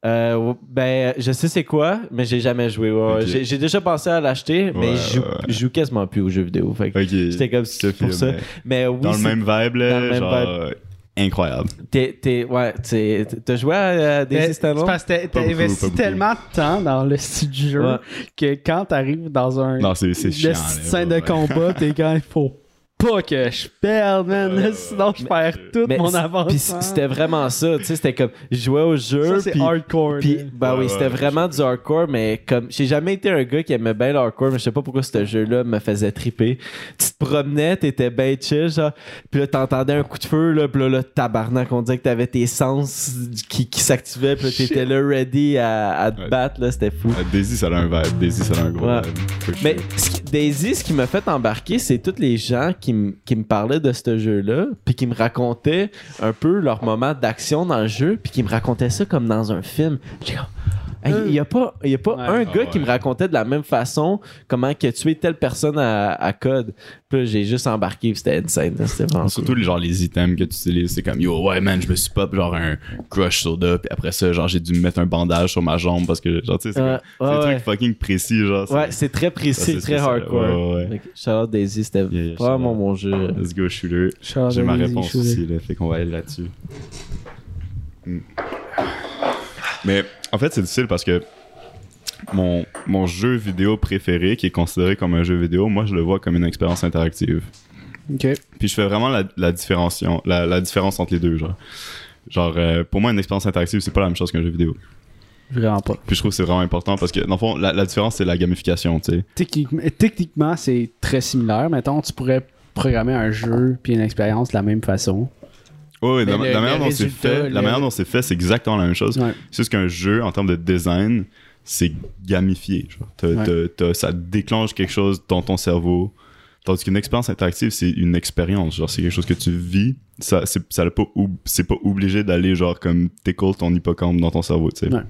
Euh, ben, je sais c'est quoi, mais j'ai jamais joué. ouais. J'ai, j'ai déjà pensé à l'acheter, mais Ouais, je joue, ouais. je joue quasiment plus aux jeux vidéo. Fait. J'étais comme te pour ça. mais oui, Dans le même vibe, là, dans le même genre, incroyable. t'es, t'es- ouais, t'es- t'as joué à, des Standalone? c'est parce que t'as- investi tellement de temps dans le style du jeu Ouais. que quand t'arrives dans un Non, c'est le scène de combat, t'es quand il faut pas que je perde, man. Ouais, sinon, je perds tout Mais mon avancement. Puis c'était vraiment ça, tu sais, c'était comme, je jouais au jeu, ça, c'est hardcore. Puis, ben Ouais, oui, ouais, c'était ouais, vraiment du hardcore, mais comme, j'ai jamais été un gars qui aimait bien le hardcore, mais je sais pas pourquoi ce jeu-là me faisait triper. Tu te promenais, t'étais bien chill, genre, puis là, t'entendais un coup de feu, là, puis là, là, tabarnak, on disait que t'avais tes sens qui, qui s'activaient, puis là, t'étais là ready à, à te Ouais. battre, là, c'était fou. Euh, Daisy, ça a un vibe. Daisy, ça a un gros Ouais. vibe. Mais ce qui- Daisy, ce qui m'a fait embarquer, c'est tous les gens qui, me parlaient de ce jeu-là, puis qui me racontaient un peu leur moment d'action dans le jeu, puis qui me racontaient ça comme dans un film. J'ai Hey, Il n'y a pas, y a pas Ouais. un Ah gars qui ouais. me racontait de la même façon comment que tuer telle personne à, à code. Puis là, j'ai juste embarqué, c'était insane. C'était vraiment Surtout les, genre les items que tu utilises, c'est comme yo ouais man je me suis pop genre un crush soda puis après ça genre j'ai dû me mettre un bandage sur ma jambe parce que genre tu sais c'est Ouais, des trucs fucking précis genre. ouais, c'est très précis, c'est très spécial. hardcore. Ouais, Shout-out Daisy, c'était Yeah, yeah, vraiment shout-out. mon jeu. Let's go shooter. J'ai ma réponse shooter. aussi là, fait qu'on va aller là-dessus. Hmm. Mais en fait c'est difficile parce que mon, mon jeu vidéo préféré qui est considéré comme un jeu vidéo, moi je le vois comme une expérience interactive. Ok. Puis je fais vraiment la, la, différenciation- la, la différence entre les deux. Genre, genre euh, pour moi, une expérience interactive, c'est pas la même chose qu'un jeu vidéo. Vraiment pas. Puis je trouve que c'est vraiment important parce que, dans le fond, la, la différence, c'est la gamification, tu sais. Techniquement, techniquement, c'est très similaire. Mettons, tu pourrais programmer un jeu puis une expérience de la même façon. Ouais, la, manière dont c'est fait, la manière dont c'est fait, c'est exactement la même chose. C'est juste qu'un jeu, en termes de design, c'est gamifié. Genre. T'as- Ouais. t'as- t'as- ça déclenche quelque chose dans ton cerveau. Tandis qu'une expérience interactive, c'est une expérience. Genre, c'est quelque chose que tu vis. Ça, c'est, ça pas, c'est pas obligé d'aller, genre, comme tickle ton hippocampe dans ton cerveau, tu sais. Ouais.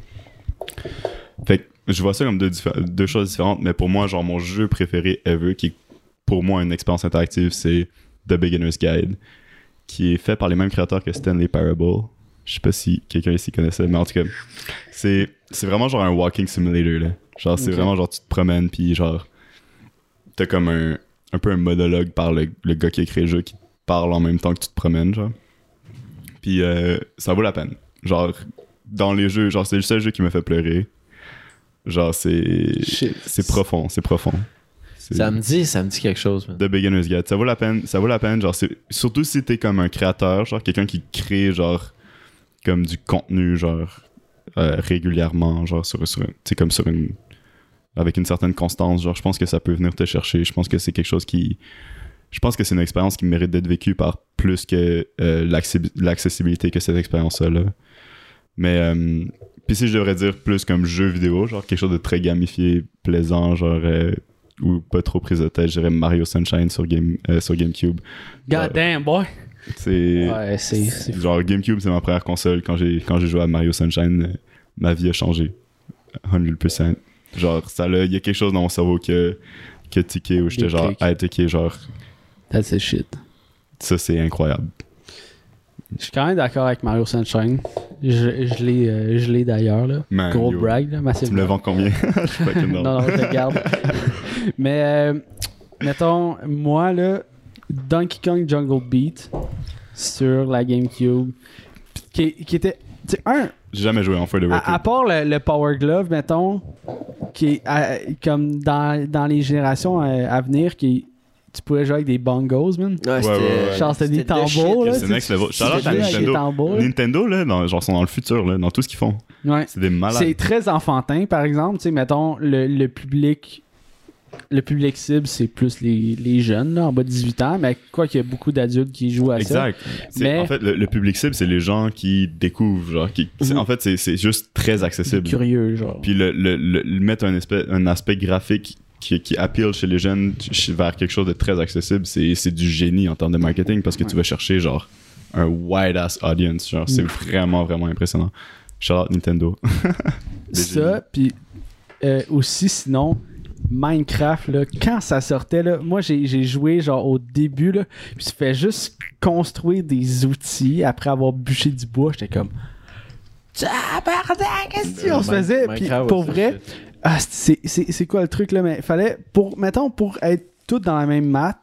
Fait que je vois ça comme deux, diffé- deux choses différentes, mais pour moi, genre, mon jeu préféré ever, qui est pour moi une expérience interactive, c'est The Beginner's Guide, qui est fait par les mêmes créateurs que Stanley Parable. Je sais pas si quelqu'un ici connaissait, mais en tout cas, c'est, c'est vraiment genre un walking simulator, là. Genre, c'est vraiment genre, tu te promènes, puis genre, t'as comme un, un peu un monologue par le, le gars qui a créé le jeu qui te parle en même temps que tu te promènes, genre. Puis euh, ça vaut la peine. Genre, dans les jeux, genre, c'est le seul jeu qui m'a fait pleurer. Genre, c'est. C'est profond, c'est profond. Ça me dit, ça me dit quelque chose, man. The Beginner's Guide. Ça vaut la peine. Ça vaut la peine. Genre, surtout si t'es comme un créateur, genre quelqu'un qui crée genre comme du contenu genre euh, régulièrement, genre sur, sur comme sur une avec une certaine constance. Genre, je pense que ça peut venir te chercher. Je pense que c'est quelque chose qui je pense que c'est une expérience qui mérite d'être vécue par plus que euh, l'accessi- l'accessibilité que cette expérience-là. là. Mais euh, puis si je devrais dire plus comme jeu vidéo, genre quelque chose de très gamifié, plaisant, genre euh, ou pas trop prise de tête, je dirais Mario Sunshine sur Game euh, sur GameCube. God damn, boy. C'est Ouais, c'est. genre GameCube, c'est ma première console quand j'ai quand j'ai joué à Mario Sunshine, euh, ma vie a changé 100%. Genre ça là, il y a quelque chose dans mon cerveau que que tiqué où j'étais genre ah tiqué genre That's shit. ça c'est incroyable. Je suis quand même d'accord avec Mario Sunshine. Je, je l'ai euh, je l'ai d'ailleurs, là. Man, Gros yo. brag, là, massif. Tu me le vends combien? Je suis fucking non, non, je le garde. Mais, euh, mettons, moi, là, Donkey Kong Jungle Beat sur la GameCube, qui, qui était. Tu sais, un, J'ai jamais joué en for the à, à part le, le Power Glove, mettons, qui est à- comme dans, dans les générations euh, à venir, qui tu pouvais jouer avec des bongos, man. Ouais, c'était. ouais, ouais. Genre, c'était des de tambours, là. C'est next level. Shout Nintendo. tambours. Nintendo là, dans, genre sont dans le futur là, dans tout ce qu'ils font. Ouais. C'est des malades. C'est très enfantin, par exemple. Tu sais, mettons, le, le public. Le public cible, c'est plus les, les jeunes, là, en bas de 18 ans, mais quoi qu'il y a beaucoup d'adultes qui jouent à ça. Exact. Mais- En fait, le, le public cible, c'est les gens qui découvrent. Genre, qui, Mhm. En fait, c'est- juste très accessible. curieux, genre. Puis le, le, mettre un, espèce, un aspect graphique qui, qui appeal chez les jeunes vers quelque chose de très accessible, c'est du génie en termes de marketing parce que tu vas chercher genre un wide ass audience. Genre, c'est vraiment, vraiment impressionnant. Shout out Nintendo. Ça, puis euh, aussi, sinon, Minecraft, là, quand ça sortait, là, moi, j'ai joué, genre, au début, là, puis tu fais juste construire des outils après avoir bûché du bois. J'étais comme... Tabarnak, qu'est-ce qu'on se faisait? Puis pour vrai, c'est- Ah, c'est, quoi le truc là? Mais fallait, pour, mettons, pour être tous dans la même map,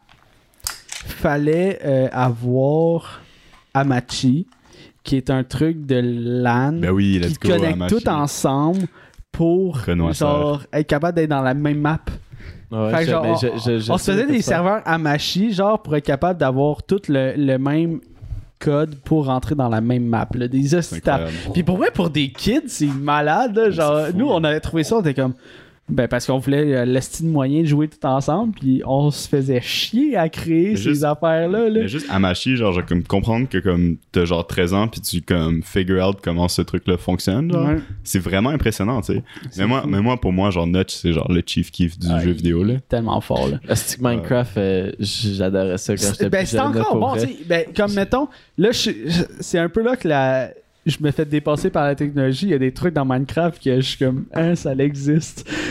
fallait euh, avoir Amachi, qui est un truc de LAN Ben oui, qui go. connecte tout ensemble pour Renoir genre, être capable d'être dans la même map. Ouais, Fait que je- genre, mais on, je- je- je on se faisait de des ça. serveurs Amashi, genre pour être capable d'avoir tout le, le même code pour rentrer dans la même map. Là, des puis pour vrai, pour des kids, c'est malade. là. Genre, fou, nous, on avait trouvé ça, on était comme. Ben, parce qu'on voulait euh, l'estime moyen de jouer tout ensemble, puis on se faisait chier à créer Mais ces juste- affaires-là. Là. Mais juste Amashi, genre, genre, comme comprendre que comme t'as genre 13 ans puis tu comme figure out comment ce truc-là fonctionne, genre, Ouais. c'est vraiment impressionnant, tu sais. Mais moi, mais moi, pour moi, genre, Notch, c'est genre le chief kiff du Ah, jeu vidéo, là. Tellement fort, là. Asti que Minecraft, euh, j'adorais ça quand j'étais Ben, plus c'est là, encore bon, tu sais. Ben, comme mettons, là, je- je- c'est un peu là que la. Je me fais dépasser par la technologie. Il y a des trucs dans Minecraft que je suis comme, hein, ça existe.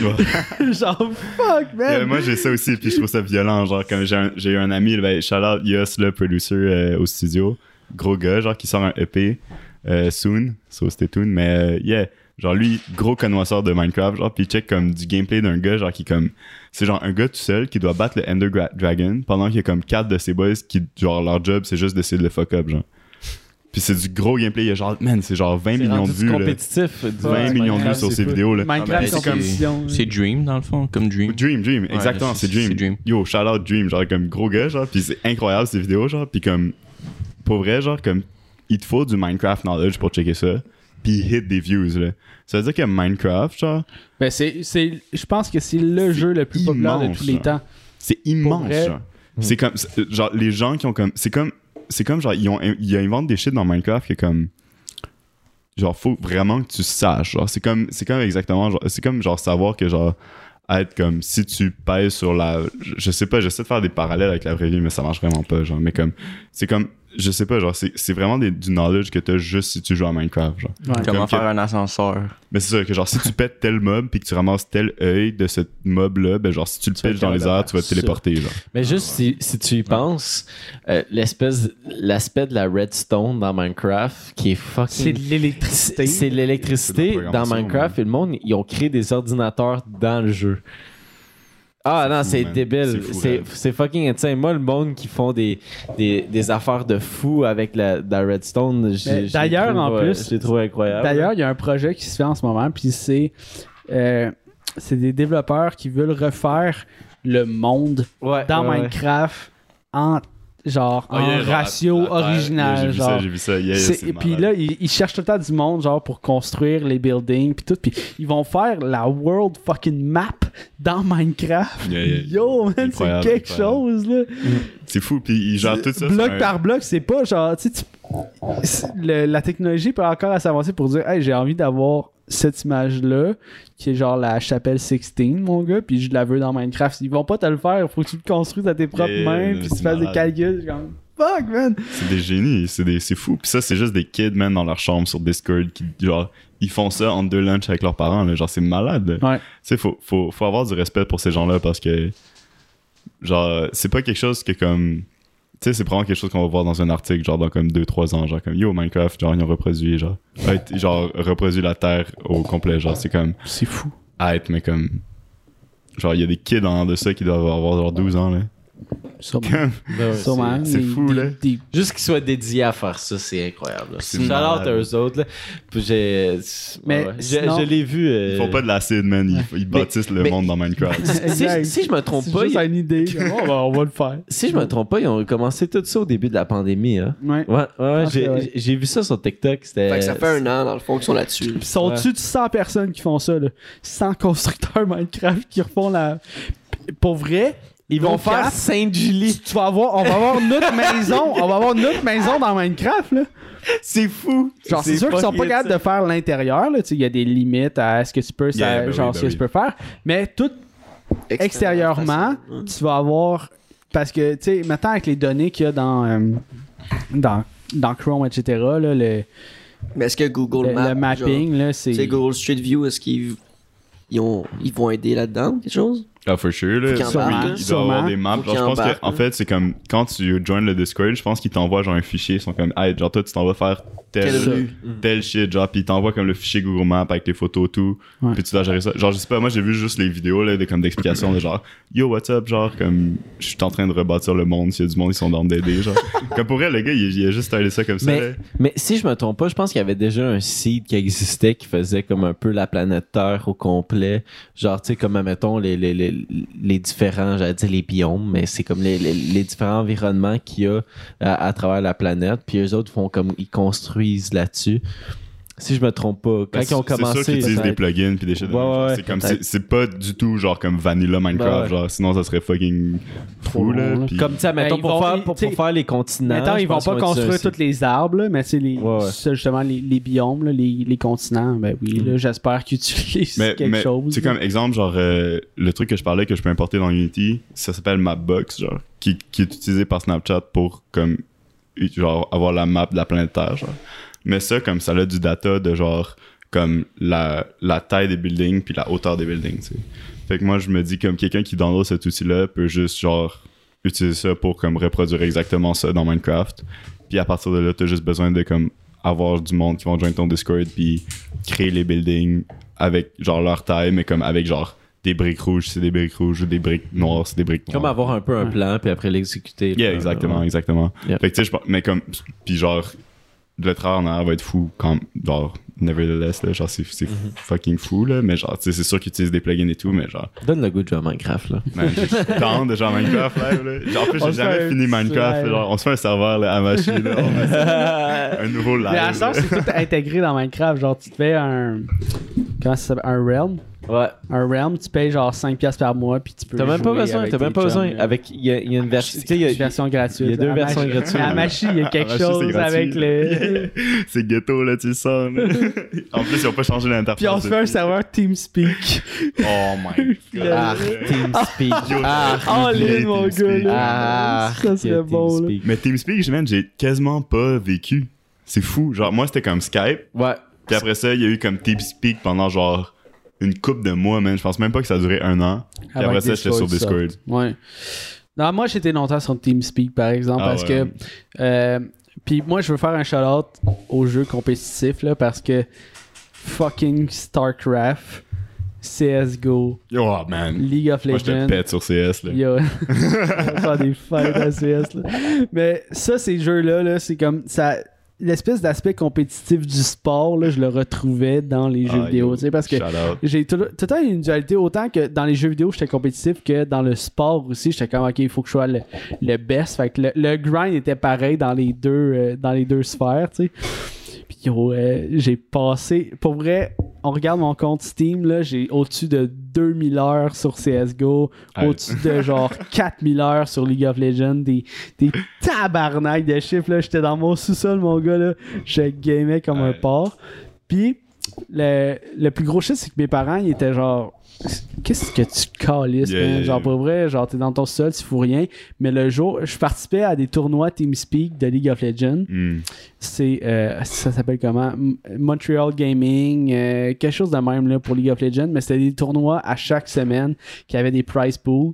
genre, fuck, Euh, man. moi, j'ai ça aussi, puis je trouve ça violent. Genre, comme j'ai eu un ami, ben, shout out Yos, le producer euh, au studio, gros gars, genre, qui sort un EP euh, soon, so stay tuned, mais euh, yeah, genre, lui, gros connoisseur de Minecraft, genre, puis check comme du gameplay d'un gars, genre, qui comme, c'est genre un gars tout seul qui doit battre le Ender Dragon pendant qu'il y a comme quatre de ses boys qui, genre, leur job, c'est juste d'essayer de le fuck up, genre. Puis c'est du gros gameplay, il y a genre, man, c'est genre 20 C'est millions de vues, là. compétitif. du 20 millions de vues Minecraft, sur c'est ces vidéos, là. Minecraft Ah, ben, c'est- compétition. C'est Dream, dans le fond, comme Dream. Dream, Dream, exactement, c'est c'est- Dream. c'est Dream. Yo, shout out Dream, genre comme gros gars, genre, pis c'est incroyable ces vidéos, genre, pis comme, pour vrai, genre, comme, il te faut du Minecraft knowledge pour checker ça, pis il hit des views, là. Ça veut dire que Minecraft, genre, Ben, c'est, c'est, je pense que c'est le C'est jeu le plus populaire de immense, tous les genre. temps. c'est immense, genre. C'est comme, c'est- genre, les gens qui ont comme, c'est comme, c'est comme, genre, ils ont, ils inventent des shit dans Minecraft qui est comme, genre, faut vraiment que tu saches, genre, c'est comme, c'est comme exactement, c'est comme, genre, savoir que, genre, être comme, si tu pèses sur la, je sais pas, j'essaie de faire des parallèles avec la vraie vie, mais ça marche vraiment pas, genre, mais comme, c'est comme, je sais pas, genre, c'est c'est vraiment des- du knowledge que t'as juste si tu joues à Minecraft, genre. Ouais. Comment Comme faire que- un ascenseur? Mais c'est ça, que genre, si tu pètes tel mob puis que tu ramasses tel œil de ce mob-là, ben genre, si tu le pitches dans les airs, tu vas te téléporter, genre. Mais juste si, si tu y penses, euh, l'espèce, l'aspect de la redstone dans Minecraft qui est fucking. C'est de l'électricité. C'est l'électricité dans Minecraft et le monde, ils ont créé des ordinateurs dans le jeu. Ah non, fou, c'est man. débile. C'est fou, C'est raide. c'est fucking insane. Moi, le monde qui font des, des, des affaires de fou avec la, la redstone, j'ai- Mais j'ai d'ailleurs, trouvé- en plus- j'ai trouvé incroyable. D'ailleurs, il y a un projet qui se fait en ce moment, puis c'est. euh, c'est des développeurs qui veulent refaire le monde Ouais, dans ouais, ouais. Minecraft en genre Ah, en yeah, genre, ratio original. Yeah, J'ai vu genre. ça, j'ai vu ça. Yeah, puis là, ils, ils cherchent tout le temps du monde, genre, pour construire les buildings, puis tout. Puis ils vont faire la world fucking map dans Minecraft. Yo, man, c'est quelque chose, là. C'est fou, puis ils gèrent tout ça. bloc un- par bloc, c'est pas genre, tu le- la technologie peut encore s'avancer pour dire, hey, j'ai envie d'avoir cette image-là, qui est genre la chapelle 16, mon gars, puis je la veux dans Minecraft. Ils vont pas te le faire, faut que tu le construises à tes propres mains, puis tu fasses des calculs. comme, fuck, man. C'est des génies, c'est des- c'est fou. Puis ça, c'est juste des kids, man, dans leur chambre sur Discord qui, genre, ils font ça en deux lunchs avec leurs parents, là. Genre, c'est malade. Ouais. Tu sais, faut, faut, faut avoir du respect pour ces gens-là parce que, genre, c'est pas quelque chose que comme. Tu sais, c'est probablement quelque chose qu'on va voir dans un article, genre, dans comme 2-3 ans. Genre, comme, yo, Minecraft, genre, ils ont reproduit, genre, genre, reproduit la Terre au complet. Genre, c'est comme, C'est fou. être, mais comme. Genre, il y a des kids en de ça qui doivent avoir genre 12 ans, là. Sûrement. Ben c'est fou, là. Juste qu'ils soient dédiés à faire ça, c'est incroyable. là. C'est Shout out malade. à eux autres. Là. Puis j'ai. Mais ouais. Je, l'ai vu. euh, Ils font pas de l'acide, man. Ils, ils bâtissent le mais- monde dans Minecraft. Si, je me trompe C'est pas, juste ils- une idée. on va le faire. si je me trompe pas, ils ont commencé tout ça au début de la pandémie. Hein. Ouais. Ouais, ouais, ouais, pense j'ai, vu ça sur TikTok. Fait que ça fait un an, dans le fond, qu'ils sont là-dessus. Puis sont-tu de 100 personnes qui font ça, là? 100 constructeurs Minecraft qui refont la. Pour vrai, Ils vont Donc, faire Sainte-Julie. tu vas avoir, on va avoir notre maison, on va avoir notre maison dans Minecraft, là. C'est fou. Genre, c'est sûr qu'ils sont pas capables de faire l'intérieur, là. Il y a des limites à ce que tu peux, ça- ben oui, genre, ben ce que oui. tu peux faire. Mais tout extérieurement, tu vas avoir. Parce que, tu sais, maintenant, avec les données qu'il y a dans, euh, dans, dans Chrome, etc., là, le, Mais est-ce que Google le, Maps, le mapping, là, c'est. Google Street View, est-ce qu'ils ils ont, ils vont aider là-dedans, quelque chose? Ah, for sure, là. Il avoir des maps. Genre, je pense que, en fait, c'est comme quand tu joins le Discord, je pense qu'ils t'envoient genre un fichier. Ils sont comme, hey, genre, toi, tu t'en vas faire tel, tel shit, genre, puis ils t'envoient comme le fichier Google Maps avec les photos, tout. Ouais. Puis tu dois gérer ça. Genre, je sais pas, moi, j'ai vu juste les vidéos, là, de, comme d'explications de genre, yo, what's up, genre, comme, je suis en train de rebâtir le monde. S'il y a du monde, ils sont dans d'aider, genre. comme pour elle, le gars, il, il a juste starté ça comme ça, là. Mais, mais si je me trompe pas, je pense qu'il y avait déjà un site qui existait qui faisait comme un peu la planète Terre au complet. Genre, tu sais, comme, mettons, les, les, les, les différents, j'allais dire les biomes, mais c'est comme les, différents environnements qu'il y a à, à travers la planète. Puis eux autres font comme, ils construisent là-dessus. Si je me trompe pas, quand Ben, ils ont c'est- C'est sûr commencé. qu'ils utilisent des plugins puis des shit de Ouais, ouais, c'est comme c'est c'est pas du tout genre comme vanilla Minecraft Ouais, ouais. genre sinon ça serait fucking fou là puis- Comme, tu sais, mettons, Ben, pour, vont- faire, ils- pour, t'sais, pour faire les continents. Maintenant, je ils vont pas construire tous les arbres, là, mais tu sais, les, Ouais, ouais. ça, justement, les, les biomes, là, les, les continents, ben oui, là, j'espère qu'ils utilisent mais, quelque mais, chose. c'est comme exemple genre euh, le truc que je parlais que je peux importer dans Unity ça s'appelle Mapbox genre qui, qui est utilisé par Snapchat pour comme genre avoir la map de la planète Terre genre mais ça comme ça a du data de genre comme la, la taille des buildings puis la hauteur des buildings tu sais fait que moi je me dis comme quelqu'un qui download cet outil là peut juste genre utiliser ça pour comme reproduire exactement ça dans Minecraft puis à partir de là t'as juste besoin de comme avoir du monde qui vont joindre ton Discord puis créer les buildings avec genre leur taille mais comme avec genre des briques rouges c'est des briques rouges ou des briques noires c'est des briques noires Comme avoir un peu un plan, puis après l'exécuter. yeah là. exactement exactement Yeah. fait que tu sais mais comme puis genre le travail en arrière va être fou quand genre nevertheless là genre c'est c'est Mm-hmm. fucking fou là mais genre c'est sûr qu'ils utilisent des plugins et tout mais genre Donne le goût de jouer à Minecraft, là. man, tente de jouer à Minecraft live là genre en plus j'ai jamais fini Minecraft genre on se fait un serveur là, à machine là, on un nouveau live Mais à ça, c'est tout intégré dans Minecraft. Genre, tu te fais un. Comment ça s'appelle Un realm? Ouais. Un realm, tu payes genre 5$ par mois, puis tu peux. T'as même pas besoin, t'as même pas besoin. Avec, il y a, il y a une version. Tu sais, il y a- Une version gratuite. il y a deux versions gratuites. À Machi, il y a quelque chose avec le. c'est ghetto là tu le sens en plus ils ont pas changé l'interface Puis on se fait un serveur TeamSpeak. oh my god Ah, TeamSpeak. Ah, Oh, oublié l'île, mon gars, là. ah, Ça serait bon, là. TeamSpeak. Mais TeamSpeak, j'ai quasiment pas vécu. C'est fou. Genre, moi, c'était comme Skype. Ouais. Puis après ça, il y a eu comme TeamSpeak pendant genre une coupe de mois, man. Je pense même pas que ça a duré un an. Puis après ça, j'étais sur Discord. Ouais. Non, moi, j'étais longtemps sur TeamSpeak, par exemple, Ah parce ouais. que. euh, Puis moi, je veux faire un shout-out aux jeux compétitifs, là, parce que fucking StarCraft, CSGO, Oh, man. League of Moi, je te Legends. pète sur CS, là. Yo, on va faire des fights à CS. Là. Mais ça, ces jeux-là, là, c'est comme ça. L'espèce d'aspect compétitif du sport, là, je le retrouvais dans les jeux Ah, vidéo. yo, tu sais, parce que j'ai tout, tout le temps une dualité, autant que dans les jeux vidéo, j'étais compétitif, que dans le sport aussi, j'étais comme, ok, il faut que je sois le, le best. Fait que le, le grind était pareil dans les deux, euh, dans les deux sphères, tu sais. Puis yo, euh, j'ai passé, pour vrai, on regarde mon compte Steam, là, j'ai au-dessus de 2000 heures sur CSGO, Ouais. au-dessus de genre 4000 heures sur League of Legends, des, des tabarnak de chiffres, là. J'étais dans mon sous-sol, mon gars, là. Je gamais comme un porc. Puis, le, le plus gros shit, c'est que mes parents, ils étaient genre. Qu'est-ce que tu calisses, Yeah, man? Genre, pour vrai, genre, t'es dans ton sol, tu fous rien. Mais le jour, je participais à des tournois TeamSpeak de League of Legends. Hmm. C'est. euh, ça s'appelle comment? Montreal Gaming, euh, quelque chose de même là, pour League of Legends. Mais c'était des tournois à chaque semaine qui avaient des prize pools.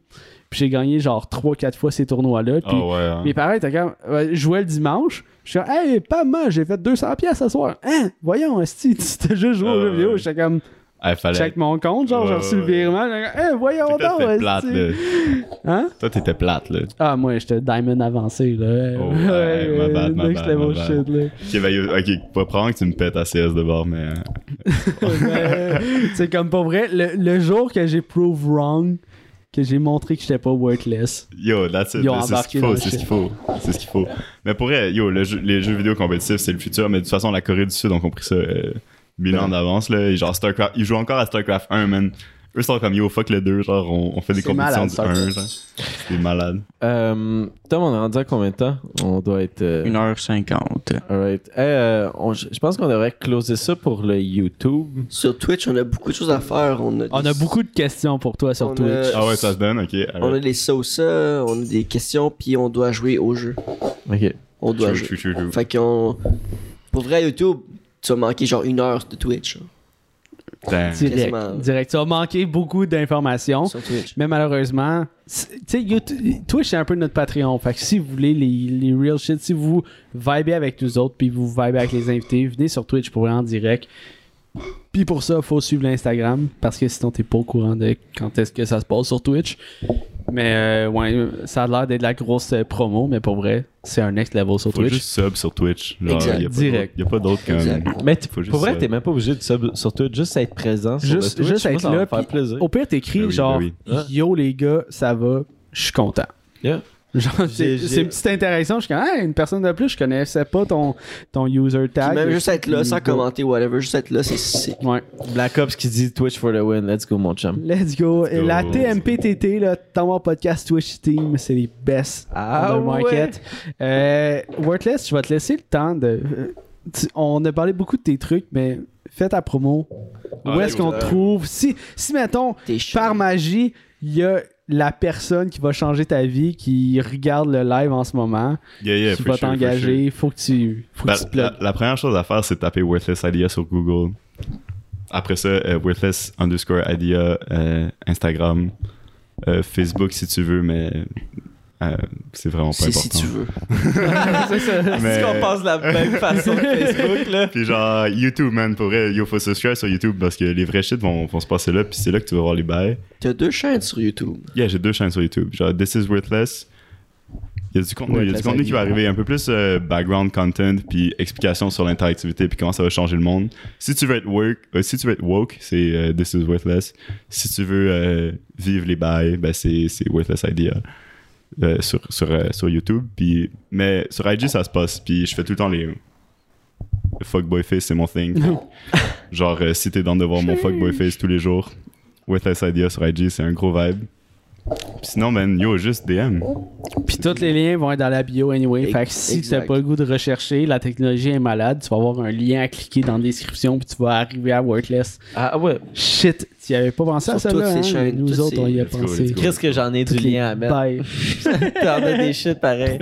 Puis j'ai gagné genre 3-4 fois ces tournois-là. Puis Ah ouais. hein. mes parents étaient comme. jouais le dimanche. Je suis comme, hey, pas mal, j'ai fait 200 pièces ce soir. Hein, voyons, esti, tu t'es juste joué Ah aux jeux ouais. vidéo. J'étais comme, Ah, fallait. check mon compte, genre, j'ai reçu le virement. Hey, voyons Toi, donc, t'étais plate, là. Hein? Toi, t'étais plate, là. Ah, moi, j'étais diamond avancé, là. Oh, ouais, my bad, shit, là. Ok, ben, ok, pas prendre que tu me pètes à CS de bord, mais. euh, Mais, c'est comme pas vrai. Le, le jour que j'ai prove wrong, que j'ai montré que j'étais pas worthless. Yo, that's it. C'est ce qu'il faut, c'est ce qu'il faut. C'est ce qu'il faut. Mais pour vrai, yo, le jeu- les jeux vidéo compétitifs, c'est le futur, mais de toute façon, la Corée du Sud ont compris ça euh, mille ans d'avance, là. Et genre, StarCraft, ils jouent encore à StarCraft 1, man. Eux sont comme yo, fuck le 2, genre, on, on fait des compétitions malade, du StarCraft. 1, genre. C'est malade. Euh, Tom, on est rendu à combien de temps? On doit être... euh, 1h50. Alright. Eh, euh, on- je pense qu'on devrait closer ça pour le YouTube. Sur Twitch, on a beaucoup de choses à faire. On a, On a beaucoup de questions pour toi sur On a- Twitch. Ah ouais, ça se donne, ok. On a alright. des sauces, on a des questions, puis on doit jouer au jeu. Ok. On doit True, jouer. true, true, true. Fait qu'on. Pour vrai, YouTube, tu vas manquer genre une heure de Twitch. hein, Damn. Direct, direct. Tu vas manquer beaucoup d'informations. sur Twitch. Mais malheureusement, YouTube- Twitch, c'est un peu notre Patreon. Fait que si vous voulez les, les real shit, si vous vibez avec nous autres, puis vous vibez avec les invités, venez sur Twitch pour aller en direct. Puis pour ça, faut suivre l'Instagram, parce que sinon, t'es pas au courant de quand est-ce que ça se passe sur Twitch. Mais euh, ouais, ça a l'air d'être de la grosse euh, promo, mais pour vrai, c'est un next level sur Faut Twitch. juste sub sur Twitch. Genre, Exact. y a pas Direct. d'autre- Y a pas d'autre comme. Mais t- Faut juste pour vrai, t'es même pas obligé de sub sur Twitch, juste être présent sur Juste- le Twitch. juste être là, faire plaisir. Au pire, t'écris Ben oui, genre ben oui. Yo les gars, ça va, je suis content. Yeah. Genre, c'est interaction. Je suis comme, hey, une personne de plus, je connaissais pas ton, ton user Puis tag. même juste être là, sans commenter, whatever, juste être là, c'est- c'est. Ouais. Black Ops qui dit Twitch for the win. Let's go, mon chum. Let's go. Let's go. La TMPTT, là, Tower Podcast Twitch Team, c'est les best Ah on the market. Euh, Worthless, je vais te laisser le temps de. euh, tu- on a parlé beaucoup de tes trucs, mais fais ta promo. Où Ah, est-ce yo, qu'on te euh, trouve? Si, si mettons, par magie, il y a la personne qui va changer ta vie, qui regarde le live en ce moment, Yeah, yeah, qui va t'engager, faut que tu, faut Ben, que tu te la, première chose à faire, c'est taper Worthless Idea sur Google. Après ça, euh, Worthless underscore Idea, euh, Instagram, euh, Facebook si tu veux, mais euh, c'est vraiment pas important. si tu veux. Mais- qu'on passe de la même façon que Facebook, là? Puis genre, YouTube, man, pour vrai, il faut subscribe sur YouTube parce que les vrais shit vont, vont se passer là, puis c'est là que tu vas voir les bails. T'as deux chaînes sur YouTube. Yeah, j'ai deux chaînes sur YouTube. Genre, This is Worthless. Il y a du contenu, il y a du Worthless contenu qui va arriver, un peu plus euh, background content, puis explication sur l'interactivité, puis comment ça va changer le monde. Si tu veux être woke, euh, si tu veux être woke, c'est euh, This is Worthless. Si tu veux euh, vivre les bails, ben c'est c'est Worthless Idea. Euh, sur, sur, euh, sur YouTube. Puis, mais sur IG, ça se passe. Puis je fais tout le temps les. Le fuckboy face, c'est mon thing. Genre, euh, si t'es dans de voir mon fuckboy face tous les jours, Worthless Idea sur IG, c'est un gros vibe. Sinon, man, yo, juste DM. Puis tous les liens vont être dans la bio anyway. Fait que si n'as pas le goût de rechercher, la technologie est malade, tu vas avoir un lien à cliquer dans la description, puis tu vas arriver à Worthless. Ah ouais. Shit, tu avais pas pensé à ça là? hein? chaînes, Nous autres, ces- on y a Let's pensé. Qu'est-ce que j'en ai du lien à mettre? T'en as des shit pareil.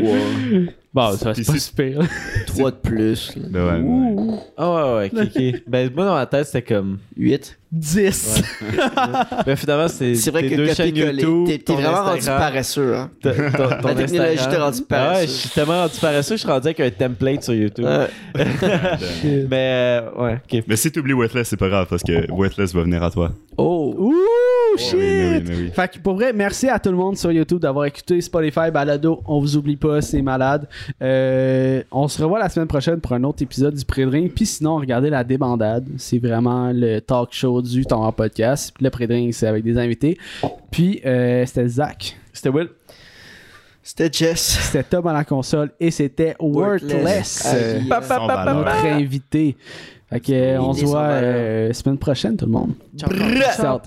Bon, ça c'est pas super. Trois de plus. Ben ouais, ouais. Ah ouais, ouais. Ben, moi, dans ma tête, c'était comme. 8. 10. Ben, finalement, c'est C'est vrai tes que deux chaînes. YouTube. T'es t'es vraiment rendu paresseux, hein. ton- ton- ton La technologie Instagram. t'a rendu Ah paresseux. ouais, je suis tellement rendu paresseux, je suis rendu avec un template sur YouTube. Ouais. Mais, euh, ouais, ok. Mais si t'oublies Worthless, c'est pas grave parce que Worthless va venir à toi. Oh. Ouh, shit! Oui, mais oui, mais oui. Fait que pour vrai, merci à tout le monde sur YouTube d'avoir écouté Spotify, Balado. On vous oublie pas, c'est malade. Euh, on se revoit la semaine prochaine pour un autre épisode du Pré-Drink. Puis sinon, regardez la débandade. C'est vraiment le talk show du temps en podcast. Puis le Pré-Drink, c'est avec des invités. Puis euh, c'était Zach. C'était Will. C'était Jess. C'était Tom à la console. Et c'était Worthless. Euh, notre invité. Fait que, on se voit euh, semaine prochaine, tout le monde. Ciao.